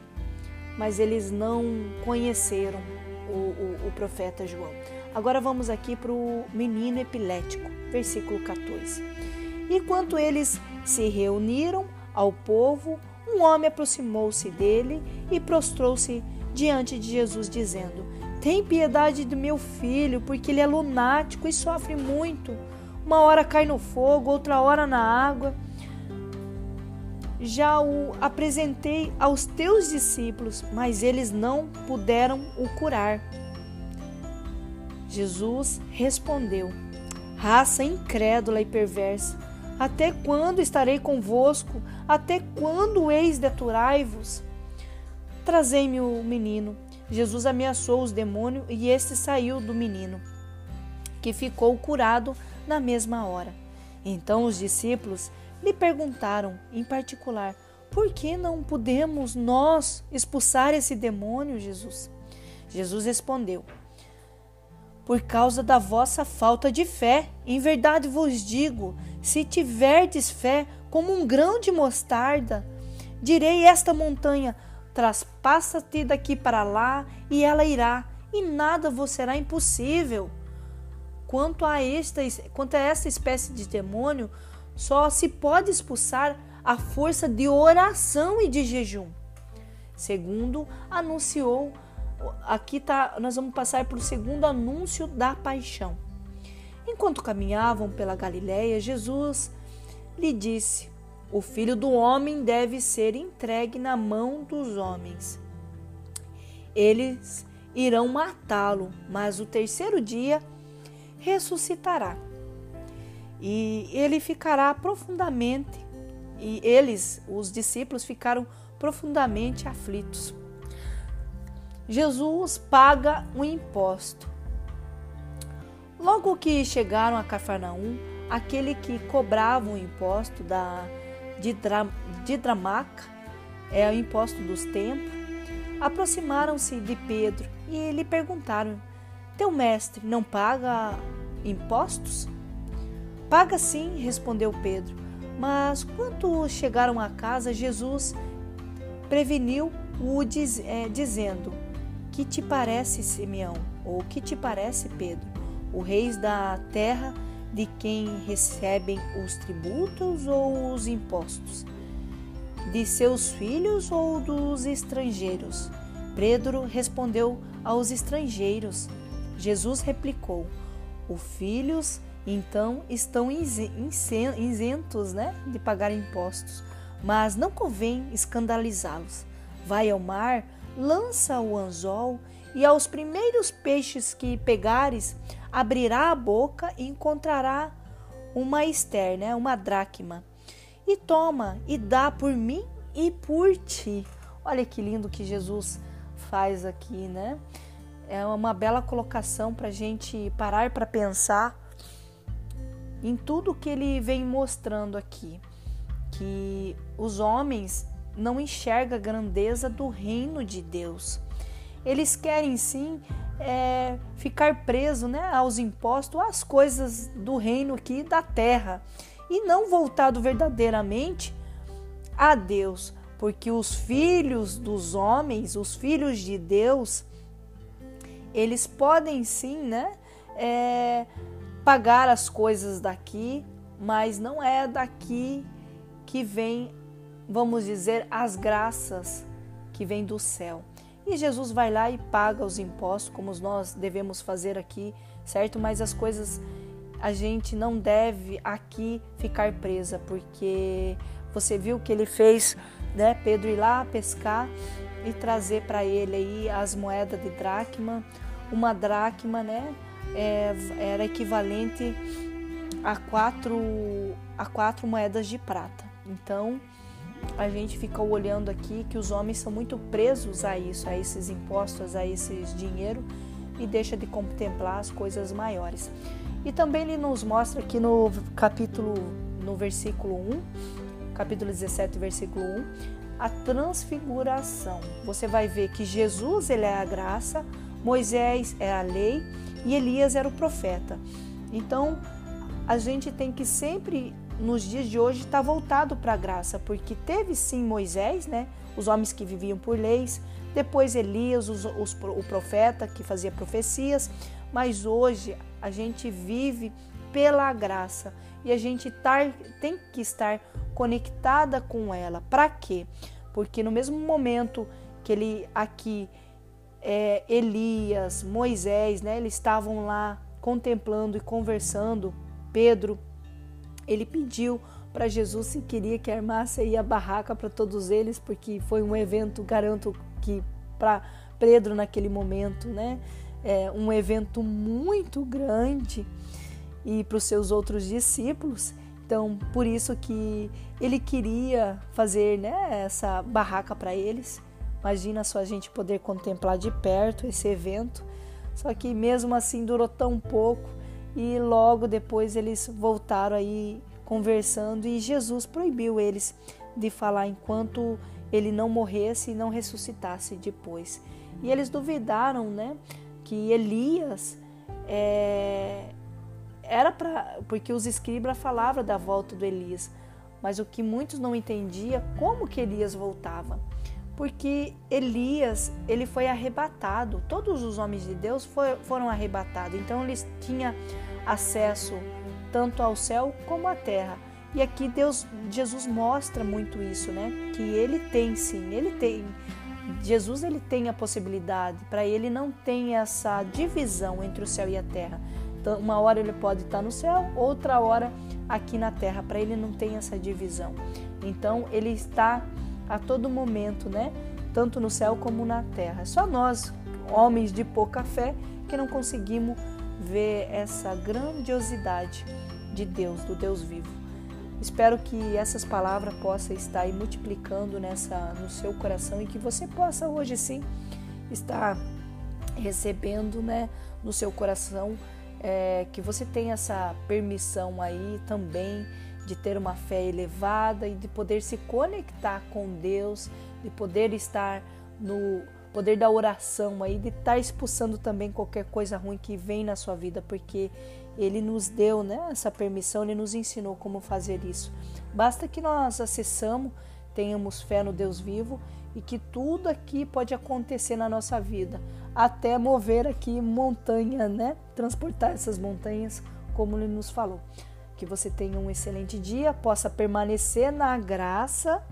mas eles não conheceram o, o, o profeta João. Agora vamos aqui para o menino epilético, versículo 14. Enquanto eles se reuniram ao povo, um homem aproximou-se dele e prostrou-se diante de Jesus, dizendo: Tem piedade do meu filho, porque ele é lunático e sofre muito. Uma hora cai no fogo, outra hora na água. Já o apresentei aos teus discípulos, mas eles não puderam o curar. Jesus respondeu: Raça incrédula e perversa, até quando estarei convosco? Até quando eis de aturai-vos? Trazei-me o menino. Jesus ameaçou os demônios e este saiu do menino, que ficou curado na mesma hora. Então os discípulos lhe perguntaram, em particular, por que não podemos nós expulsar esse demônio, Jesus? Jesus respondeu: por causa da vossa falta de fé. Em verdade vos digo: se tiverdes fé como um grão de mostarda, direi esta montanha: traspassa-te daqui para lá, e ela irá, e nada vos será impossível. Quanto a esta, quanto a esta espécie de demônio, só se pode expulsar a força de oração e de jejum. Segundo anunciou aqui tá, nós vamos passar para o segundo anúncio da paixão. Enquanto caminhavam pela Galiléia, Jesus lhe disse: O filho do homem deve ser entregue na mão dos homens. Eles irão matá-lo, mas o terceiro dia ressuscitará. E ele ficará profundamente, e eles, os discípulos, ficaram profundamente aflitos. Jesus paga o imposto. Logo que chegaram a Cafarnaum, aquele que cobrava o imposto da didramaca, é o imposto dos tempos, aproximaram-se de Pedro e lhe perguntaram: Teu mestre não paga impostos? Paga sim, respondeu Pedro. Mas quando chegaram a casa, Jesus preveniu-o diz, é, dizendo: que te parece, Simeão? Ou que te parece, Pedro? O reis da terra de quem recebem os tributos ou os impostos? de seus filhos ou dos estrangeiros? Pedro respondeu aos estrangeiros. Jesus replicou: Os filhos então estão isentos né, de pagar impostos, mas não convém escandalizá-los. Vai ao mar, lança o anzol e aos primeiros peixes que pegares, abrirá a boca e encontrará uma ester, né, uma dracma. E toma e dá por mim e por ti. Olha que lindo que Jesus faz aqui, né? É uma bela colocação para a gente parar para pensar em tudo que ele vem mostrando aqui, que os homens não enxergam a grandeza do reino de Deus. Eles querem sim é, ficar presos né, aos impostos, às coisas do reino aqui da terra, e não voltado verdadeiramente a Deus, porque os filhos dos homens, os filhos de Deus, eles podem sim, né, é, pagar as coisas daqui, mas não é daqui que vem, vamos dizer, as graças que vêm do céu. E Jesus vai lá e paga os impostos, como nós devemos fazer aqui, certo? Mas as coisas a gente não deve aqui ficar presa, porque você viu que ele fez, né? Pedro ir lá pescar e trazer para ele aí as moedas de dracma, uma dracma, né? É, era equivalente a quatro, a quatro moedas de prata. Então, a gente fica olhando aqui que os homens são muito presos a isso, a esses impostos, a esses dinheiro e deixa de contemplar as coisas maiores. E também ele nos mostra aqui no capítulo, no versículo 1, capítulo 17, versículo 1, a transfiguração. Você vai ver que Jesus ele é a graça, Moisés é a lei e Elias era o profeta. Então, a gente tem que sempre, nos dias de hoje, estar tá voltado para a graça, porque teve sim Moisés, né? Os homens que viviam por leis, depois Elias, os, os, o profeta que fazia profecias, mas hoje a gente vive pela graça e a gente tar, tem que estar conectada com ela. Para quê? Porque no mesmo momento que ele aqui é, Elias, Moisés, né? Eles estavam lá contemplando e conversando. Pedro, ele pediu para Jesus se queria que armasse aí a barraca para todos eles, porque foi um evento, garanto que para Pedro naquele momento, né? É um evento muito grande e para os seus outros discípulos. Então, por isso que ele queria fazer né, essa barraca para eles. Imagina só a gente poder contemplar de perto esse evento. Só que mesmo assim durou tão pouco e logo depois eles voltaram aí conversando e Jesus proibiu eles de falar enquanto ele não morresse e não ressuscitasse depois. E eles duvidaram, né, que Elias é, era para porque os escribas falavam da volta do Elias, mas o que muitos não entendiam como que Elias voltava porque Elias ele foi arrebatado. Todos os homens de Deus foram arrebatados. Então eles tinham acesso tanto ao céu como à terra. E aqui Deus, Jesus mostra muito isso, né? Que ele tem sim, ele tem. Jesus ele tem a possibilidade. Para ele não tem essa divisão entre o céu e a terra. Então, uma hora ele pode estar no céu, outra hora aqui na terra. Para ele não tem essa divisão. Então ele está a todo momento, né? Tanto no céu como na terra. Só nós, homens de pouca fé, que não conseguimos ver essa grandiosidade de Deus, do Deus vivo. Espero que essas palavras possam estar aí multiplicando nessa no seu coração e que você possa hoje sim estar recebendo, né, no seu coração, é, que você tenha essa permissão aí também de ter uma fé elevada e de poder se conectar com Deus, de poder estar no poder da oração aí, de estar expulsando também qualquer coisa ruim que vem na sua vida, porque ele nos deu, né, essa permissão, ele nos ensinou como fazer isso. Basta que nós acessamos, tenhamos fé no Deus vivo e que tudo aqui pode acontecer na nossa vida, até mover aqui montanha, né? Transportar essas montanhas, como ele nos falou. Que você tenha um excelente dia, possa permanecer na graça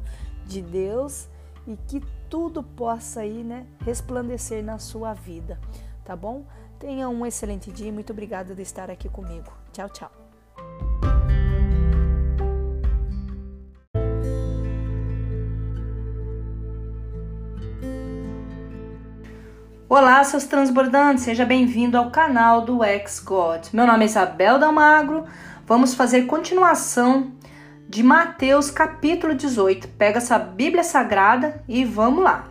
de Deus e que tudo possa aí, né, resplandecer na sua vida, tá bom? Tenha um excelente dia. Muito obrigada de estar aqui comigo. Tchau, tchau. Olá, seus transbordantes, seja bem-vindo ao canal do Ex God. Meu nome é Isabel Dalmagro. Vamos fazer continuação de Mateus capítulo 18. Pega essa Bíblia Sagrada e vamos lá.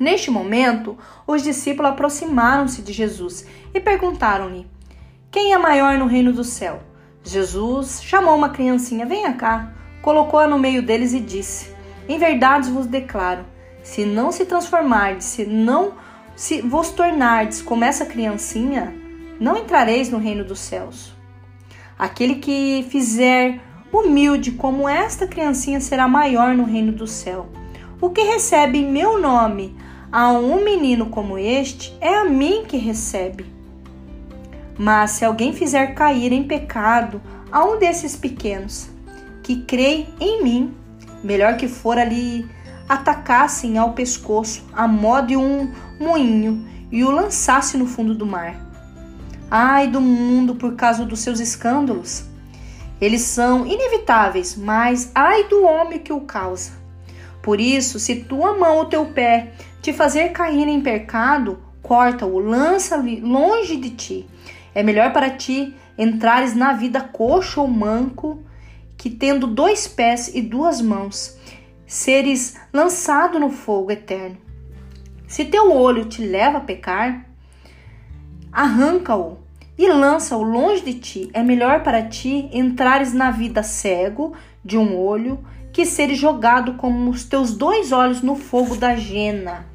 Neste momento, os discípulos aproximaram-se de Jesus e perguntaram-lhe: Quem é maior no reino do céu? Jesus chamou uma criancinha, venha cá, colocou-a no meio deles e disse: Em verdade vos declaro, se não se transformardes, se não se vos tornardes como essa criancinha, não entrareis no reino dos céus. Aquele que fizer humilde como esta criancinha será maior no reino do céu. O que recebe em meu nome a um menino como este, é a mim que recebe. Mas se alguém fizer cair em pecado a um desses pequenos, que crê em mim, melhor que fora lhe atacassem ao pescoço a modo de um moinho e o lançasse no fundo do mar. Ai do mundo por causa dos seus escândalos. Eles são inevitáveis, mas ai do homem que o causa. Por isso, se tua mão ou teu pé te fazer cair em pecado, corta-o, lança-o longe de ti. É melhor para ti entrares na vida coxo ou manco, que tendo dois pés e duas mãos, seres lançado no fogo eterno. Se teu olho te leva a pecar, arranca-o e lança-o longe de ti. É melhor para ti entrares na vida cego de um olho que seres jogado como os teus dois olhos no fogo da jena.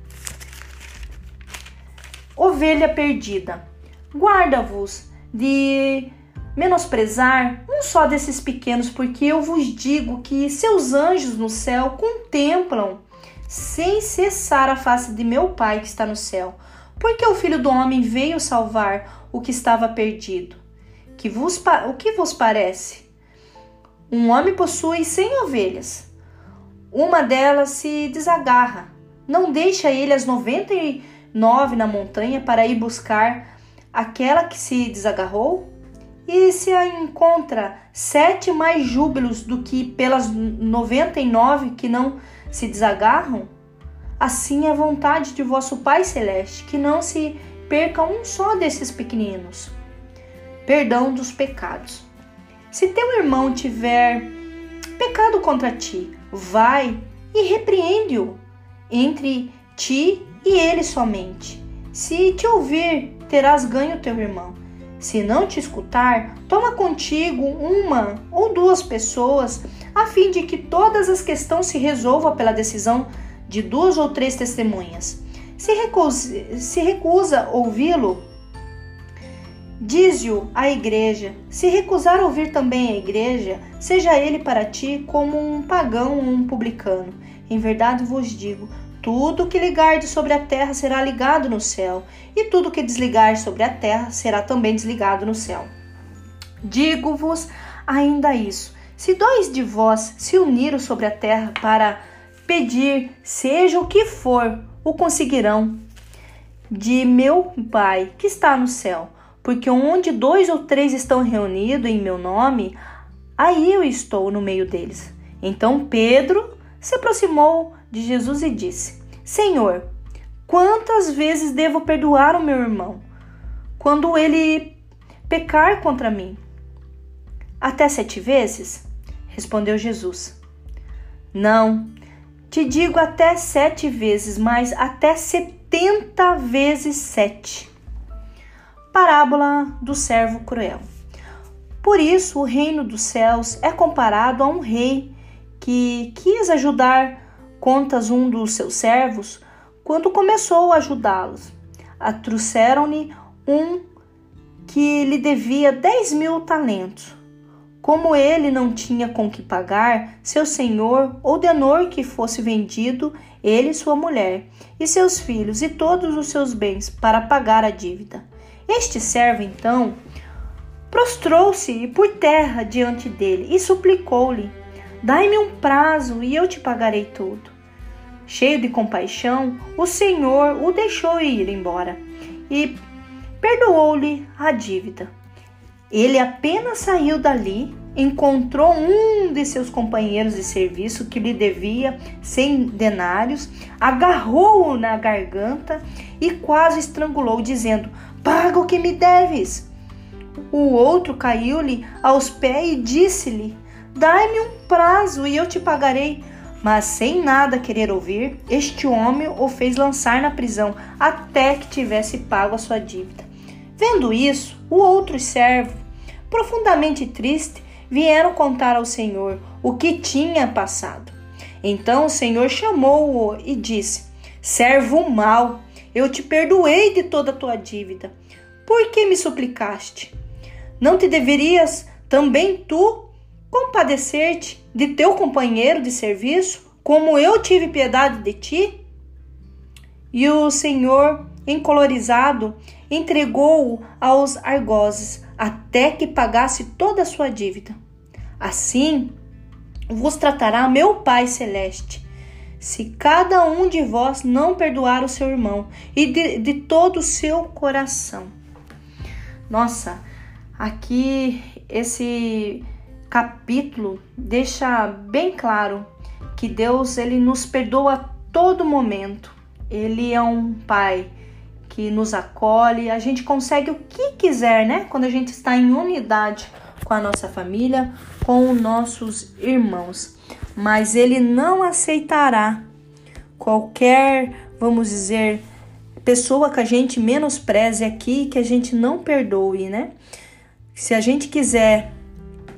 Ovelha perdida, guarda-vos de menosprezar um só desses pequenos, porque eu vos digo que seus anjos no céu contemplam sem cessar a face de meu Pai que está no céu. Porque o Filho do Homem veio salvar o que estava perdido. Que vos, o que vos parece? Um homem possui cem ovelhas. Uma delas se desagarra. Não deixa ele as noventa e nove na montanha para ir buscar aquela que se desagarrou? E se a encontra sete mais júbilos do que pelas noventa e nove que não se desagarram? Assim é a vontade de vosso Pai Celeste, que não se perca um só desses pequeninos. Perdão dos pecados. Se teu irmão tiver pecado contra ti, vai e repreende-o entre ti e ele somente. Se te ouvir, terás ganho teu irmão. Se não te escutar, toma contigo uma ou duas pessoas, a fim de que todas as questões se resolvam pela decisão de duas ou três testemunhas. Se recusa, se recusa ouvi-lo, dize-o à igreja. Se recusar ouvir também a igreja, seja ele para ti como um pagão ou um publicano. Em verdade vos digo, tudo que ligardes sobre a terra será ligado no céu, e tudo que desligar sobre a terra será também desligado no céu. Digo-vos ainda isso: se dois de vós se uniram sobre a terra para pedir, seja o que for, o conseguirão de meu Pai que está no céu. Porque onde dois ou três estão reunidos em meu nome, aí eu estou no meio deles. Então Pedro se aproximou de Jesus e disse: Senhor, quantas vezes devo perdoar o meu irmão quando ele pecar contra mim? Até sete vezes? Respondeu Jesus. Não, te digo até sete vezes, mas até setenta vezes sete. Parábola do servo cruel. Por isso, o reino dos céus é comparado a um rei que quis ajudar contas um dos seus servos quando começou a ajudá-los. Trouxeram-lhe um que lhe devia dez mil talentos. Como ele não tinha com que pagar, seu senhor ordenou que fosse vendido ele e sua mulher, e seus filhos e todos os seus bens para pagar a dívida. Este servo, então, prostrou-se por terra diante dele e suplicou-lhe: Dai-me um prazo e eu te pagarei tudo. Cheio de compaixão, o Senhor o deixou ir embora e perdoou-lhe a dívida. Ele apenas saiu dali, encontrou um de seus companheiros de serviço que lhe devia cem denários, agarrou-o na garganta e quase estrangulou, dizendo: Paga o que me deves. O outro caiu-lhe aos pés e disse-lhe: Dai-me um prazo e eu te pagarei. Mas sem nada querer ouvir, este homem o fez lançar na prisão até que tivesse pago a sua dívida. Vendo isso, o outro servo, profundamente triste, vieram contar ao Senhor o que tinha passado. Então o Senhor chamou-o e disse: Servo mau, eu te perdoei de toda a tua dívida. Por que me suplicaste? Não te deverias também tu compadecer-te de teu companheiro de serviço, como eu tive piedade de ti? E o Senhor, encolorizado, entregou-o aos argozes até que pagasse toda a sua dívida. Assim vos tratará meu Pai Celeste, se cada um de vós não perdoar o seu irmão e de, de todo o seu coração. Nossa, aqui esse capítulo deixa bem claro que Deus ele nos perdoa a todo momento. Ele é um pai que nos acolhe, a gente consegue o que quiser, né? Quando a gente está em unidade com a nossa família, com os nossos irmãos. Mas ele não aceitará qualquer, vamos dizer, pessoa que a gente menospreze aqui, que a gente não perdoe, né? Se a gente quiser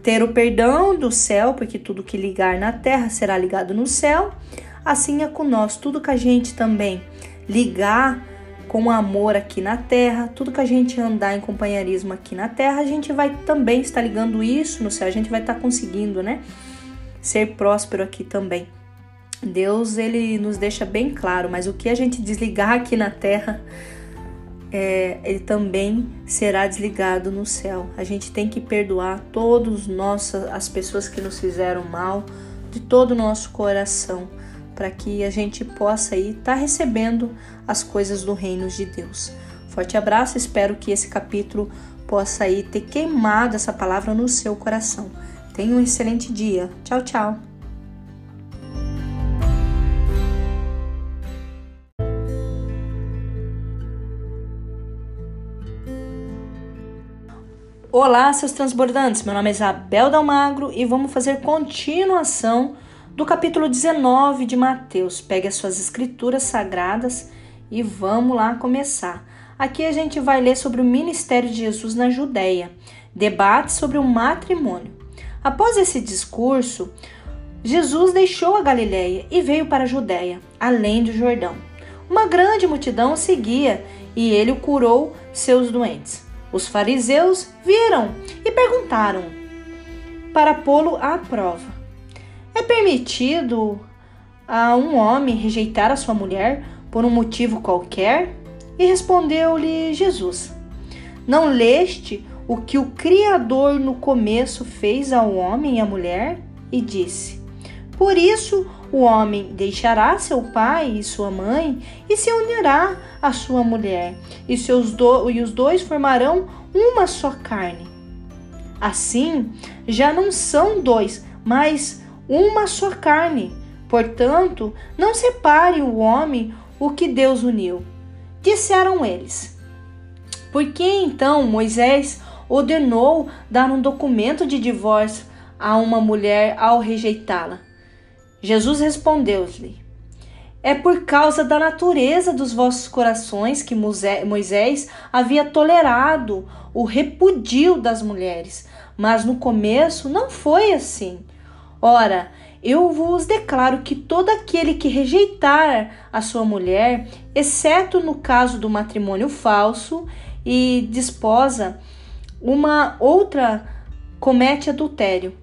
ter o perdão do céu, porque tudo que ligar na terra será ligado no céu, assim é com nós, tudo que a gente também ligar com amor aqui na terra, tudo que a gente andar em companheirismo aqui na terra, a gente vai também estar ligando isso no céu, a gente vai estar conseguindo, né? Ser próspero aqui também. Deus, ele nos deixa bem claro, mas o que a gente desligar aqui na terra, é, ele também será desligado no céu. A gente tem que perdoar todos as pessoas que nos fizeram mal de todo o nosso coração para que a gente possa aí estar tá recebendo as coisas do reino de Deus. Forte abraço, espero que esse capítulo possa aí ter queimado essa palavra no seu coração. Tenha um excelente dia. Tchau, tchau. Olá, seus transbordantes. Meu nome é Isabel Dalmagro e vamos fazer continuação do capítulo 19 de Mateus. Pegue as suas escrituras sagradas e vamos lá começar. Aqui a gente vai ler sobre o ministério de Jesus na Judéia, debate sobre o matrimônio. Após esse discurso, Jesus deixou a Galiléia e veio para a Judéia, além do Jordão. Uma grande multidão o seguia e ele curou seus doentes. Os fariseus viram e perguntaram para pô-lo à prova: é permitido a um homem rejeitar a sua mulher por um motivo qualquer? E respondeu-lhe Jesus: Não leste o que o Criador no começo fez ao homem e à mulher? E disse: Por isso o homem deixará seu pai e sua mãe e se unirá à sua mulher, e, seus do e os dois formarão uma só carne. Assim, já não são dois, mas uma só carne. Portanto, não separe o homem o que Deus uniu. Disseram eles. Por que então Moisés ordenou dar um documento de divórcio a uma mulher ao rejeitá-la? Jesus respondeu-lhe: É por causa da natureza dos vossos corações que Moisés havia tolerado o repudio das mulheres, mas no começo não foi assim. Ora, eu vos declaro que todo aquele que rejeitar a sua mulher, exceto no caso do matrimônio falso e desposa uma outra, comete adultério.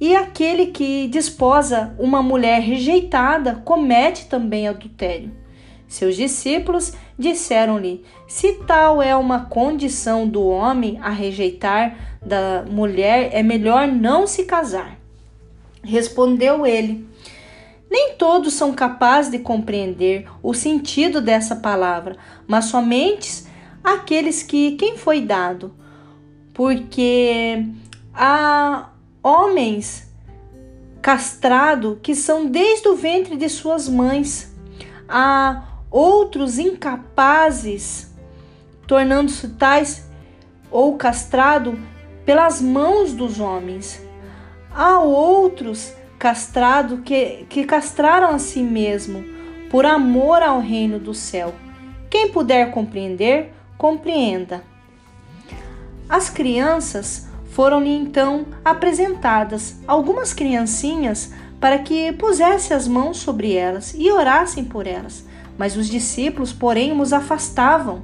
E aquele que desposa uma mulher rejeitada comete também adultério. Seus discípulos disseram-lhe: Se tal é uma condição do homem a rejeitar da mulher, é melhor não se casar. Respondeu ele: Nem todos são capazes de compreender o sentido dessa palavra, mas somente aqueles que quem foi dado. Porque há homens castrados que são desde o ventre de suas mães. Há outros incapazes, tornando-se tais ou castrado pelas mãos dos homens. Há outros castrados que, que castraram a si mesmo por amor ao reino do céu. Quem puder compreender, compreenda. As crianças foram-lhe então apresentadas algumas criancinhas para que pusesse as mãos sobre elas e orassem por elas. Mas os discípulos, porém, os afastavam.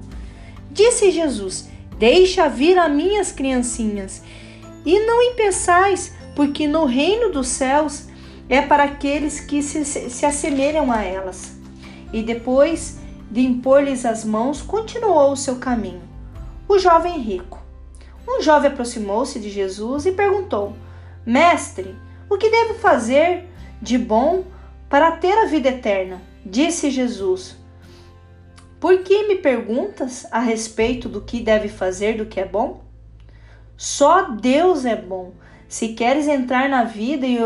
Disse Jesus: Deixa vir a minhas criancinhas, e não impeçais, porque no reino dos céus é para aqueles que se, se assemelham a elas. E depois de impor-lhes as mãos, continuou o seu caminho. O jovem rico. Um jovem aproximou-se de Jesus e perguntou: Mestre, o que devo fazer de bom para ter a vida eterna? Disse Jesus: Por que me perguntas a respeito do que deve fazer do que é bom? Só Deus é bom. Se queres entrar na vida e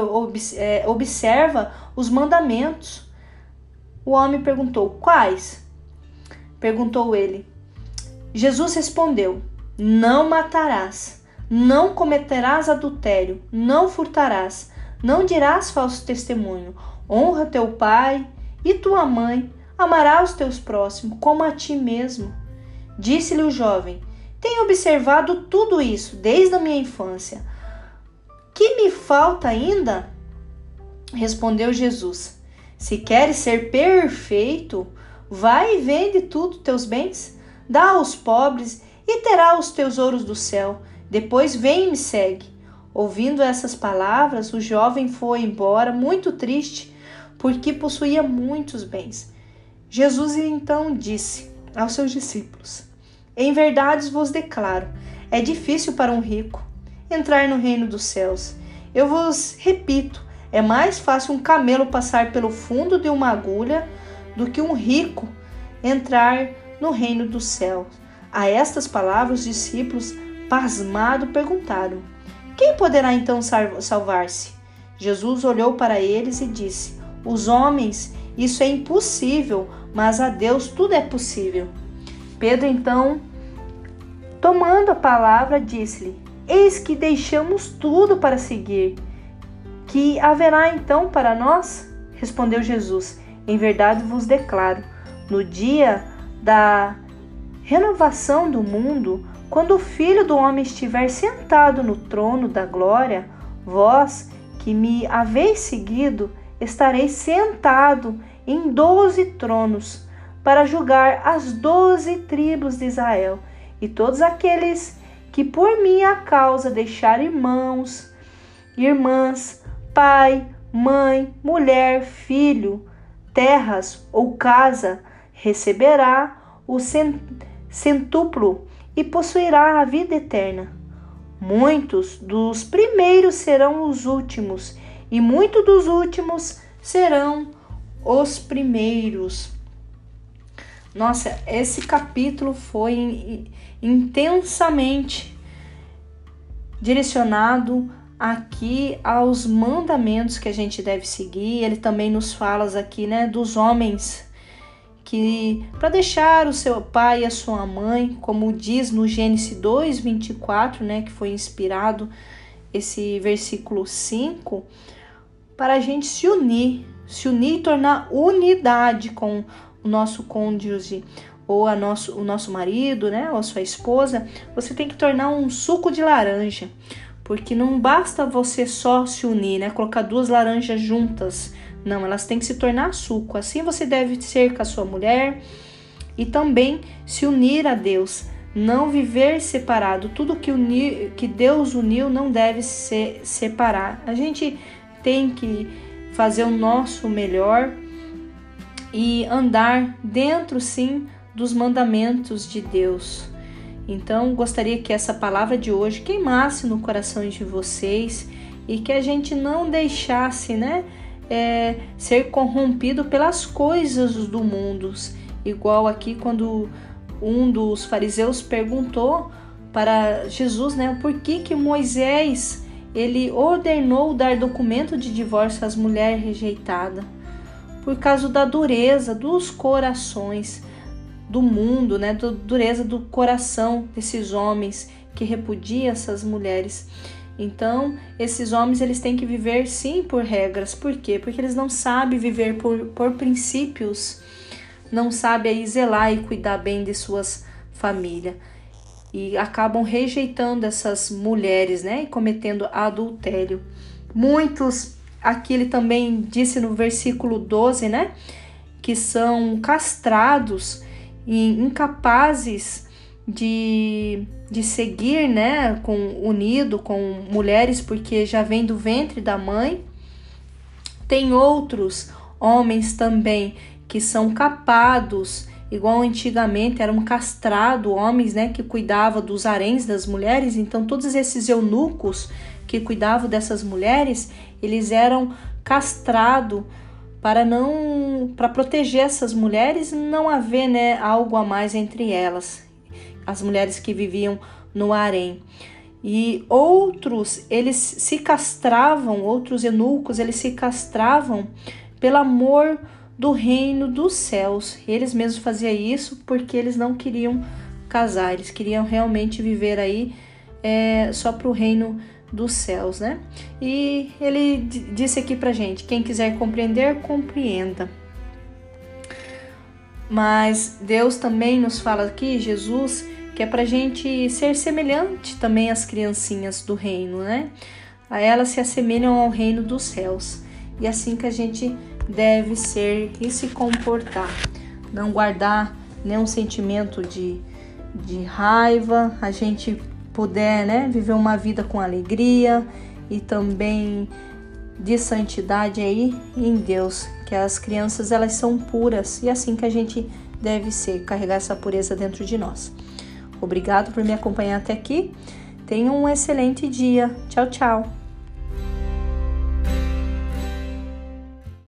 é, observa os mandamentos. O homem perguntou: Quais? Perguntou ele. Jesus respondeu: Não matarás, não cometerás adultério, não furtarás, não dirás falso testemunho, honra teu pai e tua mãe, amarás os teus próximos como a ti mesmo. Disse-lhe o jovem: Tenho observado tudo isso desde a minha infância. Que me falta ainda? Respondeu Jesus: Se queres ser perfeito, vai e vende tudo teus bens, dá aos pobres e terá os teus ouros do céu. Depois vem e me segue. Ouvindo essas palavras, o jovem foi embora muito triste porque possuía muitos bens. Jesus então disse aos seus discípulos: Em verdade vos declaro, é difícil para um rico entrar no reino dos céus. Eu vos repito, é mais fácil um camelo passar pelo fundo de uma agulha do que um rico entrar no reino dos céus. A estas palavras, os discípulos, pasmados, perguntaram: Quem poderá então salvar-se? Jesus olhou para eles e disse: os homens, isso é impossível, mas a Deus tudo é possível. Pedro então, tomando a palavra, disse-lhe: Eis que deixamos tudo para seguir. Que haverá então para nós? Respondeu Jesus: Em verdade vos declaro, no dia da renovação do mundo, quando o Filho do Homem estiver sentado no trono da glória, vós que me haveis seguido, estarei sentado em doze tronos para julgar as doze tribos de Israel e todos aqueles que por minha causa deixar irmãos, irmãs, pai, mãe, mulher, filho, terras ou casa, receberá o centuplo e possuirá a vida eterna. Muitos dos primeiros serão os últimos, e muitos dos últimos serão os primeiros. Nossa, esse capítulo foi intensamente direcionado aqui aos mandamentos que a gente deve seguir. Ele também nos fala aqui, né, dos homens que para deixar o seu pai e a sua mãe, como diz no Gênesis 2:24, né, que foi inspirado esse versículo 5, para a gente se unir, se unir e tornar unidade com o nosso cônjuge ou a nosso, o nosso marido, né, ou a sua esposa, você tem que tornar um suco de laranja, porque não basta você só se unir, né, colocar duas laranjas juntas, não, elas têm que se tornar suco. Assim você deve ser com a sua mulher e também se unir a Deus, não viver separado. Tudo que, unir, que Deus uniu não deve se separar. A gente tem que fazer o nosso melhor e andar dentro sim dos mandamentos de Deus. Então, gostaria que essa palavra de hoje queimasse no coração de vocês e que a gente não deixasse, né, é, ser corrompido pelas coisas do mundo. Igual aqui quando um dos fariseus perguntou para Jesus, né, por que que Moisés ele ordenou dar documento de divórcio às mulheres rejeitadas? Por causa da dureza dos corações do mundo, né, da dureza do coração desses homens que repudia essas mulheres. Então, esses homens eles têm que viver sim por regras. Por quê? Porque eles não sabem viver por, por princípios, não sabem aí zelar e cuidar bem de suas famílias. E acabam rejeitando essas mulheres, né? E cometendo adultério. Muitos, aqui ele também disse no versículo 12, né? Que são castrados e incapazes de, de seguir, né, com unido com mulheres porque já vem do ventre da mãe. Tem outros homens também que são capados, igual antigamente eram castrados homens, né, que cuidavam dos haréns das mulheres. Então todos esses eunucos que cuidavam dessas mulheres, eles eram castrados para não para proteger essas mulheres, não haver, né, algo a mais entre elas as mulheres que viviam no harém. E outros, eles se castravam, outros eunucos, eles se castravam pelo amor do reino dos céus. Eles mesmos faziam isso porque eles não queriam casar, eles queriam realmente viver aí é, só para o reino dos céus, né? E ele disse aqui pra gente: quem quiser compreender, compreenda. Mas Deus também nos fala aqui, Jesus, que é para a gente ser semelhante também às criancinhas do reino, né? A elas se assemelham ao reino dos céus. E é assim que a gente deve ser e se comportar. Não guardar nenhum sentimento de, de raiva, a gente puder né, viver uma vida com alegria e também de santidade aí em Deus, que as crianças elas são puras e é assim que a gente deve ser, carregar essa pureza dentro de nós. Obrigado por me acompanhar até aqui. Tenha um excelente dia. Tchau, tchau.